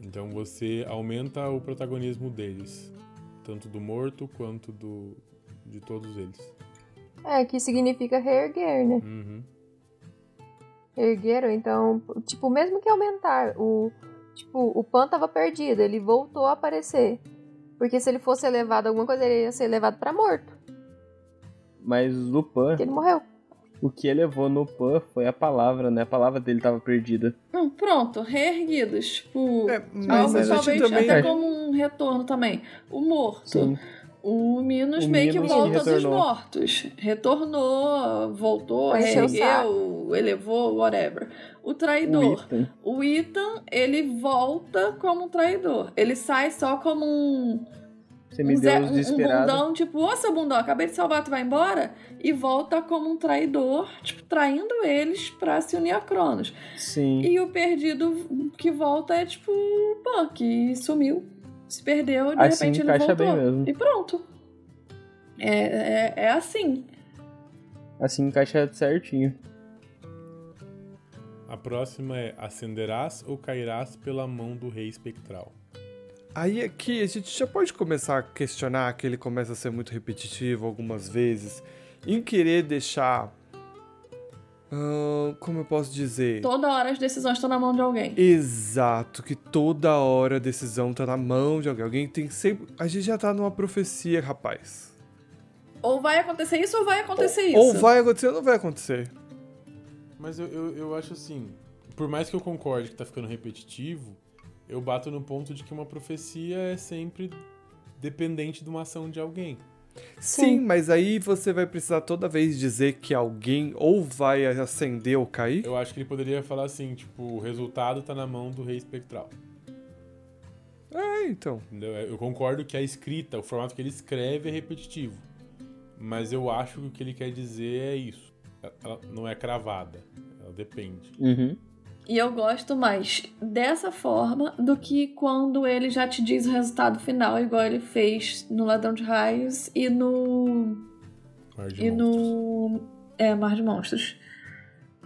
Então você aumenta o protagonismo deles, tanto do morto quanto do de todos eles. É, que significa reerguer, né? Uhum. Ergueram, então, tipo, mesmo que aumentar, o tipo, o Pan tava perdido, ele voltou a aparecer. Porque se ele fosse elevado alguma coisa, ele ia ser levado para morto. Mas o Pan. Porque ele morreu o que elevou no Pan foi a palavra, né? A palavra dele tava perdida. Hum, pronto, reerguidos. Tipo, é, mas algo talvez também... até como um retorno também. O morto. Sim. O Minos o meio Minos que volta dos mortos. Retornou, voltou, reergueu, elevou, whatever. O traidor. O Ethan. o Ethan, ele volta como um traidor. Ele sai só como um Semideus um, desesperado. Um bundão, tipo, ô seu bundão, acabei de salvar, tu vai embora? E volta como um traidor, tipo, traindo eles pra se unir a Cronos. Sim. E o perdido que volta é tipo, pô, que sumiu, se perdeu, de assim repente ele voltou. Bem mesmo. E pronto. É, é, é assim. Assim encaixa certinho. A próxima é: acenderás ou cairás pela mão do rei espectral? Aí aqui a gente já pode começar a questionar que ele começa a ser muito repetitivo algumas vezes, em querer deixar. Uh, como eu posso dizer? Toda hora as decisões estão na mão de alguém. Exato, que toda hora a decisão tá na mão de alguém. Alguém tem sempre. A gente já tá numa profecia, rapaz. Ou vai acontecer isso ou vai acontecer ou, isso. Ou vai acontecer ou não vai acontecer. Mas eu, eu, eu acho assim, por mais que eu concorde que tá ficando repetitivo, eu bato no ponto de que uma profecia é sempre dependente de uma ação de alguém. Sim, mas aí você vai precisar toda vez dizer que alguém ou vai acender ou cair? Eu acho que ele poderia falar assim, tipo, o resultado tá na mão do rei espectral. É, então. Entendeu? Eu concordo que a escrita, o formato que ele escreve é repetitivo. Mas eu acho que o que ele quer dizer é isso. Ela não é cravada. Ela depende. Uhum. E eu gosto mais dessa forma do que quando ele já te diz o resultado final, igual ele fez no Ladrão de Raios e no. Mar de e Monstros. no. É, Mar de Monstros.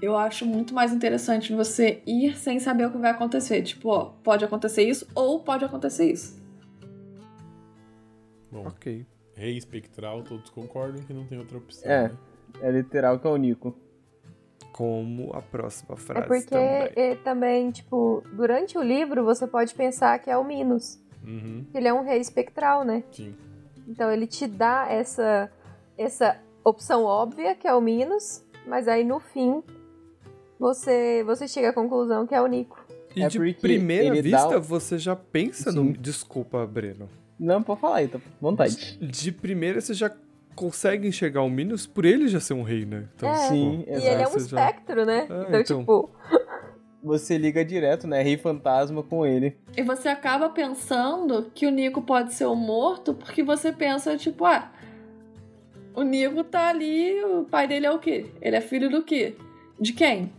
Eu acho muito mais interessante você ir sem saber o que vai acontecer. Tipo, ó, pode acontecer isso ou pode acontecer isso. Bom, Ok. rei espectral, todos concordam que não tem outra opção. É. né? É literal que é o Nico. Como a próxima É frase porque também. é, também, tipo, durante o livro você pode pensar que é o Minos. Uhum, Ele é um rei espectral, né? sim. Então ele te dá essa, essa opção óbvia, que é o Minos, mas aí no fim você, você chega à conclusão que é o Nico. E É de primeira vista, você já pensa no. Sim. Desculpa, Breno. Não, pode falar aí, tá? Vontade. De primeira, você já consegue enxergar o Minos por ele já ser um rei, né? Então, É. Sim, E exato. ele é um Você já- espectro, né? Ah, então, então. tipo, Você liga direto, né? Rei fantasma com ele. E você acaba pensando que o Nico pode ser o morto porque você pensa, tipo, ah, o Nico tá ali, o pai dele é o quê? Ele é filho do quê? De quem?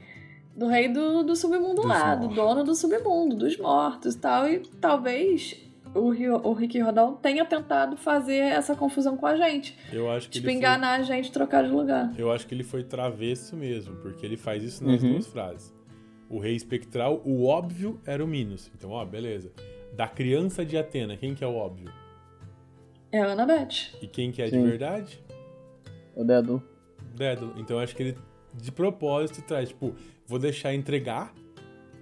Do rei do, do submundo Dos lá, do mortos. dono do submundo, dos mortos e tal. E talvez o, Rio, o Rick Rodão tenha tentado fazer essa confusão com a gente. Eu acho que Tipo, ele enganar a gente, trocar de lugar. Foi, eu acho que ele foi travesso mesmo, porque ele faz isso nas Uhum. duas frases. O rei espectral, o óbvio era o Minos. Então, ó, beleza. Da criança de Atena, quem que é o óbvio? É a Annabeth. E quem que é Sim. de verdade? O dedo. Dédalo. Então eu acho que ele, de propósito, traz, tipo, vou deixar entregar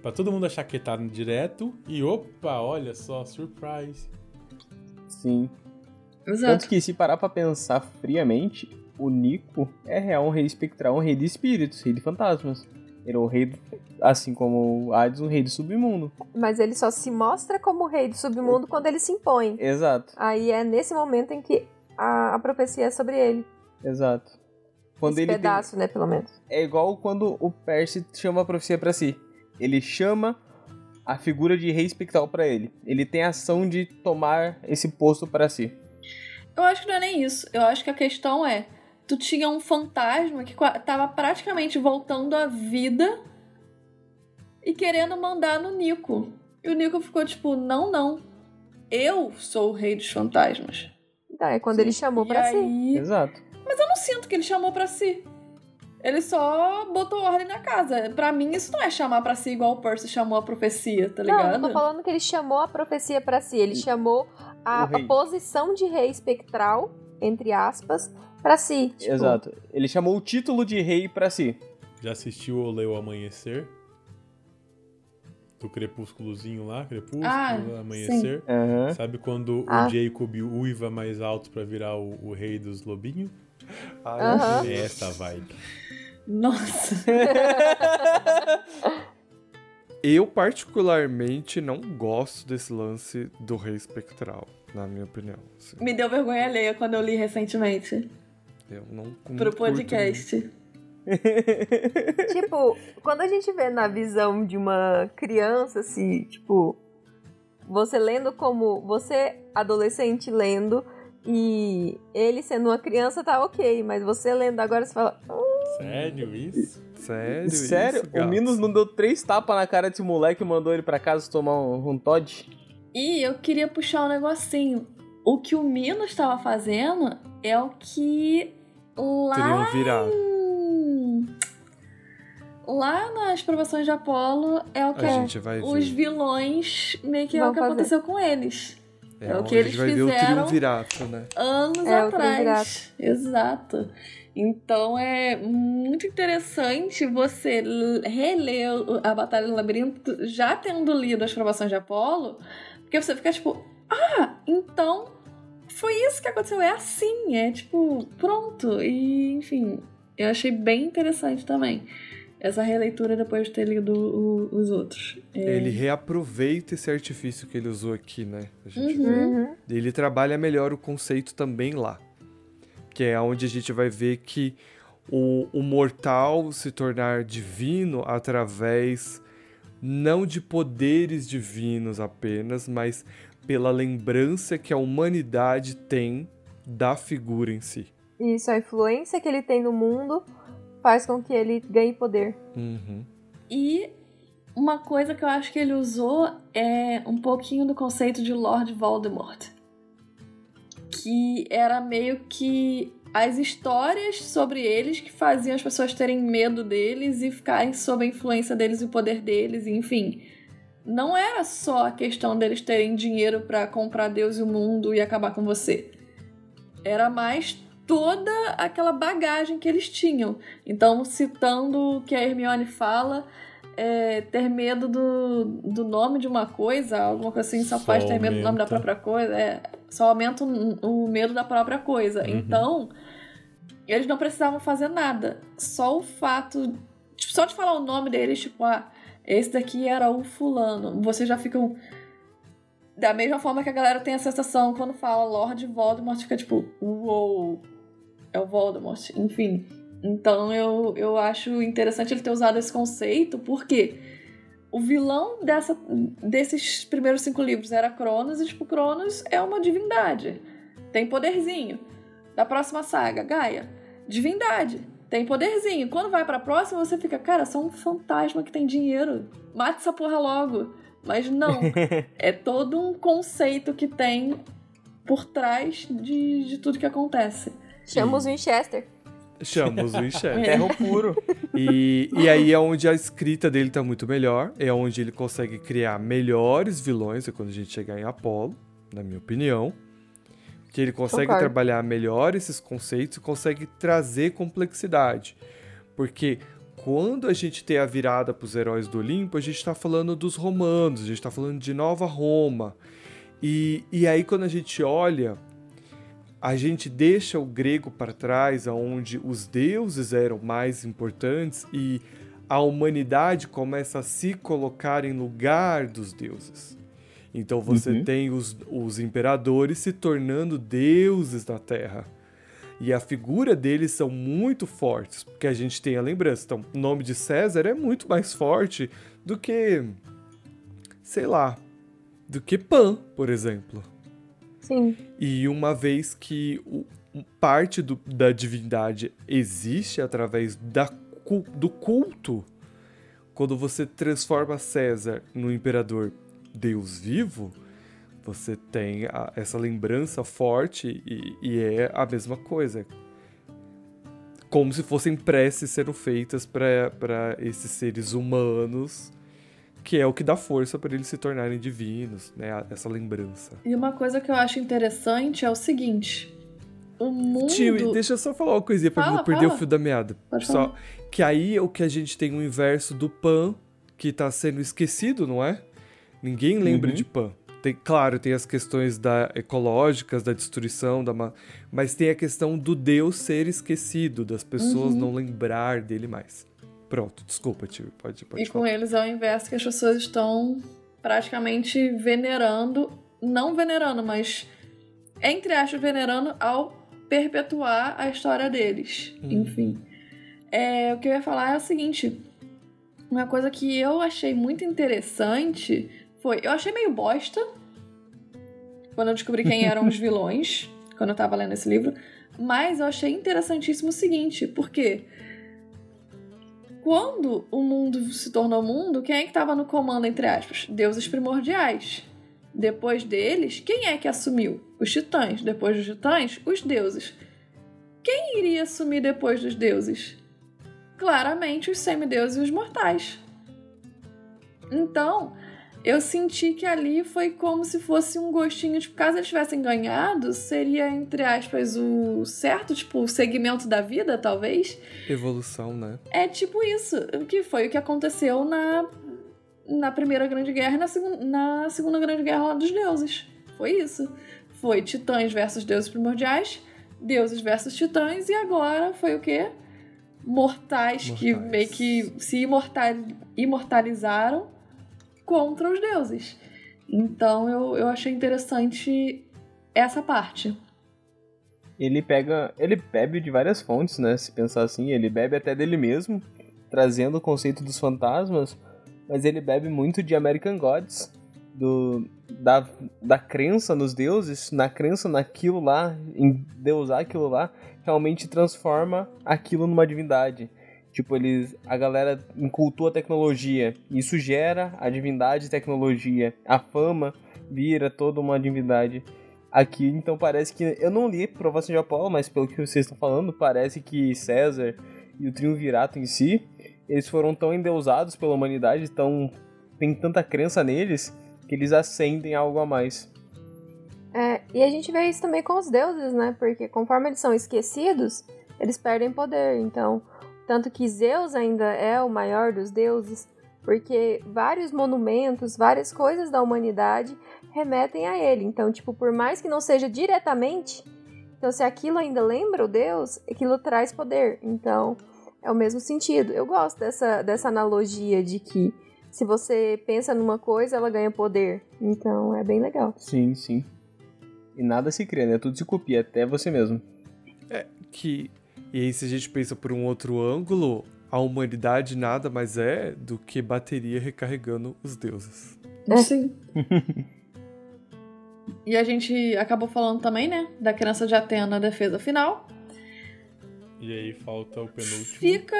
pra todo mundo achar que tá direto e opa, olha só, surprise. Sim. Exato. Tanto que se parar pra pensar friamente, o Nico é real um rei espectral, um rei de espíritos, rei de fantasmas. Ele é o rei, do- assim como o Hades, um rei do submundo. mas ele só se mostra como rei do submundo quando ele se impõe. Exato, Aí é nesse momento em que a, a profecia é sobre ele. exato. Quando Esse ele tem- pedaço, né, pelo menos. É igual quando o Percy chama a profecia pra si. Ele chama a figura de rei espectral pra ele. Ele tem a ação de tomar esse posto pra si. Eu acho que não é nem isso. Eu acho que a questão é: tu tinha um fantasma que tava praticamente voltando à vida e querendo mandar no Nico. E o Nico ficou tipo: não, não. Eu sou o rei dos fantasmas. Então, é quando Sim. ele chamou pra si. aí, Exato. eu não sinto que ele chamou pra si. Ele só botou ordem na casa. Pra mim, isso não é chamar pra si igual o Percy chamou a profecia, tá ligado? não tô falando que ele chamou a profecia pra si. Ele chamou a, a posição de rei espectral, entre aspas, pra si. Tipo, Exato. Ele chamou o título de rei pra si. Já assistiu ou leu Amanhecer? Do crepúsculozinho lá, crepúsculo, Ah, amanhecer. Aham. Sabe quando Ah. o Jacob uiva mais alto pra virar o, o rei dos lobinhos? Aham. É essa vibe. Nossa. Eu, particularmente, não gosto desse lance do rei espectral, na minha opinião. assim. Me deu vergonha alheia quando eu li recentemente. Eu não, Pro podcast. Tipo, quando a gente vê na visão de uma criança, assim, tipo, você lendo como. Você, adolescente, lendo, e ele sendo uma criança, tá ok, mas você lendo agora, você fala. Sério isso? Sério? Sério? isso, o? Minos não deu três tapas na cara desse moleque e mandou ele pra casa tomar um, um Todd? E eu queria puxar um negocinho. O que o Mino estava fazendo é o que lá. Teriam virado. Lá nas provações de Apolo é o que A gente vai ver. os vilões meio que é Vão o que fazer. aconteceu com eles. É o onde que a eles gente vai ver o fizeram. triunvirato, né? anos É, o atrás. Exato. Então é muito interessante você reler o- a Batalha do Labirinto já tendo lido as provações de Apolo, porque você fica tipo, ah, então foi isso que aconteceu, é assim, é tipo, pronto. E enfim, eu achei bem interessante também. Essa releitura depois de ter lido o, os outros. É... Ele reaproveita esse artifício que ele usou aqui, né? Gente... Uhum. Ele trabalha melhor o conceito também lá. Que é onde a gente vai ver que o, o mortal se tornar divino através não de poderes divinos apenas, mas pela lembrança que a humanidade tem da figura em si. Isso, a influência que ele tem no mundo faz com que ele ganhe poder. Uhum. E uma coisa que eu acho que ele usou é um pouquinho do conceito de Lord Voldemort. Que era meio que as histórias sobre eles que faziam as pessoas terem medo deles e ficarem sob a influência deles e o poder deles, enfim. Não era só a questão deles terem dinheiro para comprar Deus e o mundo e acabar com você. Era mais toda aquela bagagem que eles tinham. Então, citando o que a Hermione fala, é, ter medo do, do nome de uma coisa, alguma coisa assim, só, só faz ter medo do nome da própria coisa, é, só aumenta o, o medo da própria coisa. Uhum. Então, eles não precisavam fazer nada. Só o fato, tipo, só de falar o nome deles, tipo, ah, esse daqui era o fulano, vocês já ficam da mesma forma que a galera tem a sensação quando fala Lord Voldemort, fica tipo, uou, é o Voldemort, enfim. Então eu, eu acho interessante ele ter usado esse conceito, porque o vilão dessa, desses primeiros cinco livros era Cronos, e tipo, Cronos é uma divindade. Tem poderzinho. Da próxima saga, Gaia, divindade. Tem poderzinho. Quando vai pra próxima, você fica, cara, só um fantasma que tem dinheiro. Mate essa porra logo. Mas não. é todo um conceito que tem por trás de, de tudo que acontece. Chama os Winchester. Chama os Winchester. Terro puro. E, e aí é onde a escrita dele tá muito melhor. É onde ele consegue criar melhores vilões. É quando a gente chegar em Apolo, na minha opinião. Que ele consegue Concordo. trabalhar melhor esses conceitos e consegue trazer complexidade. Porque quando a gente tem a virada para os heróis do Olimpo, a gente está falando dos romanos, a gente está falando de Nova Roma. E, e aí, quando a gente olha a gente deixa o grego para trás, onde os deuses eram mais importantes e a humanidade começa a se colocar em lugar dos deuses. Então você uhum. tem os, os imperadores se tornando deuses na Terra. E a figura deles são muito fortes, porque a gente tem a lembrança. Então, o nome de César é muito mais forte do que, sei lá, do que Pan, por exemplo. Sim. E uma vez que o, parte do, da divindade existe através da, do culto, quando você transforma César no imperador Deus vivo, você tem a, essa lembrança forte e, e, é a mesma coisa. Como se fossem preces sendo feitas para esses seres humanos que é o que dá força para eles se tornarem divinos, né? Essa lembrança. E uma coisa que eu acho interessante é o seguinte: o mundo. Tio, deixa eu só falar uma coisinha pra não perder o fio da meada. Pode só falar. que aí é o que a gente tem o inverso do Pan que tá sendo esquecido, não é? Ninguém lembra uhum. de Pan. Tem, claro, tem as questões da ecológicas, da destruição, da mas tem a questão do Deus ser esquecido, das pessoas uhum. não lembrar dele mais. Pronto, desculpa, tio. Pode, pode e falar. com eles é o inverso que as pessoas estão praticamente venerando, não venerando, mas entre aspas, venerando ao perpetuar a história deles. Hum. Enfim. É, o que eu ia falar é o seguinte: uma coisa que eu achei muito interessante foi. Eu achei meio bosta quando eu descobri quem eram os vilões, quando eu tava lendo esse livro. Mas eu achei interessantíssimo o seguinte, porque quando o mundo se tornou mundo, quem é que estava no comando, entre aspas? Deuses primordiais. Depois deles, quem é que assumiu? Os titãs. Depois dos titãs, os deuses. Quem iria assumir depois dos deuses? Claramente os semideuses e os mortais. Então, eu senti que ali foi como se fosse um gostinho, tipo, caso eles tivessem ganhado, seria, entre aspas, o certo, tipo, o segmento da vida, talvez. Evolução, né? É tipo isso, que foi o que aconteceu na, na Primeira Grande Guerra e na, segun, na Segunda Grande Guerra dos Deuses. Foi isso. Foi titãs versus deuses primordiais, deuses versus titãs, e agora foi o quê? mortais, mortais. que meio que se imortal, imortalizaram contra os deuses. Então eu, eu achei interessante essa parte. Ele pega. Ele bebe de várias fontes, né? Se pensar assim, ele bebe até dele mesmo, trazendo o conceito dos fantasmas, mas ele bebe muito de American Gods, do, da, da crença nos deuses, na crença naquilo lá, em deusar aquilo lá, realmente transforma aquilo numa divindade. Tipo, eles, a galera incultua a tecnologia. Isso gera a divindade tecnologia. A fama vira toda uma divindade. Aqui, então, parece que. Eu não li Provação de Apolo, mas pelo que vocês estão falando, parece que César e o Triunvirato em si, eles foram tão endeusados pela humanidade, tão, tem tanta crença neles, que eles acendem algo a mais. É, e a gente vê isso também com os deuses, né? Porque conforme eles são esquecidos, eles perdem poder. Então, tanto que Zeus ainda é o maior dos deuses, porque vários monumentos, várias coisas da humanidade remetem a ele. Então, tipo, por mais que não seja diretamente, então se aquilo ainda lembra o deus, aquilo traz poder. Então, é o mesmo sentido. Eu gosto dessa, dessa analogia de que se você pensa numa coisa, ela ganha poder. Então, é bem legal. Sim, sim. E nada se cria, né? Tudo se copia, até você mesmo. É que. E aí, se a gente pensa por um outro ângulo, a humanidade nada mais é do que bateria recarregando os deuses. É. Sim. e a gente acabou falando também, né? Da criança de Atena na defesa final. E aí falta o penúltimo. Fica.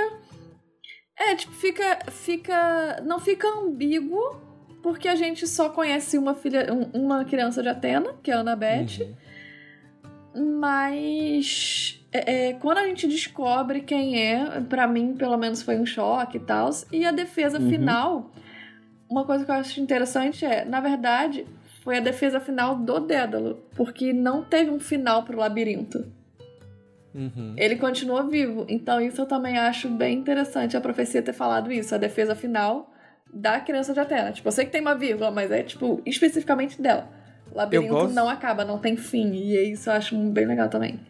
É, tipo, fica. fica não fica ambíguo porque a gente só conhece uma filha, uma criança de Atena, que é a Annabeth. Uhum. Mas é, é, quando a gente descobre quem é, para mim, pelo menos, foi um choque e tal. E a defesa uhum. final, uma coisa que eu acho interessante é, na verdade, foi a defesa final do Dédalo, porque não teve um final pro labirinto. Uhum. Ele continua vivo. Então, isso eu também acho bem interessante a profecia ter falado isso. A defesa final da criança de Atena. Tipo, eu sei que tem uma vírgula, mas é, tipo, especificamente dela. O labirinto gosto... não acaba, não tem fim. E isso eu acho bem legal também.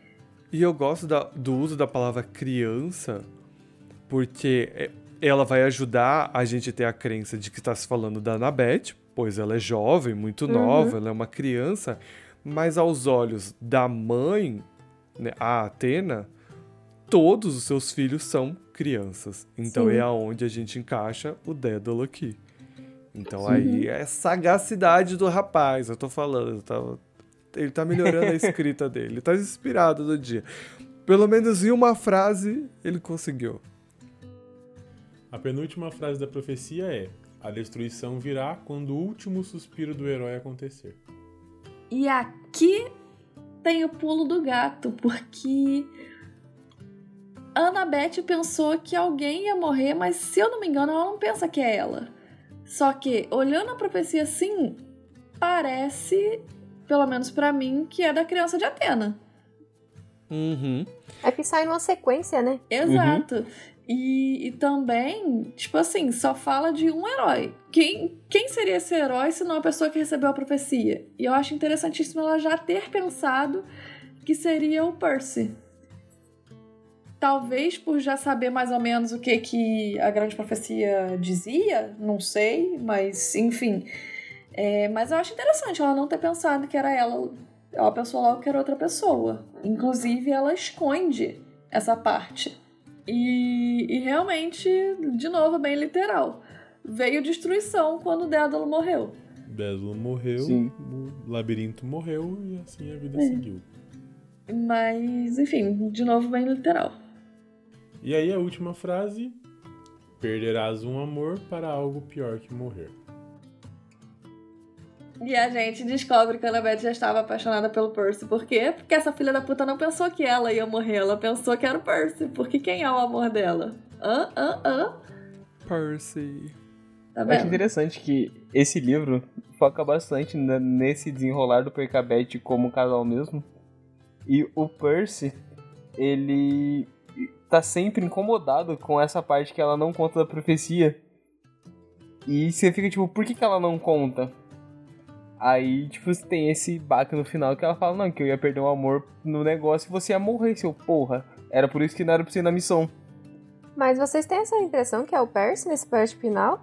E eu gosto da, do uso da palavra criança, porque é, ela vai ajudar a gente a ter a crença de que está se falando da Anabeth, pois ela é jovem, muito uhum. nova, ela é uma criança, mas aos olhos da mãe, né, a Atena, todos os seus filhos são crianças. Então Sim. é aonde a gente encaixa o Dédalo aqui. Então Sim. aí é sagacidade do rapaz, eu tô falando. Tá, ele tá melhorando a escrita dele, ele tá inspirado do dia. Pelo menos em uma frase ele conseguiu. A penúltima frase da profecia é: A destruição virá quando o último suspiro do herói acontecer. E aqui tem o pulo do gato, porque Annabeth pensou que alguém ia morrer, mas se eu não me engano, ela não pensa que é ela. Só que, olhando a profecia assim, parece, pelo menos para mim, que é da criança de Atena. Uhum. É que sai numa sequência, né? Exato. Uhum. E, e, também, tipo assim, só fala de um herói. Quem, quem seria esse herói se não a pessoa que recebeu a profecia? E eu acho interessantíssimo ela já ter pensado que seria o Percy. Talvez por já saber mais ou menos o que, que a grande profecia dizia, não sei, mas enfim. É, mas eu acho interessante ela não ter pensado que era ela. Ela pensou logo que era outra pessoa. Inclusive, ela esconde essa parte. E, e realmente, de novo, bem literal. Veio destruição quando Dédalo morreu. Dédalo morreu, Sim. o labirinto morreu e assim a vida é. seguiu. Mas, enfim, de novo, bem literal. E aí a última frase: Perderás um amor para algo pior que morrer. E a gente descobre que a Annabeth já estava apaixonada pelo Percy. Por quê? Porque essa filha da puta não pensou que ela ia morrer, ela pensou que era o Percy. Porque quem é o amor dela? Hã? Hã? Hã? Percy. Tá vendo? Eu acho interessante que esse livro foca bastante nesse desenrolar do Percabete como casal mesmo. E o Percy, ele tá sempre incomodado com essa parte que ela não conta da profecia. E você fica tipo, por que, que ela não conta? Aí, tipo, tem esse baque no final que ela fala, não, que eu ia perder o amor no negócio e você ia morrer, seu porra. Era por isso que não era pra você ir na missão. Mas vocês têm essa impressão que é o Percy nesse parte final?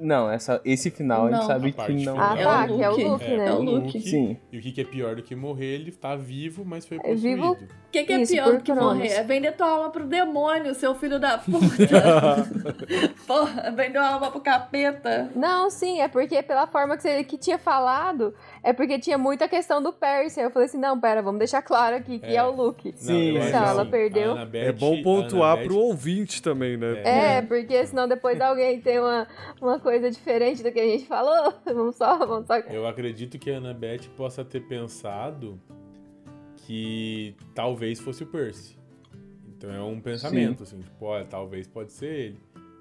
Não, essa, esse final Não. a gente sabe A que não. Ah, É tá, o que é o Luke. É, né? É o Luke. Sim. E o que, é pior do que morrer? Ele tá vivo, mas foi É possuído. vivo- O que, que é Isso, pior do que morrer? É vender tua alma pro demônio, seu filho da puta. Porra, vendeu a alma pro capeta. Não, sim, é porque pela forma que você que tinha falado, é porque tinha muita questão do Percy. Aí eu falei assim, não, pera, vamos deixar claro aqui que é, É. o Luke. Sim, sim. Não, ela assim, perdeu. É bom pontuar Annabeth- pro ouvinte também, né? É. É, porque senão depois alguém tem uma, uma coisa diferente do que a gente falou. Vamos só, vamos só. Eu acredito que a Annabeth possa ter pensado que talvez fosse o Percy. Então é um pensamento, assim, tipo, olha, talvez pode ser ele.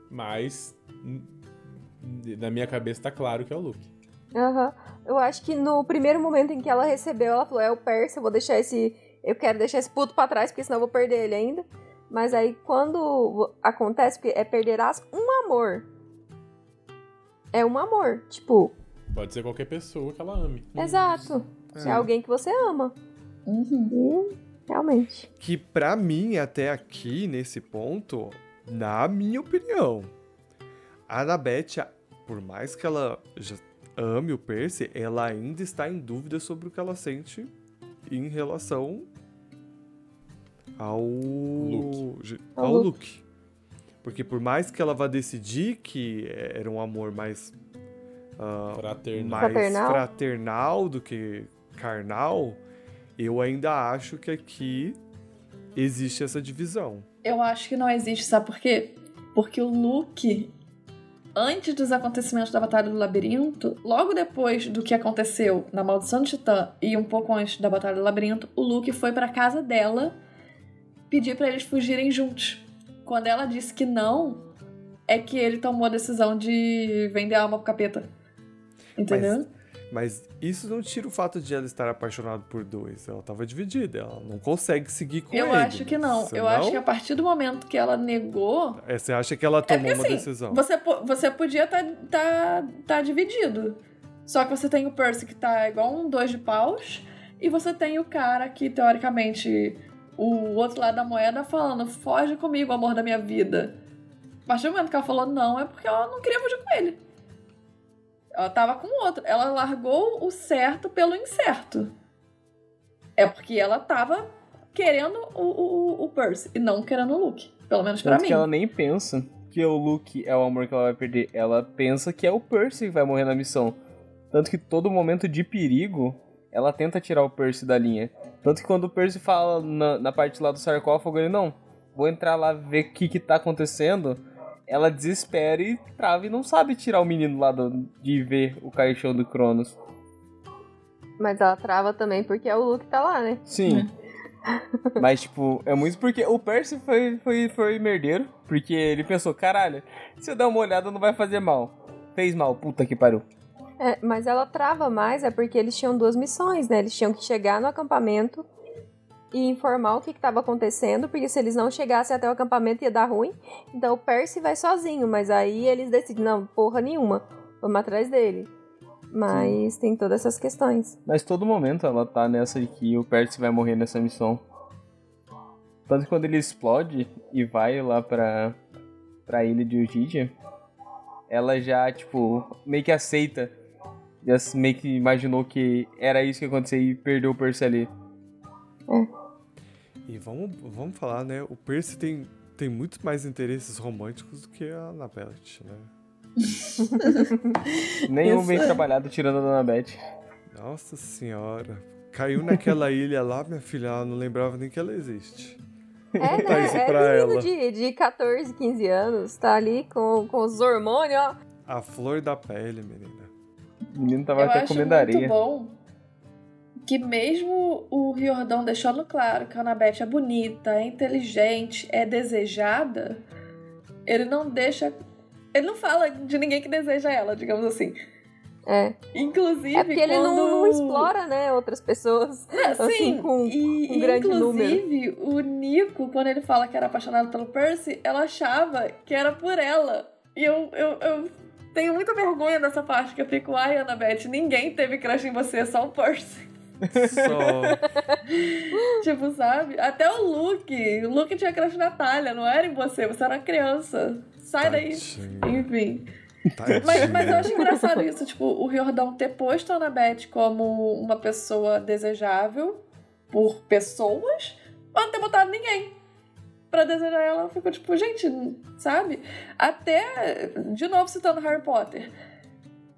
Mas na minha cabeça tá claro que é o Luke. Aham. Eu acho que no primeiro momento em que ela recebeu, ela falou: é o Percy, eu vou deixar esse. Eu quero deixar esse puto pra trás, porque senão eu vou perder ele ainda. Mas aí quando acontece, porque é perderás um amor. É um amor. Tipo, Pode ser qualquer pessoa que ela ame. exato. É alguém que você ama. Uhum. Realmente. Que pra mim, até aqui, nesse ponto, na minha opinião, a Annabeth, por mais que ela já ame o Percy, ela ainda está em dúvida sobre o que ela sente em relação ao Luke. Ao, Ao Luke. Porque por mais que ela vá decidir que era um amor mais ah, Fraternal. mais Fraternal? fraternal do que carnal, eu ainda acho que aqui existe essa divisão. Eu acho que não existe, sabe por quê? Porque o Luke, antes dos acontecimentos da Batalha do Labirinto, logo depois do que aconteceu na Maldição do Titã e um pouco antes da Batalha do Labirinto, o Luke foi pra casa dela pedir pra eles fugirem juntos. Quando ela disse que não, é que ele tomou a decisão de vender a alma pro capeta. Entendeu? Mas isso não tira o fato de ela estar apaixonada por dois. Ela tava dividida, ela não consegue seguir com Eu ele. acho que não. Você Eu acho que a partir do momento que ela negou, É, Você acha que ela tomou porque, uma assim, decisão? Você, você podia estar tá, tá dividido. Só que você tem o Percy que tá igual um dois de paus. E você tem o cara que, teoricamente, o outro lado da moeda falando: foge comigo, amor da minha vida. A partir do momento que ela falou não, é porque ela não queria fugir com ele. Ela tava com o outro. Ela largou o certo pelo incerto. É porque ela tava querendo o, o, o Percy e não querendo o Luke. Pelo menos pra Tanto mim. que ela nem pensa que o Luke é o amor que ela vai perder. Ela pensa que é o Percy que vai morrer na missão. Tanto que todo momento de perigo, ela tenta tirar o Percy da linha. Tanto que quando o Percy fala na, na parte lá do sarcófago, ele não, vou entrar lá ver o que que tá acontecendo. Ela desespera e trava e não sabe tirar o menino lá do- de ver o caixão do Cronos. Mas ela trava também porque é o Luke tá lá, né? Sim. Mas, tipo, é muito porque o Percy foi, foi, foi merdeiro. Porque ele pensou, caralho, se eu der uma olhada não vai fazer mal. Fez mal, puta que pariu. É, mas ela trava mais é porque eles tinham duas missões, né? Eles tinham que chegar no acampamento e informar o que estava acontecendo, porque se eles não chegassem até o acampamento ia dar ruim. Então o Percy vai sozinho, mas aí eles decidem, não, porra nenhuma, vamos atrás dele. Mas tem todas essas questões. Mas todo momento ela tá nessa de que o Percy vai morrer nessa missão. Tanto que quando ele explode e vai lá pra, pra ilha de Ujidia, ela já, tipo, meio que aceita. Já meio que imaginou que era isso que ia acontecer e perdeu o Percy ali. E vamos, vamos falar, né? O Percy tem, tem muito mais interesses românticos do que a Annabeth, né? Nenhum Isso bem trabalhado tirando a Dona Beth. Nossa senhora. Caiu naquela ilha lá, minha filha, ela não lembrava nem que ela existe. É, né? isso É pra menino ela. de, de 14, 15 anos, tá ali com, com os hormônios, ó. A flor da pele, menina. O menino tava Eu até acho comendo muito areia. bom que mesmo o Riordão deixando claro que a Annabeth é bonita, é inteligente, é desejada, ele não deixa... Ele não fala de ninguém que deseja ela, digamos assim. É. Inclusive, É porque ele não, quando- não explora, né, outras pessoas. É, assim, sim, com e, um grande inclusive, o Nico, quando ele fala que era apaixonado pelo Percy, ela achava que era por ela. E eu, eu, eu tenho muita vergonha dessa parte que eu fico, ai, Annabeth, ninguém teve crush em você, só o Percy. Só. tipo, sabe? Até o Luke. O Luke tinha crush na Natália, não era em você, você era criança. Sai Tadinho. daí. Enfim. Tadinho. Mas, mas eu acho engraçado isso, tipo, o Riordão ter posto a Annabeth como uma pessoa desejável por pessoas, mas não ter botado ninguém pra desejar ela. Ficou tipo, gente, sabe? Até, de novo citando Harry Potter,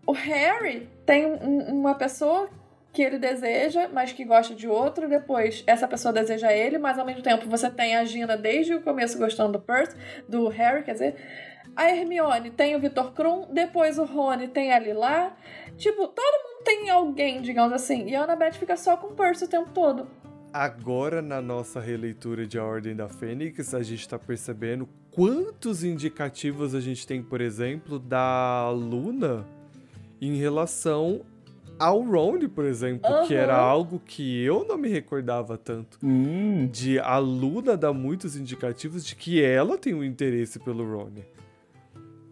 o Harry tem um- uma pessoa que ele deseja, mas que gosta de outro, depois essa pessoa deseja ele, mas ao mesmo tempo você tem a Gina desde o começo gostando do Percy, do Harry, quer dizer, a Hermione tem o Victor Krum, depois o Rony tem a Lila. Tipo, todo mundo tem alguém, digamos assim. E a Annabeth fica só com o Percy o tempo todo. Agora, na nossa releitura de A Ordem da Fênix, a gente tá percebendo quantos indicativos a gente tem, por exemplo, da Luna em relação ao Ron, por exemplo, que era algo que eu não me recordava tanto. Hum. De a Luna dar muitos indicativos de que ela tem um interesse pelo Ron.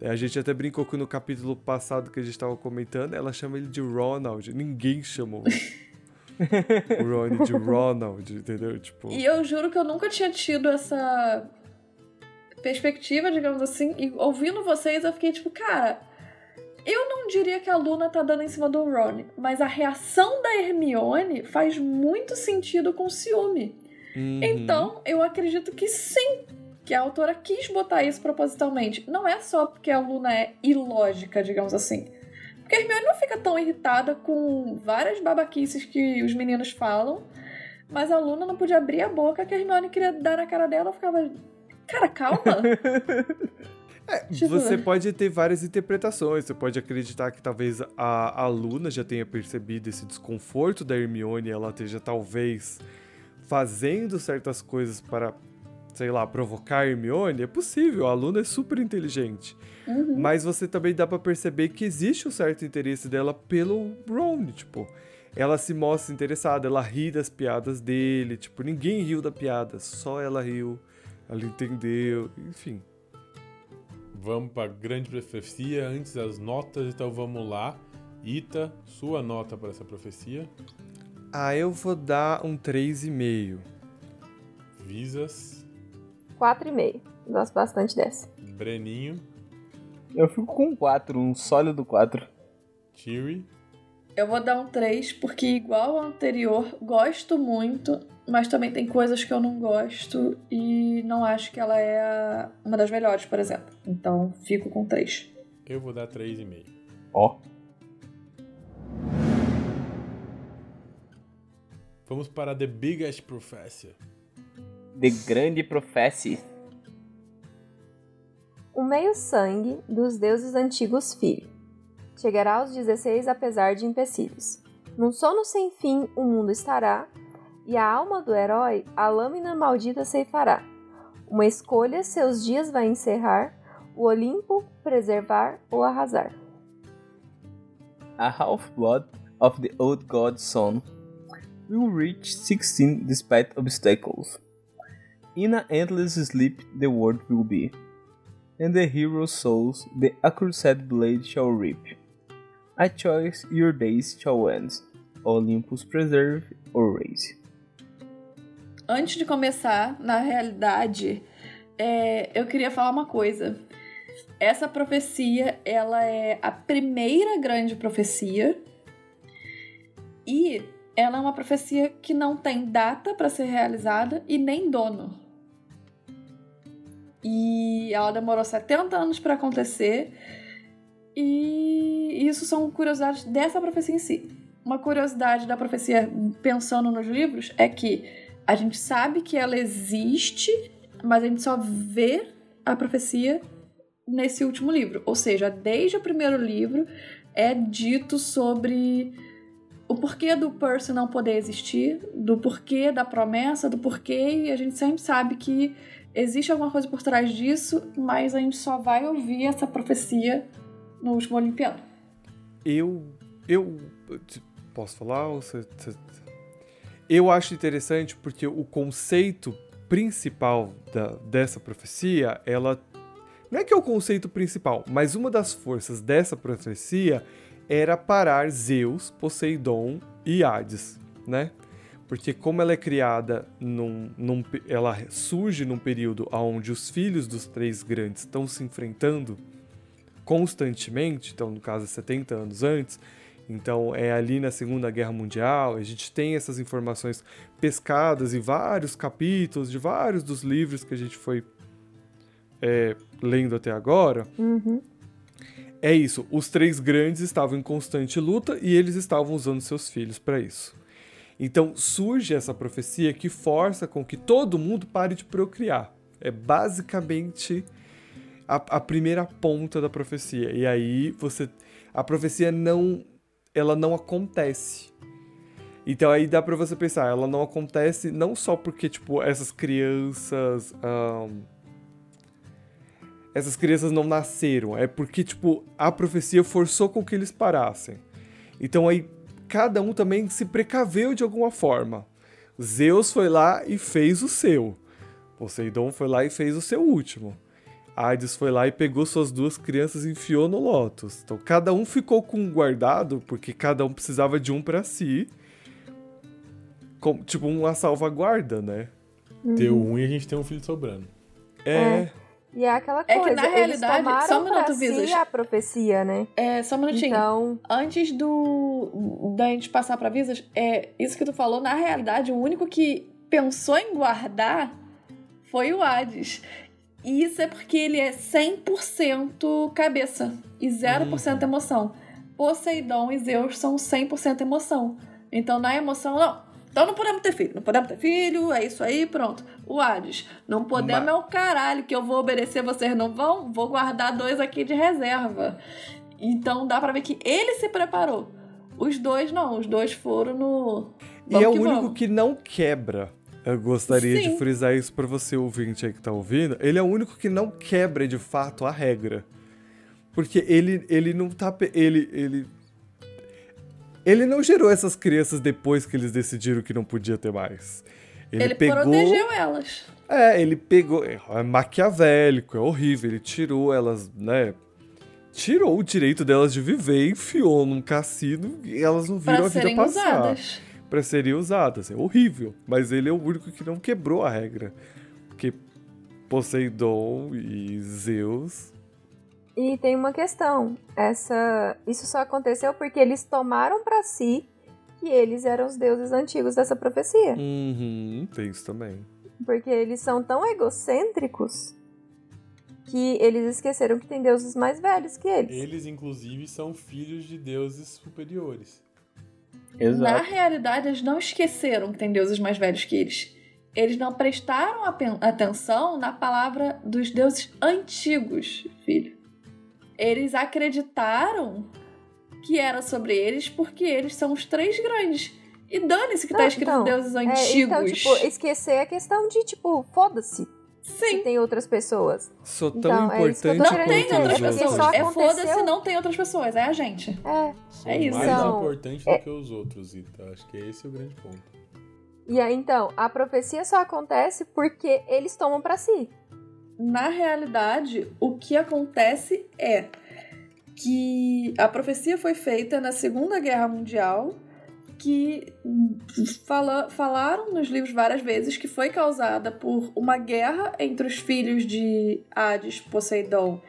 É, A gente até brincou que no capítulo passado que a gente tava comentando, ela chama ele de Ronald. Ninguém chamou o Ron de Ronald, entendeu? Tipo, E eu juro que eu nunca tinha tido essa perspectiva, digamos assim. E ouvindo vocês, eu fiquei tipo, cara. Eu não diria que a Luna tá dando em cima do Ron, mas a reação da Hermione faz muito sentido com ciúme. uhum. Então, eu acredito que sim, que a autora quis botar isso propositalmente. Não é só porque a Luna é ilógica, digamos assim. Porque a Hermione não fica tão irritada com várias babaquices que os meninos falam, mas a Luna não podia abrir a boca que a Hermione queria dar na cara dela. Ficava, cara, calma. Tipo- Você pode ter várias interpretações. Você pode acreditar que talvez a, a Luna já tenha percebido esse desconforto da Hermione, ela esteja talvez fazendo certas coisas para, sei lá, provocar a Hermione. É possível, a Luna é super inteligente. Uhum. Mas você também dá pra perceber que existe um certo interesse dela pelo Ron, tipo, ela se mostra interessada, ela ri das piadas dele, tipo, ninguém riu da piada, só ela riu, ela entendeu, enfim. Vamos pra grande profecia, antes das notas, então vamos lá. Ita, sua nota para essa profecia. Ah, eu vou dar um 3,5. Visas, 4,5. Gosto bastante dessa. Breninho, Eu fico com 4, um sólido 4. Tiri, Eu vou dar um 3, porque igual ao anterior, gosto muito, mas também tem coisas que eu não gosto e não acho que ela é a- uma das melhores, por exemplo. Então, fico com 3. eu vou dar 3,5. Ó. Vamos para The Biggest Professor. The Grande Profecia. O meio-sangue dos deuses antigos filho. Chegará aos 16 apesar de empecilhos. Num sono sem fim o mundo estará, e a alma do herói a lâmina maldita ceifará. Uma escolha seus dias vai encerrar, o Olimpo preservar ou arrasar. A half-blood of the old god's son will reach 16 despite obstacles. In a endless sleep the world will be, and the hero's souls the accursed blade shall reap. A choice your days shall end, Olympus preserve or raise. Antes de começar, na realidade, é, eu queria falar uma coisa. Essa profecia, ela é a primeira grande profecia e ela é uma profecia que não tem data para ser realizada e nem dono. E ela demorou 70 anos para acontecer. E isso são curiosidades dessa profecia em si. Uma curiosidade da profecia, pensando nos livros, é que a gente sabe que ela existe, mas a gente só vê a profecia nesse último livro. Ou seja, desde o primeiro livro é dito sobre o porquê do Percy não poder existir, do porquê da promessa, do porquê, e a gente sempre sabe que existe alguma coisa por trás disso, mas a gente só vai ouvir essa profecia no último Olimpiano. Eu. Eu. Posso falar? Eu acho interessante porque o conceito principal da, dessa profecia, ela. Não é que é o conceito principal, mas uma das forças dessa profecia era parar Zeus, Poseidon e Hades. né? Porque como ela é criada, num, num, ela surge num período onde os filhos dos três grandes estão se enfrentando constantemente, então no caso 70 anos antes, então é ali na Segunda Guerra Mundial, a gente tem essas informações pescadas em vários capítulos de vários dos livros que a gente foi é, lendo até agora. Uhum. É isso, os três grandes estavam em constante luta e eles estavam usando seus filhos para isso. Então surge essa profecia que força com que todo mundo pare de procriar. É basicamente a, a primeira ponta da profecia. E aí você a profecia não ela não acontece. Então aí dá para você pensar, ela não acontece não só porque tipo essas crianças um, essas crianças não nasceram, é porque tipo a profecia forçou com que eles parassem. Então aí cada um também se precaveu de alguma forma. Zeus foi lá e fez o seu. Poseidon foi lá e fez o seu último. Hades foi lá e pegou suas duas crianças e enfiou no Lotus. Então cada um ficou com um guardado, porque cada um precisava de um para si. tipo uma salvaguarda, né? Deu um e a gente tem um filho sobrando. É. é. E é aquela coisa, é que na realidade, só um minuto, Visas. a profecia, né? É, só um minutinho. Então... Antes do da gente passar pra Visas, é isso que tu falou, na realidade, o único que pensou em guardar foi o Hades. E isso é porque ele é 100% cabeça e 0% uhum. emoção. Poseidon e Zeus são 100% emoção. Então, na emoção, não. Então não podemos ter filho. Não podemos ter filho, é isso aí, pronto. O Hades, não podemos Mas... é o caralho que eu vou obedecer, vocês não vão? Vou guardar dois aqui de reserva. Então dá pra ver que ele se preparou. Os dois não, os dois foram no. Vamos e é o único vamos. que não quebra eu gostaria Sim. de frisar isso para você ouvinte aí que tá ouvindo. Ele é o único que não quebra de fato a regra. Porque ele, ele não tá. Ele, ele. Ele não gerou essas crianças depois que eles decidiram que não podia ter mais. Ele, ele pegou, protegeu elas. É, ele pegou. É maquiavélico, é horrível. Ele tirou elas, né? Tirou o direito delas de viver, enfiou num cassino e elas não viram pra a vida passar. Usadas para serem usadas. É horrível, mas ele é o único que não quebrou a regra. Porque Poseidon e Zeus. E tem uma questão, essa isso só aconteceu porque eles tomaram para si que eles eram os deuses antigos dessa profecia. Uhum, tem isso também. Porque eles são tão egocêntricos que eles esqueceram que tem deuses mais velhos que eles. Eles, inclusive, são filhos de deuses superiores. Exato. Na realidade, eles não esqueceram que tem deuses mais velhos que eles. Eles não prestaram atenção na palavra dos deuses antigos, filho. Eles acreditaram que era sobre eles porque eles são os três grandes. E dane-se que tá escrito então, deuses antigos. É, então, tipo, esquecer a questão de, tipo, foda-se. Sim. tem outras pessoas. Sou tão então, é importante é Não tem outras pessoas. É foda-se, não tem outras pessoas. É a gente. É. Sou é isso. mais então, importante é... do que os outros, Ita. Acho que esse é o grande ponto. E aí, então, a profecia só acontece porque eles tomam para si. Na realidade, o que acontece é que a profecia foi feita na Segunda Guerra Mundial que fala, falaram nos livros várias vezes que foi causada por uma guerra entre os filhos de Hades, Poseidon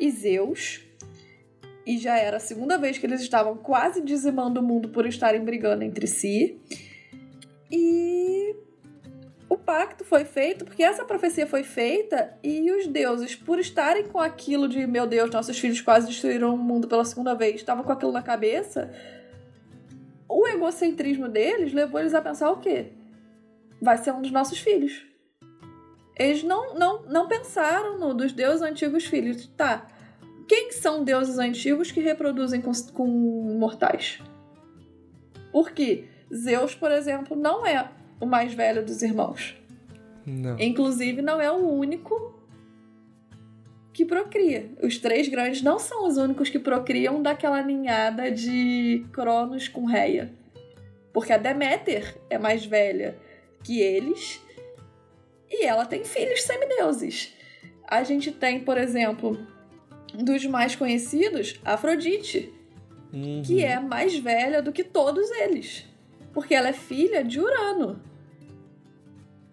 e Zeus. E já era a segunda vez que eles estavam quase dizimando o mundo por estarem brigando entre si. E o pacto foi feito porque essa profecia foi feita e os deuses, por estarem com aquilo de meu Deus, nossos filhos quase destruíram o mundo pela segunda vez, estavam com aquilo na cabeça o egocentrismo deles levou eles a pensar o quê? Vai ser um dos nossos filhos. Eles não, não, não pensaram no dos deuses antigos filhos. Tá, quem são deuses antigos que reproduzem com, com mortais? Porque Zeus, por exemplo, não é o mais velho dos irmãos. Não. Inclusive, não é o único que procria. Os três grandes não são os únicos que procriam daquela ninhada de Cronos com Reia. Porque a Deméter é mais velha que eles e ela tem filhos semideuses. A gente tem, por exemplo, dos mais conhecidos, Afrodite, uhum. que é mais velha do que todos eles. porque ela é filha de Urano.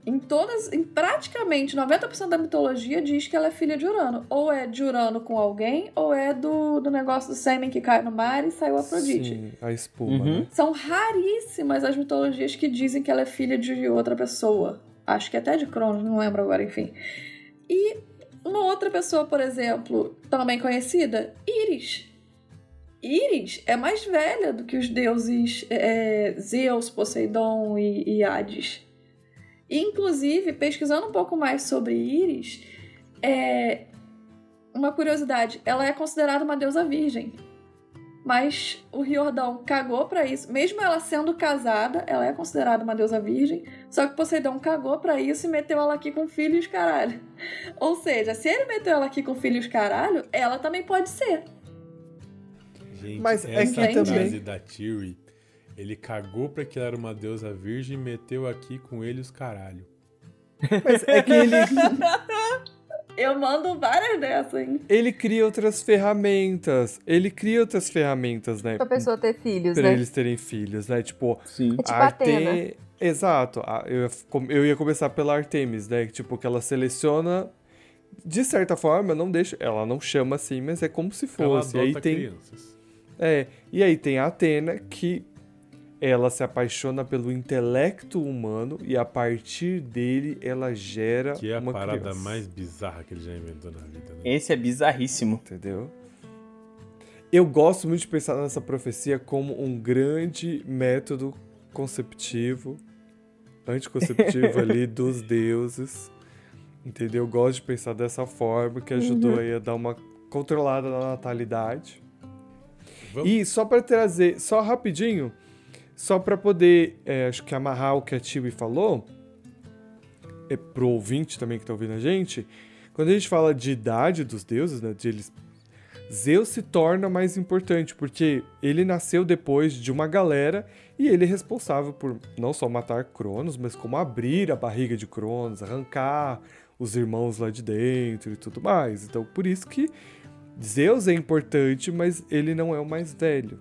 Em todas, em praticamente 90% da mitologia diz que ela é filha de Urano. Ou é de Urano com alguém, ou é do, do negócio do sêmen que cai no mar e saiu Afrodite. Sim, a espuma, Uhum. né? São raríssimas as mitologias que dizem que ela é filha de outra pessoa. Acho que até de Cronos, não lembro agora, enfim. E uma outra pessoa, por exemplo, também conhecida, Íris. Íris é mais velha do que os deuses é, Zeus, Poseidon e, e Hades. Inclusive, pesquisando um pouco mais sobre Íris, é uma curiosidade, ela é considerada uma deusa virgem. Mas o Riordão cagou pra isso. Mesmo ela sendo casada, ela é considerada uma deusa virgem. Só que Poseidon cagou pra isso e meteu ela aqui com filhos caralho. Ou seja, se ele meteu ela aqui com filhos caralho, ela também pode ser. Gente, Mas é essa que frase também- da Tiri, ele cagou pra que ela era uma deusa virgem e meteu aqui com ele os caralho. Mas é que ele, Eu mando várias dessas, hein? ele cria outras ferramentas. Ele cria outras ferramentas, né? Pra pessoa ter filhos, Pra né? eles terem filhos, né? Tipo, Sim. É tipo. Arte- Exato. Eu ia, começar pela Artemis, né? Tipo, que ela seleciona. De certa forma, não deixa. Ela não chama assim, mas é como se Ela fosse. E aí adota tem. crianças. É, e aí tem a Atena que ela se apaixona pelo intelecto humano e a partir dele ela gera Que é a uma parada criança, mais bizarra que ele já inventou na vida, né? Esse é bizarríssimo. entendeu? Eu gosto muito de pensar nessa profecia como um grande método conceptivo, anticonceptivo ali dos deuses, entendeu? Eu gosto de pensar dessa forma que ajudou aí a dar uma controlada na natalidade. Vamos- E só pra trazer, só rapidinho, só pra poder, é, acho que amarrar o que a Tibi falou, é pro ouvinte também que tá ouvindo a gente, quando a gente fala de idade dos deuses, né, de eles, Zeus se torna mais importante, porque ele nasceu depois de uma galera e ele é responsável por não só matar Cronos, mas como abrir a barriga de Cronos, arrancar os irmãos lá de dentro e tudo mais. Então, por isso que Zeus é importante, mas ele não é o mais velho.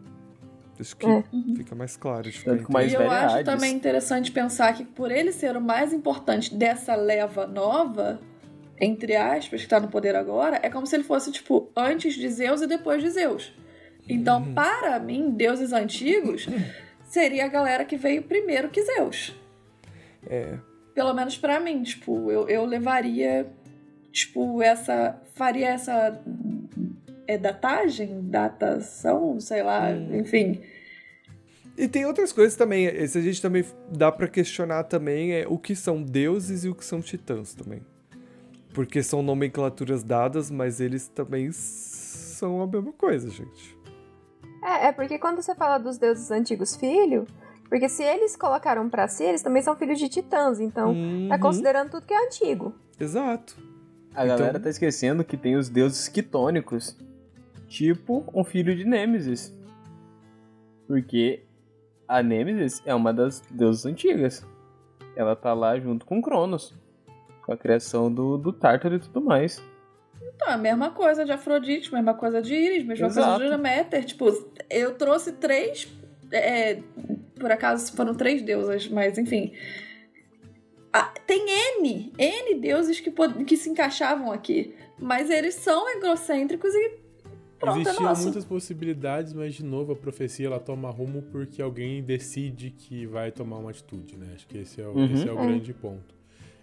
Acho que É. fica mais claro o mais e eu é acho também interessante pensar que por ele ser o mais importante dessa leva nova, entre aspas, que tá no poder agora, é como se ele fosse, tipo, antes de Zeus e depois de Zeus. Então, para mim, deuses antigos seria a galera que veio primeiro que Zeus. É. Pelo menos pra mim, tipo, eu, eu levaria, tipo, essa. faria essa. É datagem? Datação? Sei lá, enfim. E tem outras coisas também. Esse a gente também dá pra questionar também é o que são deuses e o que são titãs também. Porque são nomenclaturas dadas, mas eles também são a mesma coisa, gente. É, é porque quando você fala dos deuses antigos filho, porque se eles colocaram pra si, eles também são filhos de titãs, então tá Uhum, considerando tudo que é antigo. Exato. A Então- galera tá esquecendo que tem os deuses quitônicos. Tipo um filho de Nêmesis. Porque a Nêmesis é uma das deusas antigas. Ela tá lá junto com Cronos. Com a criação do, do Tártaro e tudo mais. Então, a mesma coisa de Afrodite, mesma coisa de Íris, mesma coisa Exato. de Deméter. Tipo, eu trouxe três. é, por acaso foram três deusas, mas enfim. Ah, tem N, N deuses que, que se encaixavam aqui. Mas eles são egocêntricos e pronto, é Existiam muitas possibilidades, mas de novo a profecia ela toma rumo porque alguém decide que vai tomar uma atitude, né? Acho que esse é o, Uhum. esse é o É. grande ponto.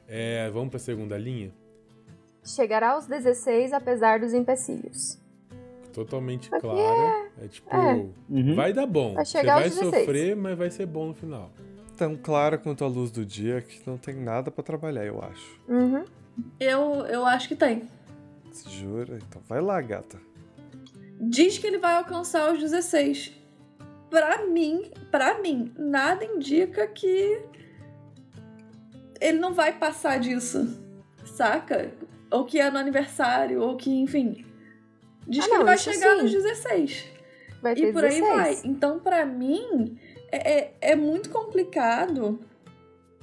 É, vamos pra segunda linha? Chegará aos 16 apesar dos empecilhos. Totalmente Aqui clara. É, tipo, é. Uhum. vai dar bom. Vai Você vai aos 16. sofrer, mas vai ser bom no final. Tão clara quanto a luz do dia que não tem nada pra trabalhar, eu acho. Uhum. Eu, eu acho que tem. Você jura? Então vai lá, gata. Diz que ele vai alcançar os 16. Pra mim, pra mim, nada indica que ele não vai passar disso, saca? Ou que é no aniversário, ou que, enfim. Diz Ah, que ele não, vai isso chegar sim. nos 16. Vai ter E por aí 16. vai. Então, pra mim, é, é, é muito complicado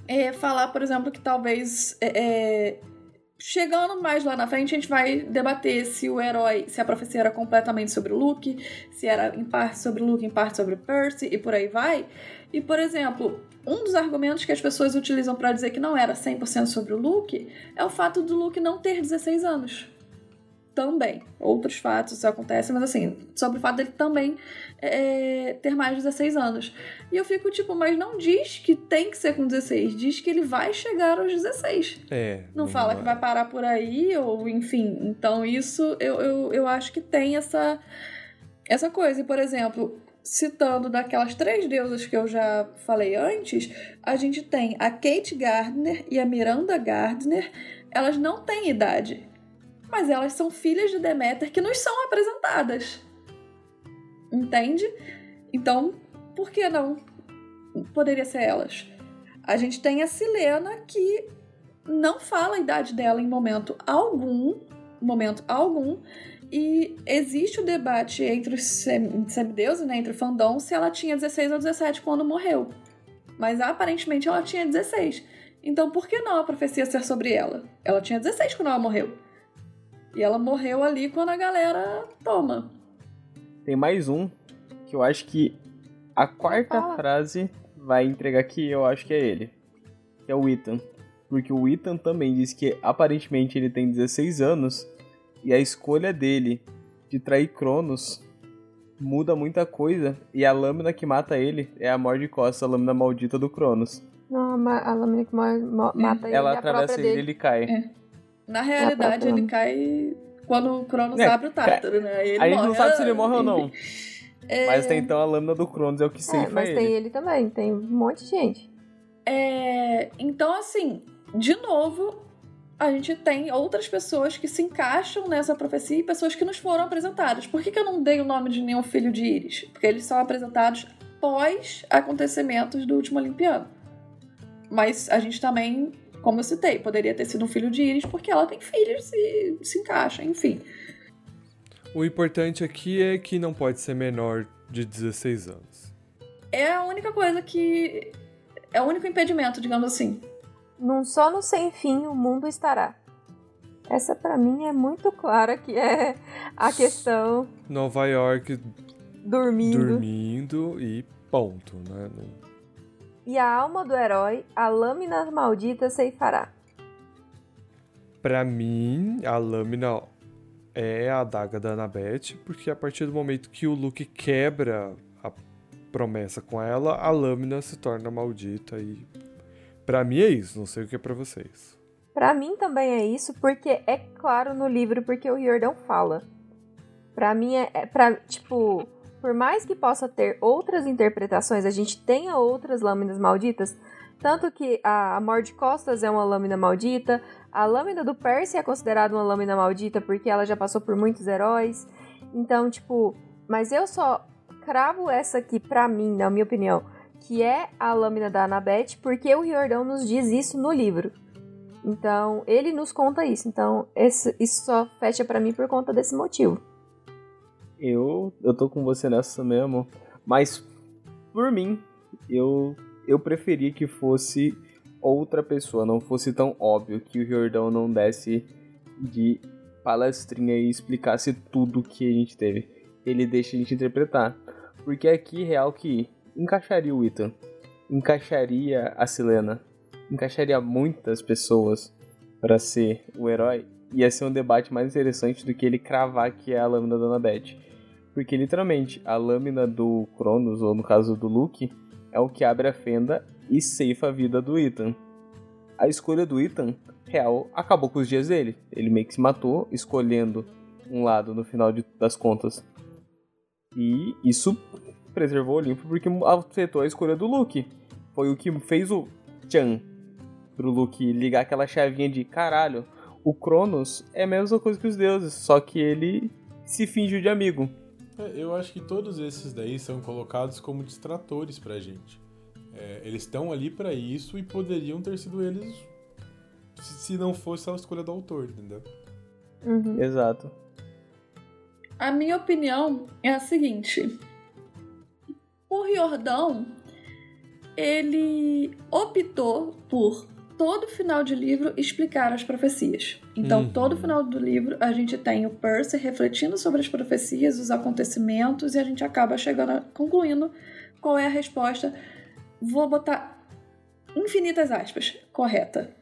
é, falar, por exemplo, que talvez é, é, chegando mais lá na frente, a gente vai debater se o herói, se a profecia era completamente sobre o Luke, se era em parte sobre o Luke, em parte sobre o Percy e por aí vai. E, por exemplo, um dos argumentos que as pessoas utilizam para dizer que não era 100% sobre o Luke é o fato do Luke não ter 16 anos também. Outros fatos acontecem, mas assim, sobre o fato dele também é, ter mais de 16 anos. E eu fico tipo, mas não diz que tem que ser com 16, diz que ele vai chegar aos 16. É. Não, não fala que vai parar por aí, ou enfim. Então, isso eu, eu, eu acho que tem essa, essa coisa. E, por exemplo, citando daquelas três deusas que eu já falei antes, a gente tem a Kate Gardner e a Miranda Gardner. Elas não têm idade mas elas são filhas de Deméter que nos são apresentadas. Entende? Então, por que não poderia ser elas? A gente tem a Silena que não fala a idade dela em momento algum, momento algum, e existe o debate entre os semideuses, né, entre o fandom, se ela tinha 16 ou 17 quando morreu. Mas aparentemente ela tinha 16. Então por que não a profecia ser sobre ela? Ela tinha 16 quando ela morreu. E ela morreu ali quando a galera toma. Tem mais um que eu acho que a quarta frase vai entregar que eu acho que é ele. Que é o Ethan. Porque o Ethan também diz que aparentemente ele tem 16 anos e a escolha dele de trair Cronos muda muita coisa e a lâmina que mata ele é a morte de costa, a lâmina maldita do Cronos. Não, a lâmina que mata ele Ela é atravessa ele e ele cai. É. Na realidade, ele cai quando o Cronos é, abre o Tártaro, né? Ele a gente morre. não sabe se ele morre ou não. É... Mas até então a lâmina do Cronos é o que sempre é, Mas ele. tem ele também, tem um monte de gente. É... Então, assim, de novo, a gente tem outras pessoas que se encaixam nessa profecia e pessoas que nos foram apresentadas. Por que, que eu não dei o nome de nenhum filho de Íris? Porque eles são apresentados pós acontecimentos do último Olimpiano. Mas a gente também como eu citei, poderia ter sido um filho de Iris, porque ela tem filhos e se encaixa, enfim. O importante aqui é que não pode ser menor de 16 anos. É a única coisa que. É o único impedimento, digamos assim. Num só no sem fim o mundo estará. Essa para mim é muito clara que é a questão. Nova York dormindo. Dormindo e ponto, né? E a alma do herói a lâmina maldita ceifará. Para mim, a lâmina é a adaga da Annabeth, porque a partir do momento que o Luke quebra a promessa com ela, a lâmina se torna maldita e para mim é isso, não sei o que é para vocês. Para mim também é isso, porque é claro no livro porque o Jordão fala. Para mim é, é para tipo por mais que possa ter outras interpretações, a gente tenha outras lâminas malditas, tanto que a, a de Costas é uma lâmina maldita, a lâmina do Percy é considerada uma lâmina maldita porque ela já passou por muitos heróis. Então, tipo, mas eu só cravo essa aqui pra mim, na minha opinião, que é a lâmina da Annabeth, porque o Riordão nos diz isso no livro. Então, ele nos conta isso. Então, esse, isso só fecha para mim por conta desse motivo. Eu, eu tô com você nessa mesmo. Mas, por mim, eu, eu preferia que fosse outra pessoa, não fosse tão óbvio que o Jordão não desse de palestrinha e explicasse tudo que a gente teve. Ele deixa a gente interpretar. Porque aqui, real que encaixaria o Ethan, encaixaria a Silena, encaixaria muitas pessoas para ser o herói. Ia ser um debate mais interessante do que ele cravar que é a lâmina da Annabeth. Porque literalmente a lâmina do Cronos, ou no caso do Luke, é o que abre a fenda e ceifa a vida do Ethan. A escolha do Ethan, real, acabou com os dias dele. Ele meio que se matou, escolhendo um lado no final de, das contas. E isso preservou o Olimpo porque afetou a escolha do Luke. Foi o que fez o Chan pro Luke ligar aquela chavinha de caralho. O Cronos é a mesma coisa que os deuses, só que ele se fingiu de amigo. É, eu acho que todos esses daí são colocados como distratores pra gente. É, eles estão ali para isso e poderiam ter sido eles se não fosse a escolha do autor, entendeu? Uhum. Exato. A minha opinião é a seguinte: o Riordão ele optou por todo final de livro explicar as profecias. Então, Uhum. todo final do livro a gente tem o Percy refletindo sobre as profecias, os acontecimentos, e a gente acaba chegando, a, concluindo qual é a resposta. Vou botar infinitas aspas, correta.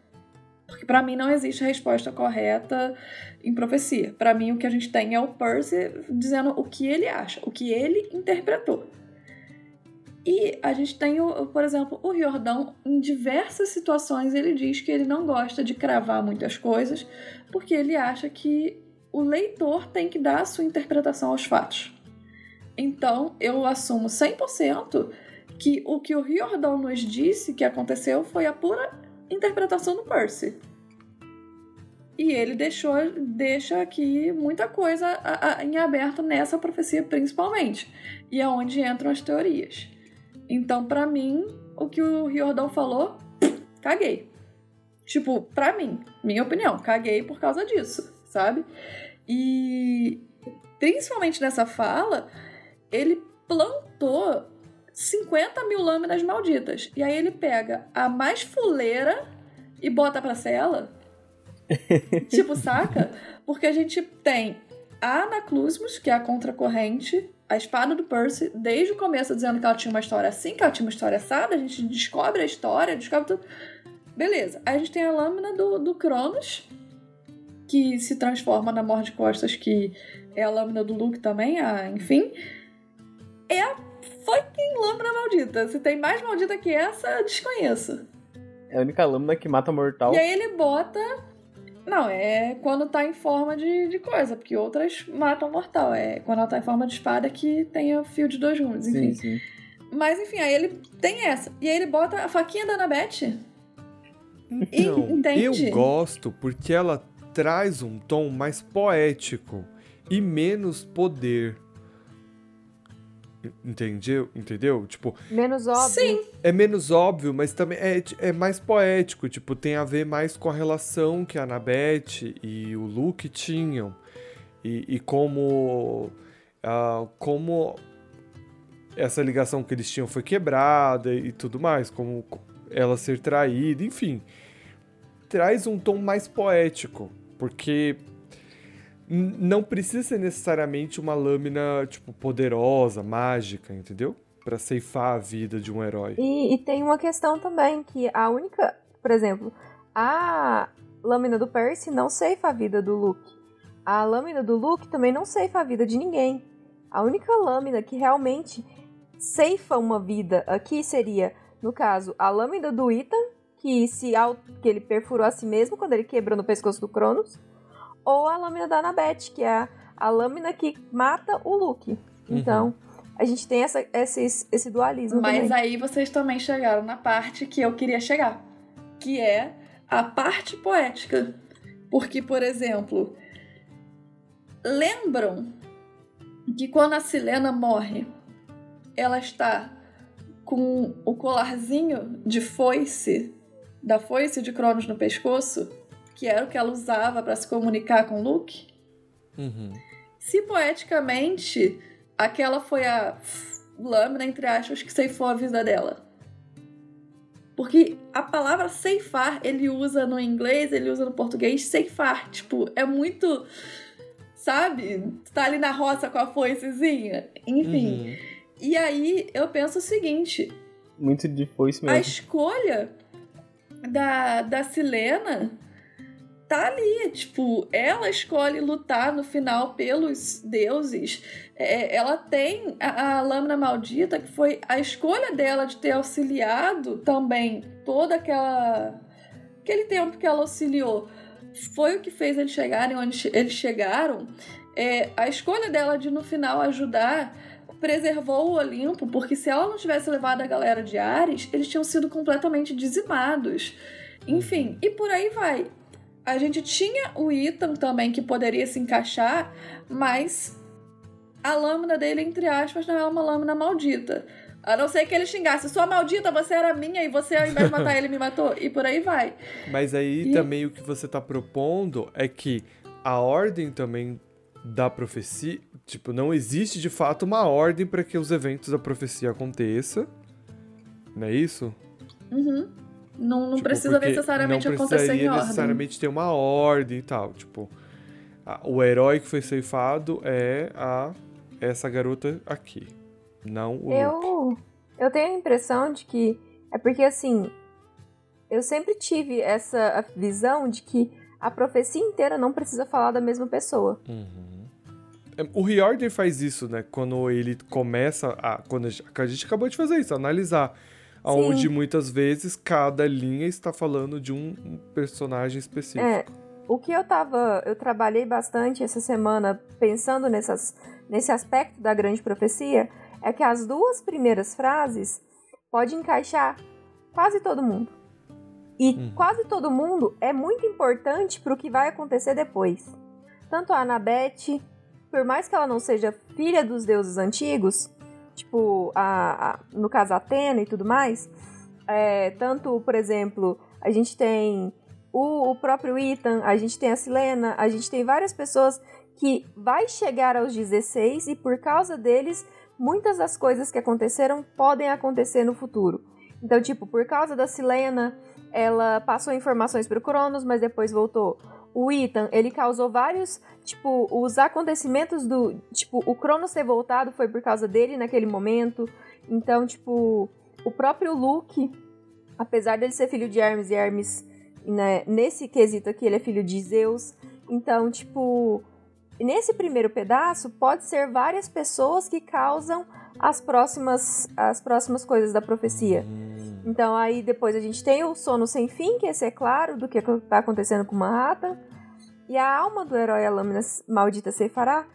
Porque pra mim não existe resposta correta em profecia. Pra mim o que a gente tem é o Percy dizendo o que ele acha, o que ele interpretou. E a gente tem, o, por exemplo, o Riordão, em diversas situações, ele diz que ele não gosta de cravar muitas coisas, porque ele acha que o leitor tem que dar a sua interpretação aos fatos. Então, eu assumo 100% que o que o Riordão nos disse que aconteceu foi a pura interpretação do Percy. E ele deixou, deixa aqui muita coisa a- a- em aberto nessa profecia, principalmente. E é onde entram as teorias. Então, pra mim, o que o Riordão falou, caguei. Tipo, pra mim, minha opinião, caguei por causa disso, sabe? E principalmente nessa fala, ele plantou 50 mil lâminas malditas. E aí ele pega a mais fuleira e bota pra cela. tipo, saca? Porque a gente tem a Anaclusmus, que é a contracorrente, a espada do Percy, desde o começo dizendo que ela tinha uma história assim, que ela tinha uma história assada, a gente descobre a história, descobre tudo. Beleza. Aí a gente tem a lâmina do, do Cronos, que se transforma na Morde Costas, que é a lâmina do Luke também, a, enfim. É a fucking lâmina maldita. Se tem mais maldita que essa, desconheço. É a única lâmina que mata mortal. E aí ele bota. Não, é quando tá em forma de, de coisa, porque outras matam mortal. É quando ela tá em forma de espada que tem o fio de dois gumes, enfim. Sim, sim. Mas enfim, aí ele tem essa. E aí ele bota a faquinha da Anabete. Então, entende? eu gosto porque ela traz um tom mais poético e menos poder. Entendeu? Entendeu? Tipo, Menos óbvio. Sim. é menos óbvio, mas também é, é mais poético. Tipo, tem a ver mais com a relação que a Annabeth e o Luke tinham. E, e como, ah, como essa ligação que eles tinham foi quebrada e tudo mais. Como ela ser traída, enfim. Traz um tom mais poético. Porque não precisa ser necessariamente uma lâmina, tipo, poderosa, mágica, entendeu? Pra ceifar a vida de um herói. E, e tem uma questão também, que a única, por exemplo, a lâmina do Percy não ceifa a vida do Luke. A lâmina do Luke também não ceifa a vida de ninguém. A única lâmina que realmente ceifa uma vida aqui seria, no caso, a lâmina do Ethan, que, se, que ele perfurou a si mesmo quando ele quebrou no pescoço do Cronos, ou a lâmina da Annabeth, que é a, a lâmina que mata o Luke. Então, a gente tem essa, esse, esse dualismo Mas também. aí vocês também chegaram na parte que eu queria chegar, que é a parte poética. Porque, por exemplo, lembram que quando a Silena morre, ela está com o colarzinho de foice, da foice de Cronos no pescoço, que era o que ela usava para se comunicar com Luke? Uhum. Se poeticamente aquela foi a lâmina, entre aspas, que ceifou a vida dela. Porque a palavra ceifar ele usa no inglês, ele usa no português, ceifar. Tipo, é muito. Sabe? Tu Tá ali na roça com a foicezinha. Enfim. Uhum. E aí eu penso o seguinte: Muito de foice a mesmo. escolha da, da Silena tá ali. Tipo, ela escolhe lutar no final pelos deuses. É, ela tem a, a lâmina maldita, que foi a escolha dela de ter auxiliado também toda aquela. aquele tempo que ela auxiliou. Foi o que fez eles chegarem onde eles chegaram. É, a escolha dela de no final ajudar preservou o Olimpo, porque se ela não tivesse levado a galera de Ares, eles tinham sido completamente dizimados. Enfim, e por aí vai. A gente tinha o Ethan também que poderia se encaixar, mas a lâmina dele, entre aspas, não é uma lâmina maldita. A não ser que ele xingasse, sua maldita, você era minha e você, ao invés de matar ele, me matou. E por aí vai. Mas aí E- também o que você tá propondo é que a ordem também da profecia, tipo, não existe de fato uma ordem para que os eventos da profecia aconteçam. Não é isso? Uhum. Não, não tipo, precisa necessariamente não acontecer em ordem. necessariamente ter uma ordem e tal. Tipo, a, o herói que foi ceifado é a essa garota aqui, não o eu, Luke. Eu tenho a impressão de que é porque assim, eu sempre tive essa visão de que a profecia inteira não precisa falar da mesma pessoa. Uhum. É, o Reorder faz isso, né? Quando ele começa a. Quando a gente, a gente acabou de fazer isso, analisar onde muitas vezes cada linha está falando de um personagem específico. É, o que eu tava, eu trabalhei bastante essa semana pensando nessas, nesse aspecto da grande profecia, é que as duas primeiras frases pode encaixar quase todo mundo. E hum. quase todo mundo é muito importante para o que vai acontecer depois. Tanto a Anabete, por mais que ela não seja filha dos deuses antigos, tipo, a, a, no caso Atena e tudo mais, é, tanto, por exemplo, a gente tem o, o, próprio Ethan, a gente tem a Silena, a gente tem várias pessoas que vai chegar aos 16 e por causa deles, muitas das coisas que aconteceram podem acontecer no futuro. Então, tipo, por causa da Silena, ela passou informações para o Cronos, mas depois voltou o Ethan, ele causou vários, tipo, os acontecimentos do, tipo, o Cronos ter voltado foi por causa dele naquele momento. Então, tipo, o próprio Luke, apesar dele ser filho de Hermes e Hermes, né, nesse quesito aqui ele é filho de Zeus. Então, tipo, nesse primeiro pedaço pode ser várias pessoas que causam as próximas as próximas coisas da profecia. Então aí depois a gente tem o sono sem fim, que esse é claro do que está acontecendo com Manhattan. E a alma do herói, a lâmina maldita Seifará,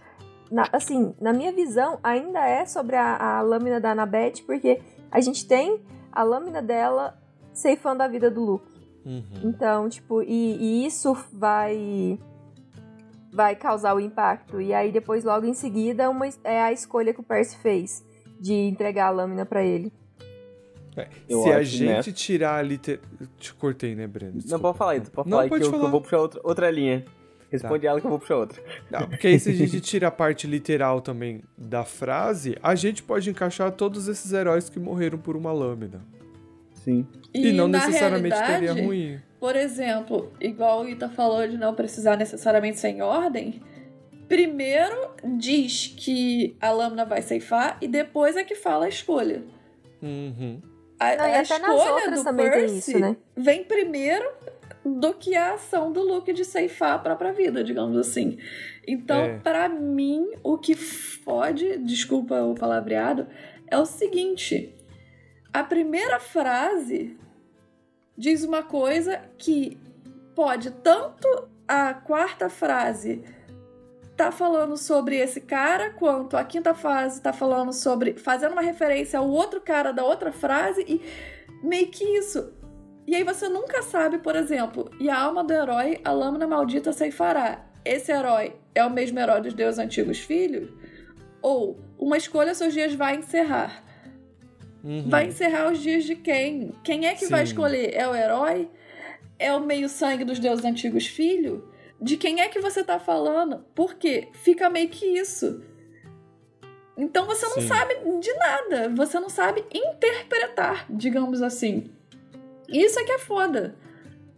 na, assim, na minha visão, ainda é sobre a, a lâmina da Anabeth, porque a gente tem a lâmina dela ceifando a vida do Luke. Uhum. Então, tipo, e, e, isso vai vai causar o impacto. E aí depois, logo em seguida, uma, é a escolha que o Percy fez de entregar a lâmina para ele. É, se a gente né? tirar a liter... Te cortei, né, Breno? Desculpa. Não, pode falar aí. Pode Não, falar pode que, falar. Eu, que eu vou puxar outra, outra linha. Responde tá. ela que eu vou puxar outra. Não, porque aí se a gente tira a parte literal também da frase, a gente pode encaixar todos esses heróis que morreram por uma lâmina. Sim. E, e não necessariamente teria ruim. Por exemplo, igual o Ita falou de não precisar necessariamente ser em ordem, primeiro diz que a lâmina vai ceifar e depois é que fala a escolha. Uhum. A, Não, a escolha do Percy isso, né? vem primeiro do que a ação do Luke de ceifar a própria vida, digamos assim. Então, é. para mim, o que fode, desculpa o palavreado, é o seguinte: a primeira frase diz uma coisa que pode tanto a quarta frase tá falando sobre esse cara, quanto a quinta frase tá falando sobre. fazendo uma referência ao outro cara da outra frase e meio que isso. E aí você nunca sabe, por exemplo, e a alma do herói, a lâmina maldita ceifará. Esse herói é o mesmo herói dos deuses antigos filhos? Ou uma escolha seus dias vai encerrar? Uhum. Vai encerrar os dias de quem? Quem é que Sim. vai escolher? É o herói? É o meio-sangue dos deuses antigos filhos? de quem é que você tá falando. Porque fica meio que isso. Então você não Sim. sabe de nada. Você não sabe interpretar, digamos assim. Isso é que é foda.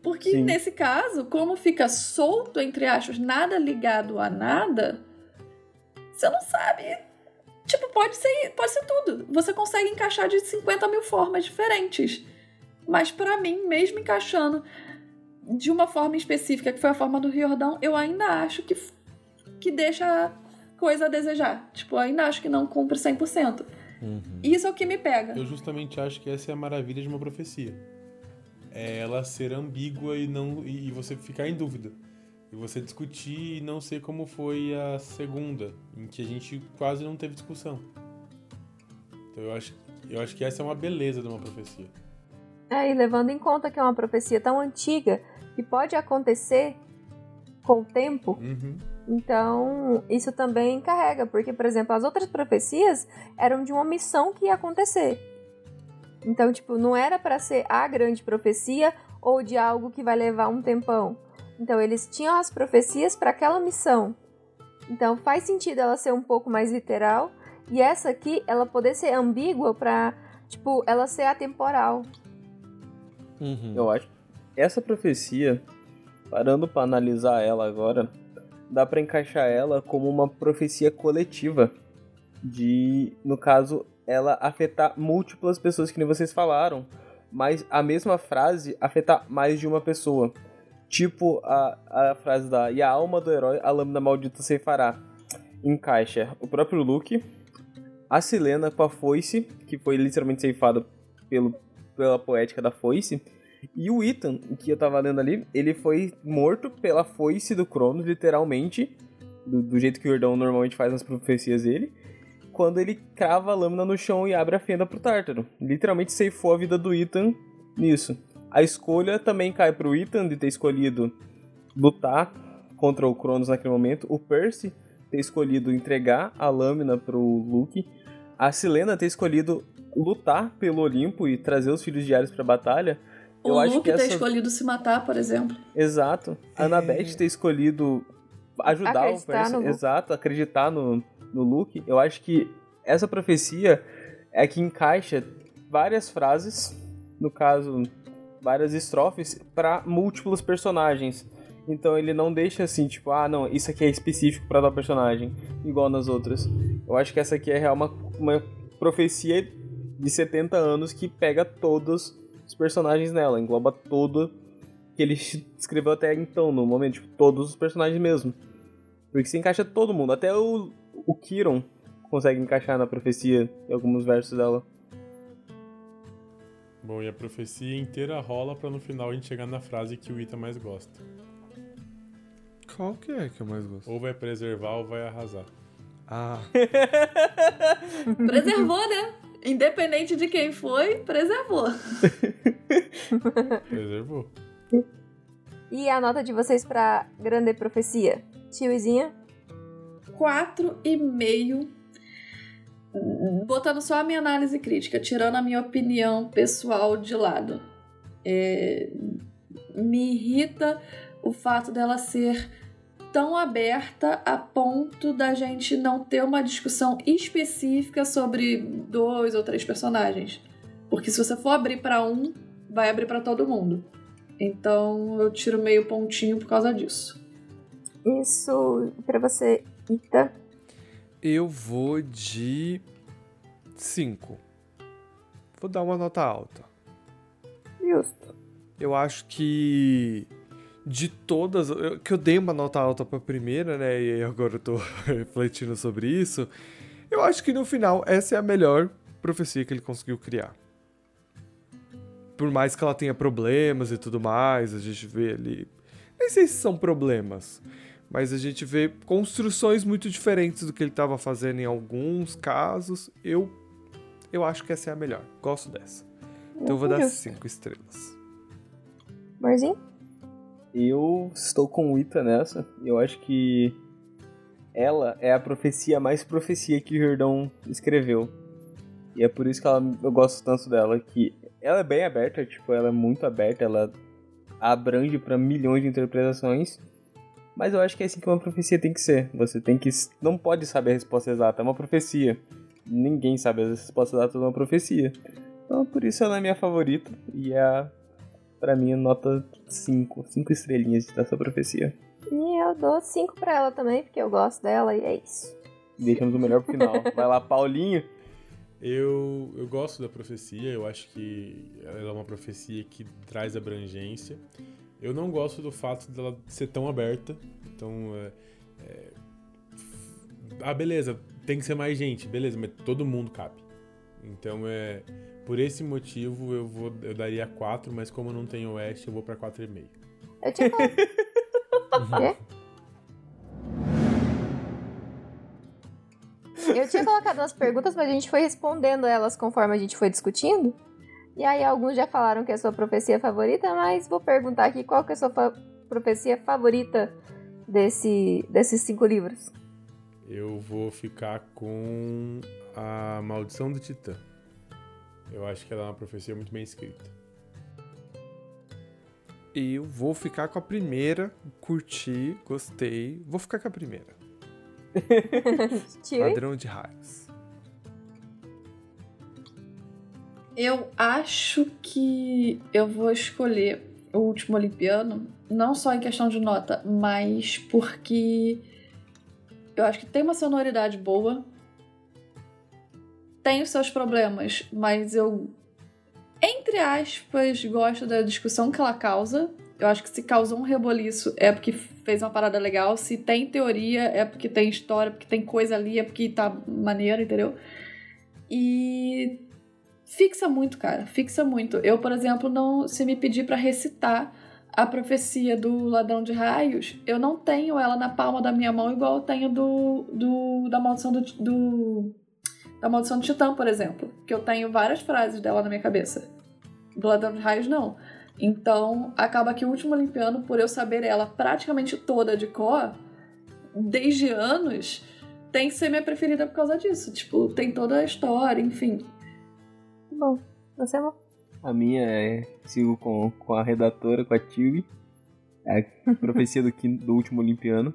Porque Sim. nesse caso, como fica solto, entre aspas, nada ligado a nada, você não sabe. Tipo, pode ser, pode ser tudo. Você consegue encaixar de 50 mil formas diferentes. Mas para mim, mesmo encaixando de uma forma específica, que foi a forma do Riordão, eu ainda acho que, que deixa coisa a desejar. Tipo, ainda acho que não cumpre 100%. Uhum. Isso é o que me pega. Eu justamente acho que essa é a maravilha de uma profecia. É ela ser ambígua e não e você ficar em dúvida. E você discutir e não sei como foi a segunda, em que a gente quase não teve discussão. Então eu acho, eu acho que essa é uma beleza de uma profecia. É, e levando em conta que é uma profecia tão antiga, que pode acontecer com o tempo. Uhum. Então, isso também carrega, porque, por exemplo, as outras profecias eram de uma missão que ia acontecer. Então, tipo, não era para ser a grande profecia ou de algo que vai levar um tempão. Então, eles tinham as profecias para aquela missão. Então, faz sentido ela ser um pouco mais literal e essa aqui ela poder ser ambígua para, tipo, ela ser atemporal. Uhum. Eu acho. Essa profecia, parando para analisar ela agora, dá para encaixar ela como uma profecia coletiva de, no caso, ela afetar múltiplas pessoas que nem vocês falaram, mas a mesma frase afetar mais de uma pessoa. Tipo a, a frase da E a alma do herói, a lâmina maldita ceifará. Encaixa o próprio Luke, a Silena com a foice, que foi literalmente ceifada pelo, pela poética da foice, e o Ethan, que eu tava lendo ali, ele foi morto pela foice do Cronos, literalmente, do, do jeito que o Jordão normalmente faz nas profecias dele, quando ele crava a lâmina no chão e abre a fenda pro Tártaro. Literalmente ceifou a vida do Ethan nisso. A escolha também cai pro Ethan de ter escolhido lutar contra o Cronos naquele momento. O Percy ter escolhido entregar a lâmina pro Luke. A Silena ter escolhido lutar pelo Olimpo e trazer os filhos de Ares pra batalha. O Eu Luke acho que ter essa... escolhido se matar, por exemplo. Exato. A Annabeth ter escolhido ajudar o Acreditar Percy. no. Exato, acreditar no, no Luke. Eu acho que essa profecia é que encaixa várias frases, no caso, várias estrofes, para múltiplos personagens. Então ele não deixa assim, tipo, ah, não, isso aqui é específico para tal personagem, igual nas outras. Eu acho que essa aqui é real uma, uma profecia de 70 anos que pega todos os personagens nela, engloba todo que ele escreveu até então, no momento, tipo, todos os personagens mesmo. Porque se encaixa todo mundo, até o, o Kiron consegue encaixar na profecia em alguns versos dela. Bom, e a profecia inteira rola pra no final a gente chegar na frase que o Ita mais gosta. Qual que é que eu mais gosto? Ou vai preservar ou vai arrasar. Ah, Preservou, né? Independente de quem foi, preservou. Preservou. E a nota de vocês pra Grande Profecia? Tiozinha? Quatro e meio. Botando só a minha análise crítica, tirando a minha opinião pessoal de lado. É, me irrita o fato dela ser tão aberta a ponto da gente não ter uma discussão específica sobre dois ou três personagens. Porque se você for abrir pra um, vai abrir pra todo mundo. Então eu tiro meio pontinho por causa disso. Isso pra você, Ita. Eu vou de 5. Vou dar uma nota alta. Justo. Eu acho que de todas, eu- que eu dei uma nota alta pra primeira, né? E agora eu tô refletindo sobre isso. Eu acho que no final essa é a melhor profecia que ele conseguiu criar. Por mais que ela tenha problemas e tudo mais, a gente vê ali. Nem sei se são problemas, mas a gente vê construções muito diferentes do que ele estava fazendo em alguns casos. Eu eu acho que essa é a melhor. Gosto dessa. Então eu vou dar cinco estrelas. Amorzinho? Eu estou com o Ita nessa. Eu acho que ela é a profecia mais profecia que o Jordão escreveu. E é por isso que ela, eu gosto tanto dela. Que ela é bem aberta, tipo, ela é muito aberta, ela abrange para milhões de interpretações. Mas eu acho que é assim que uma profecia tem que ser. Você tem que. Não pode saber a resposta exata, é uma profecia. Ninguém sabe a resposta exata de uma profecia. Então por isso ela é minha favorita. E é a Pra mim, nota 5. 5 estrelinhas dessa profecia. E eu dou cinco pra ela também, porque eu gosto dela e é isso. Deixamos o melhor pro final. Vai lá, Paulinho. Eu, eu gosto da profecia, eu acho que ela é uma profecia que traz abrangência. Eu não gosto do fato dela ser tão aberta. Então, é, é, ah, beleza, tem que ser mais gente, beleza, mas todo mundo cabe. Então, é, por esse motivo, eu, vou, eu daria 4, mas como eu não tenho Oeste, eu vou pra 4,5. Eu tinha colocado. Quê? Eu tinha colocado umas perguntas, mas a gente foi respondendo elas conforme a gente foi discutindo. E aí alguns já falaram que é a sua profecia favorita, mas vou perguntar aqui qual que é a sua fa- profecia favorita desse, desses cinco livros. Eu vou ficar com a Maldição do Titã. Eu acho que ela é uma profecia muito bem escrita. Eu vou ficar com a primeira, curti, gostei. Vou ficar com a primeira. Ladrão de raios. Eu acho que eu vou escolher o último Olimpiano, não só em questão de nota, mas porque eu acho que tem uma sonoridade boa, tem os seus problemas, mas eu, entre aspas, gosto da discussão que ela causa. Eu acho que se causou um reboliço é porque fez uma parada legal. Se tem teoria, é porque tem história, porque tem coisa ali, é porque tá maneiro, entendeu? E fixa muito, cara. Fixa muito. Eu, por exemplo, não se me pedir para recitar a profecia do ladrão de raios, eu não tenho ela na palma da minha mão igual eu tenho do, do da maldição do, do da maldição do titã, por exemplo, que eu tenho várias frases dela na minha cabeça. Do ladrão de raios não. Então, acaba que o último Olimpiano, por eu saber ela praticamente toda de cor, desde anos, tem que ser minha preferida por causa disso. Tipo, tem toda a história, enfim. Bom, você é. A minha é. Sigo com, com a redatora, com a Tilly. É a profecia do, do último Olimpiano.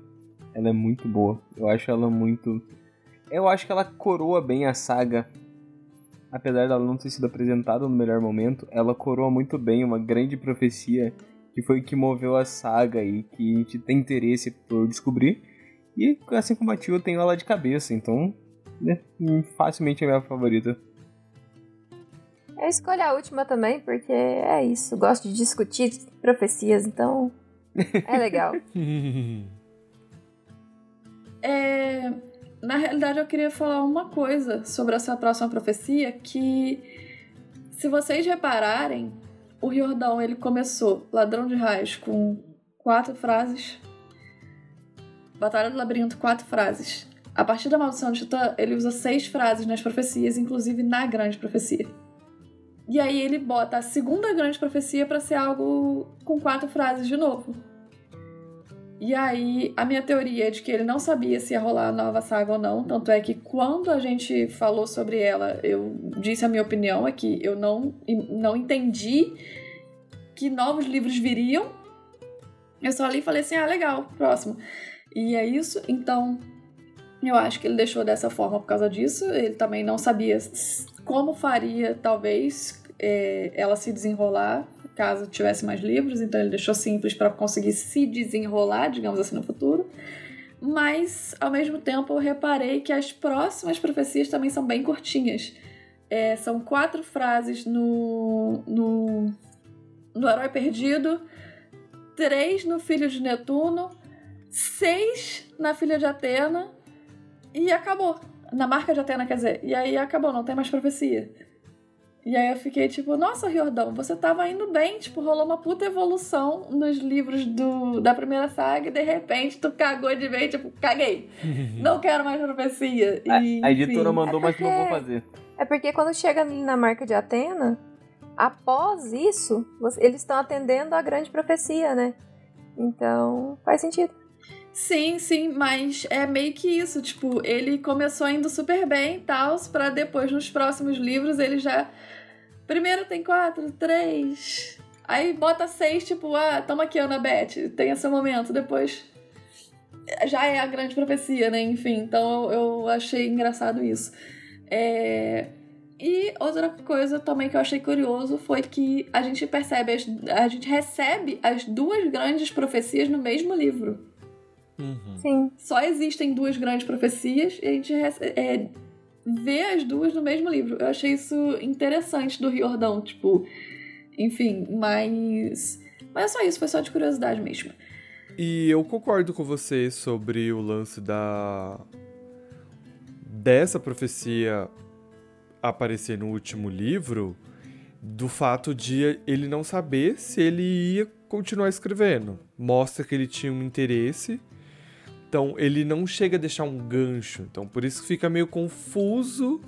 Ela é muito boa. Eu acho ela muito. Eu acho que ela coroa bem a saga. Apesar dela não ter sido apresentada no melhor momento, ela coroa muito bem uma grande profecia que foi que moveu a saga e que a gente tem interesse por descobrir. E assim como a Tio, eu tenho ela de cabeça, então né, facilmente é a minha favorita. Eu escolho a última também, porque é isso. Gosto de discutir profecias, então é legal. é, na realidade, eu queria falar uma coisa sobre essa próxima profecia, que se vocês repararem, o Riordão ele começou Ladrão de Raios com quatro frases, Batalha do Labirinto quatro frases. A partir da Maldição de Titã, ele usa seis frases nas profecias, inclusive na Grande Profecia. E aí ele bota a segunda Grande Profecia para ser algo com quatro frases de novo. E aí, a minha teoria é de que ele não sabia se ia rolar a nova saga ou não. Tanto é que quando a gente falou sobre ela, eu disse a minha opinião, é que eu não, não entendi que novos livros viriam. Eu só ali e falei assim: ah, legal, próximo. E é isso. Então, eu acho que ele deixou dessa forma por causa disso. Ele também não sabia como faria, talvez, é, ela se desenrolar caso tivesse mais livros, então ele deixou simples para conseguir se desenrolar, digamos assim, no futuro. Mas, ao mesmo tempo, eu reparei que as próximas profecias também são bem curtinhas. É, são quatro frases no, no, no Herói Perdido, três no Filho de Netuno, seis na Filha de Atena e acabou. Na marca de Atena, quer dizer. E aí acabou, não tem mais profecia. E aí eu fiquei tipo, nossa, Riordão, você tava indo bem, tipo, rolou uma puta evolução nos livros do, da primeira saga e de repente tu cagou de vez, tipo, caguei. Não quero mais profecia. E, a, a editora mandou, é porque, mas não vou fazer. É porque quando chega na marca de Atena, após isso, eles estão atendendo a grande profecia, né? Então, faz sentido. Sim, sim, mas é meio que isso, tipo, ele começou indo super bem e tal, pra depois, nos próximos livros, ele já. Primeiro tem quatro, três. Aí bota seis, tipo, ah, toma aqui, Ana Beth, tem esse momento. Depois já é a grande profecia, né? Enfim, então eu achei engraçado isso. É... E outra coisa também que eu achei curioso foi que a gente percebe, as... a gente recebe as duas grandes profecias no mesmo livro. Uhum. Sim. Só existem duas grandes profecias e a gente é, vê as duas no mesmo livro. Eu achei isso interessante do Riordão, tipo. Enfim, mas. Mas é só isso, foi só de curiosidade mesmo. E eu concordo com você sobre o lance da. dessa profecia aparecer no último livro, do fato de ele não saber se ele ia continuar escrevendo. Mostra que ele tinha um interesse então ele não chega a deixar um gancho. Então por isso fica meio confuso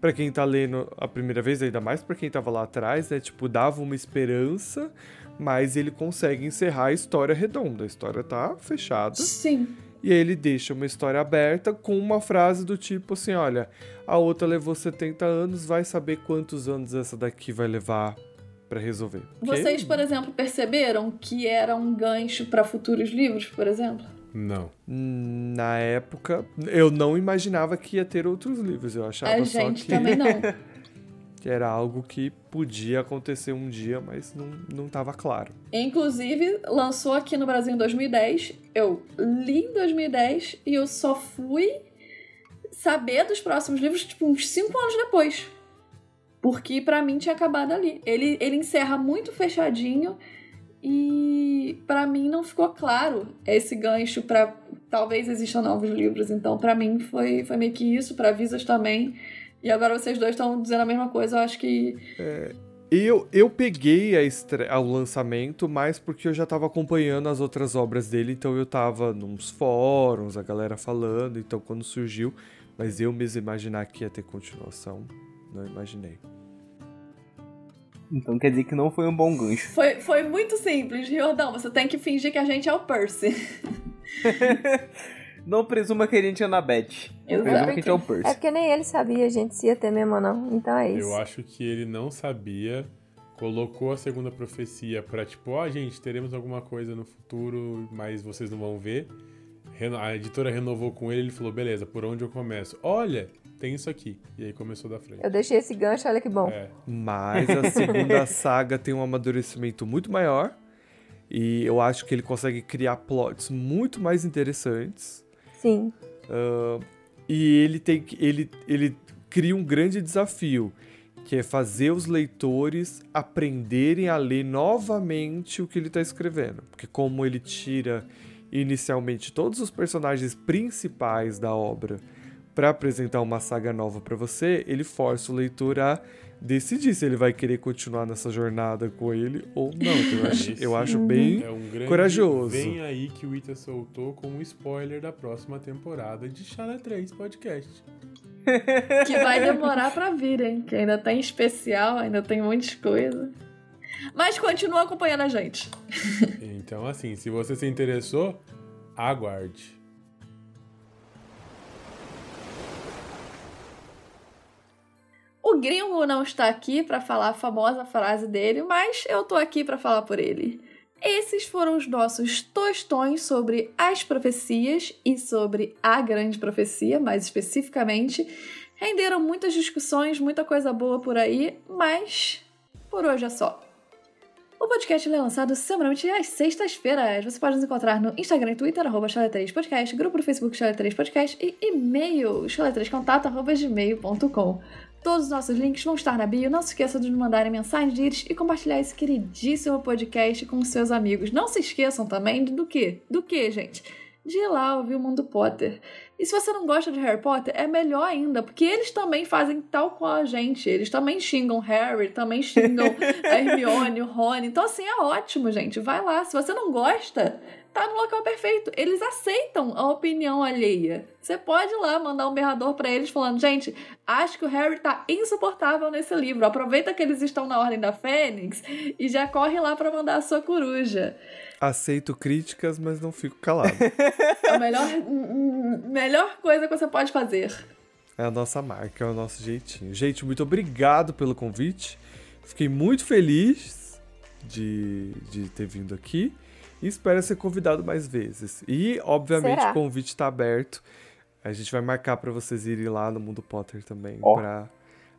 para quem tá lendo a primeira vez, ainda mais para quem tava lá atrás, né? Tipo, dava uma esperança, mas ele consegue encerrar a história redonda. A história tá fechada. Sim. E aí ele deixa uma história aberta com uma frase do tipo assim: olha, a outra levou 70 anos, vai saber quantos anos essa daqui vai levar para resolver. Vocês, por exemplo, perceberam que era um gancho para futuros livros, por exemplo? Não. Na época, eu não imaginava que ia ter outros livros. Eu achava A só gente que... também não. que era algo que podia acontecer um dia, mas não, não estava claro. Inclusive, lançou aqui no Brasil em 2010. Eu li em 2010 e eu só fui saber dos próximos livros, tipo, uns 5 anos depois. Porque para mim tinha acabado ali. Ele, ele encerra muito fechadinho e para mim não ficou claro esse gancho para talvez existam novos livros. Então, para mim foi, foi meio que isso, para Visas também. E agora vocês dois estão dizendo a mesma coisa, eu acho que. É, eu, eu peguei a estre... ao lançamento mais porque eu já estava acompanhando as outras obras dele, então eu estava nos fóruns, a galera falando, então quando surgiu, mas eu mesmo imaginar que ia ter continuação, não imaginei. Então quer dizer que não foi um bom gancho. Foi, foi muito simples, Jordão. Você tem que fingir que a gente é o Percy. não presuma que a gente é na Beth. Presuma que a gente é o Percy. É porque nem ele sabia a gente se ia ter mesmo, não. Então é isso. Eu acho que ele não sabia, colocou a segunda profecia pra tipo, ó, oh, gente, teremos alguma coisa no futuro, mas vocês não vão ver. A editora renovou com ele, ele falou, beleza, por onde eu começo? Olha, tem isso aqui. E aí começou da frente. Eu deixei esse gancho, olha que bom. É. Mas a segunda saga tem um amadurecimento muito maior. E eu acho que ele consegue criar plots muito mais interessantes. Sim. Uh, e ele tem ele, ele cria um grande desafio, que é fazer os leitores aprenderem a ler novamente o que ele está escrevendo. Porque como ele tira inicialmente todos os personagens principais da obra para apresentar uma saga nova para você, ele força o leitor a decidir se ele vai querer continuar nessa jornada com ele ou não. Então, eu, acho, eu acho bem é um corajoso. Vem aí que o Ita soltou com um spoiler da próxima temporada de Chala 3 Podcast. Que vai demorar para vir, hein? Que ainda tem especial, ainda tem muitas coisas. Mas continua acompanhando a gente. Então, assim, se você se interessou, aguarde. O gringo não está aqui para falar a famosa frase dele, mas eu tô aqui para falar por ele. Esses foram os nossos tostões sobre as profecias e sobre a grande profecia, mais especificamente. Renderam muitas discussões, muita coisa boa por aí, mas por hoje é só. O podcast é lançado semanalmente às sextas-feiras. Você pode nos encontrar no Instagram e Twitter, arroba 3 podcast grupo do Facebook Chala 3 Podcast e e-mail chala3contato.gmail.com. Todos os nossos links vão estar na bio. Não se esqueça de nos mandarem mensagem de íris e compartilhar esse queridíssimo podcast com seus amigos. Não se esqueçam também do quê? Do quê, gente? De ir lá ouvir o Mundo Potter. E se você não gosta de Harry Potter, é melhor ainda, porque eles também fazem tal qual a gente. Eles também xingam Harry, também xingam a Hermione, o Rony. Então, assim, é ótimo, gente. Vai lá. Se você não gosta, tá no local perfeito. Eles aceitam a opinião alheia. Você pode ir lá mandar um berrador para eles falando: gente, acho que o Harry tá insuportável nesse livro. Aproveita que eles estão na Ordem da Fênix e já corre lá para mandar a sua coruja. Aceito críticas, mas não fico calado. É a melhor, melhor coisa que você pode fazer. É a nossa marca, é o nosso jeitinho. Gente, muito obrigado pelo convite. Fiquei muito feliz de, de ter vindo aqui e espero ser convidado mais vezes. E, obviamente, Será? o convite está aberto. A gente vai marcar para vocês irem lá no Mundo Potter também oh. para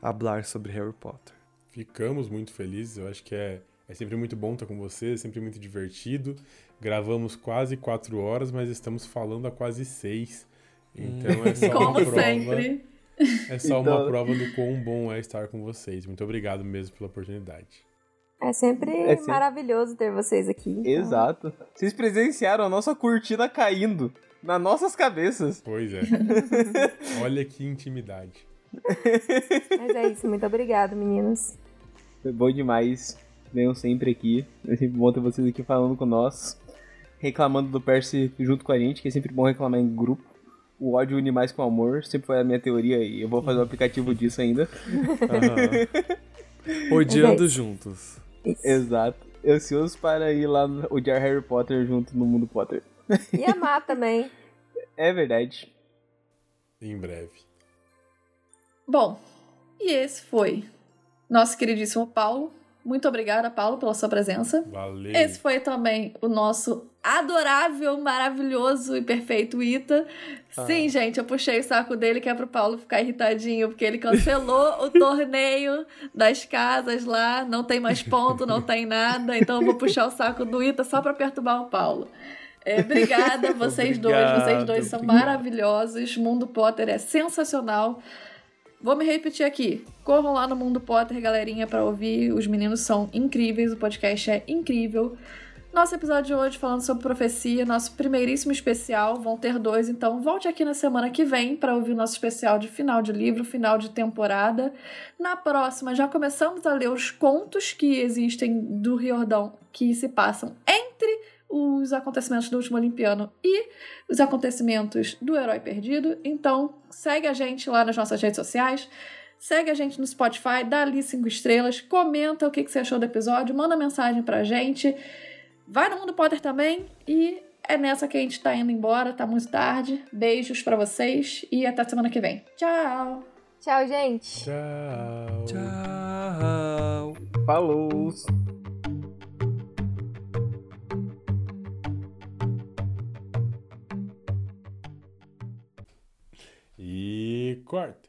falar sobre Harry Potter. Ficamos muito felizes. Eu acho que é, é sempre muito bom estar com vocês, é sempre muito divertido. Gravamos quase quatro horas, mas estamos falando há quase seis. Então é só Como uma prova. Sempre. É só uma então... prova do quão bom é estar com vocês. Muito obrigado mesmo pela oportunidade. É sempre, é sempre... maravilhoso ter vocês aqui. Então. Exato. Vocês presenciaram a nossa cortina caindo nas nossas cabeças. Pois é. Olha que intimidade. Mas é isso, muito obrigado, meninos. Foi bom demais. Venham sempre aqui. É sempre bom ter vocês aqui falando com nós. Reclamando do Percy junto com a gente, que é sempre bom reclamar em grupo. O ódio une mais com o amor, sempre foi a minha teoria e eu vou fazer um aplicativo disso ainda. Uhum. Odiando é juntos. Isso. Exato. Ansioso para ir lá odiar Harry Potter junto no mundo Potter. E amar também. É verdade. Em breve. Bom, e esse foi nosso queridíssimo Paulo Muito obrigada, Paulo, pela sua presença. Valeu. Esse foi também o nosso adorável, maravilhoso e perfeito Ita. Ah. Sim, gente, eu puxei o saco dele que é pro Paulo ficar irritadinho, porque ele cancelou o torneio das casas lá, não tem mais ponto, não tem nada, então eu vou puxar o saco do Ita só pra perturbar o Paulo. É, obrigada, vocês obrigado, dois, vocês dois são maravilhosos. Mundo Potter é sensacional. Vou me repetir aqui. Corram lá no Mundo Potter, galerinha, para ouvir. Os meninos são incríveis, o podcast é incrível. Nosso episódio de hoje falando sobre profecia, nosso primeiríssimo especial, vão ter dois, então volte aqui na semana que vem para ouvir nosso especial de final de livro, final de temporada. Na próxima, já começamos a ler os contos que existem do Riordão que se passam entre os acontecimentos do último Olimpiano e os acontecimentos do Herói Perdido. Então, segue a gente lá nas nossas redes sociais. Segue a gente no Spotify, dá ali cinco estrelas, comenta o que, que você achou do episódio, manda mensagem pra gente. Vai no Mundo Potter também e é nessa que a gente tá indo embora, tá muito tarde. Beijos para vocês e até semana que vem. Tchau! Tchau, gente! Tchau! Tchau! Falou! E corta.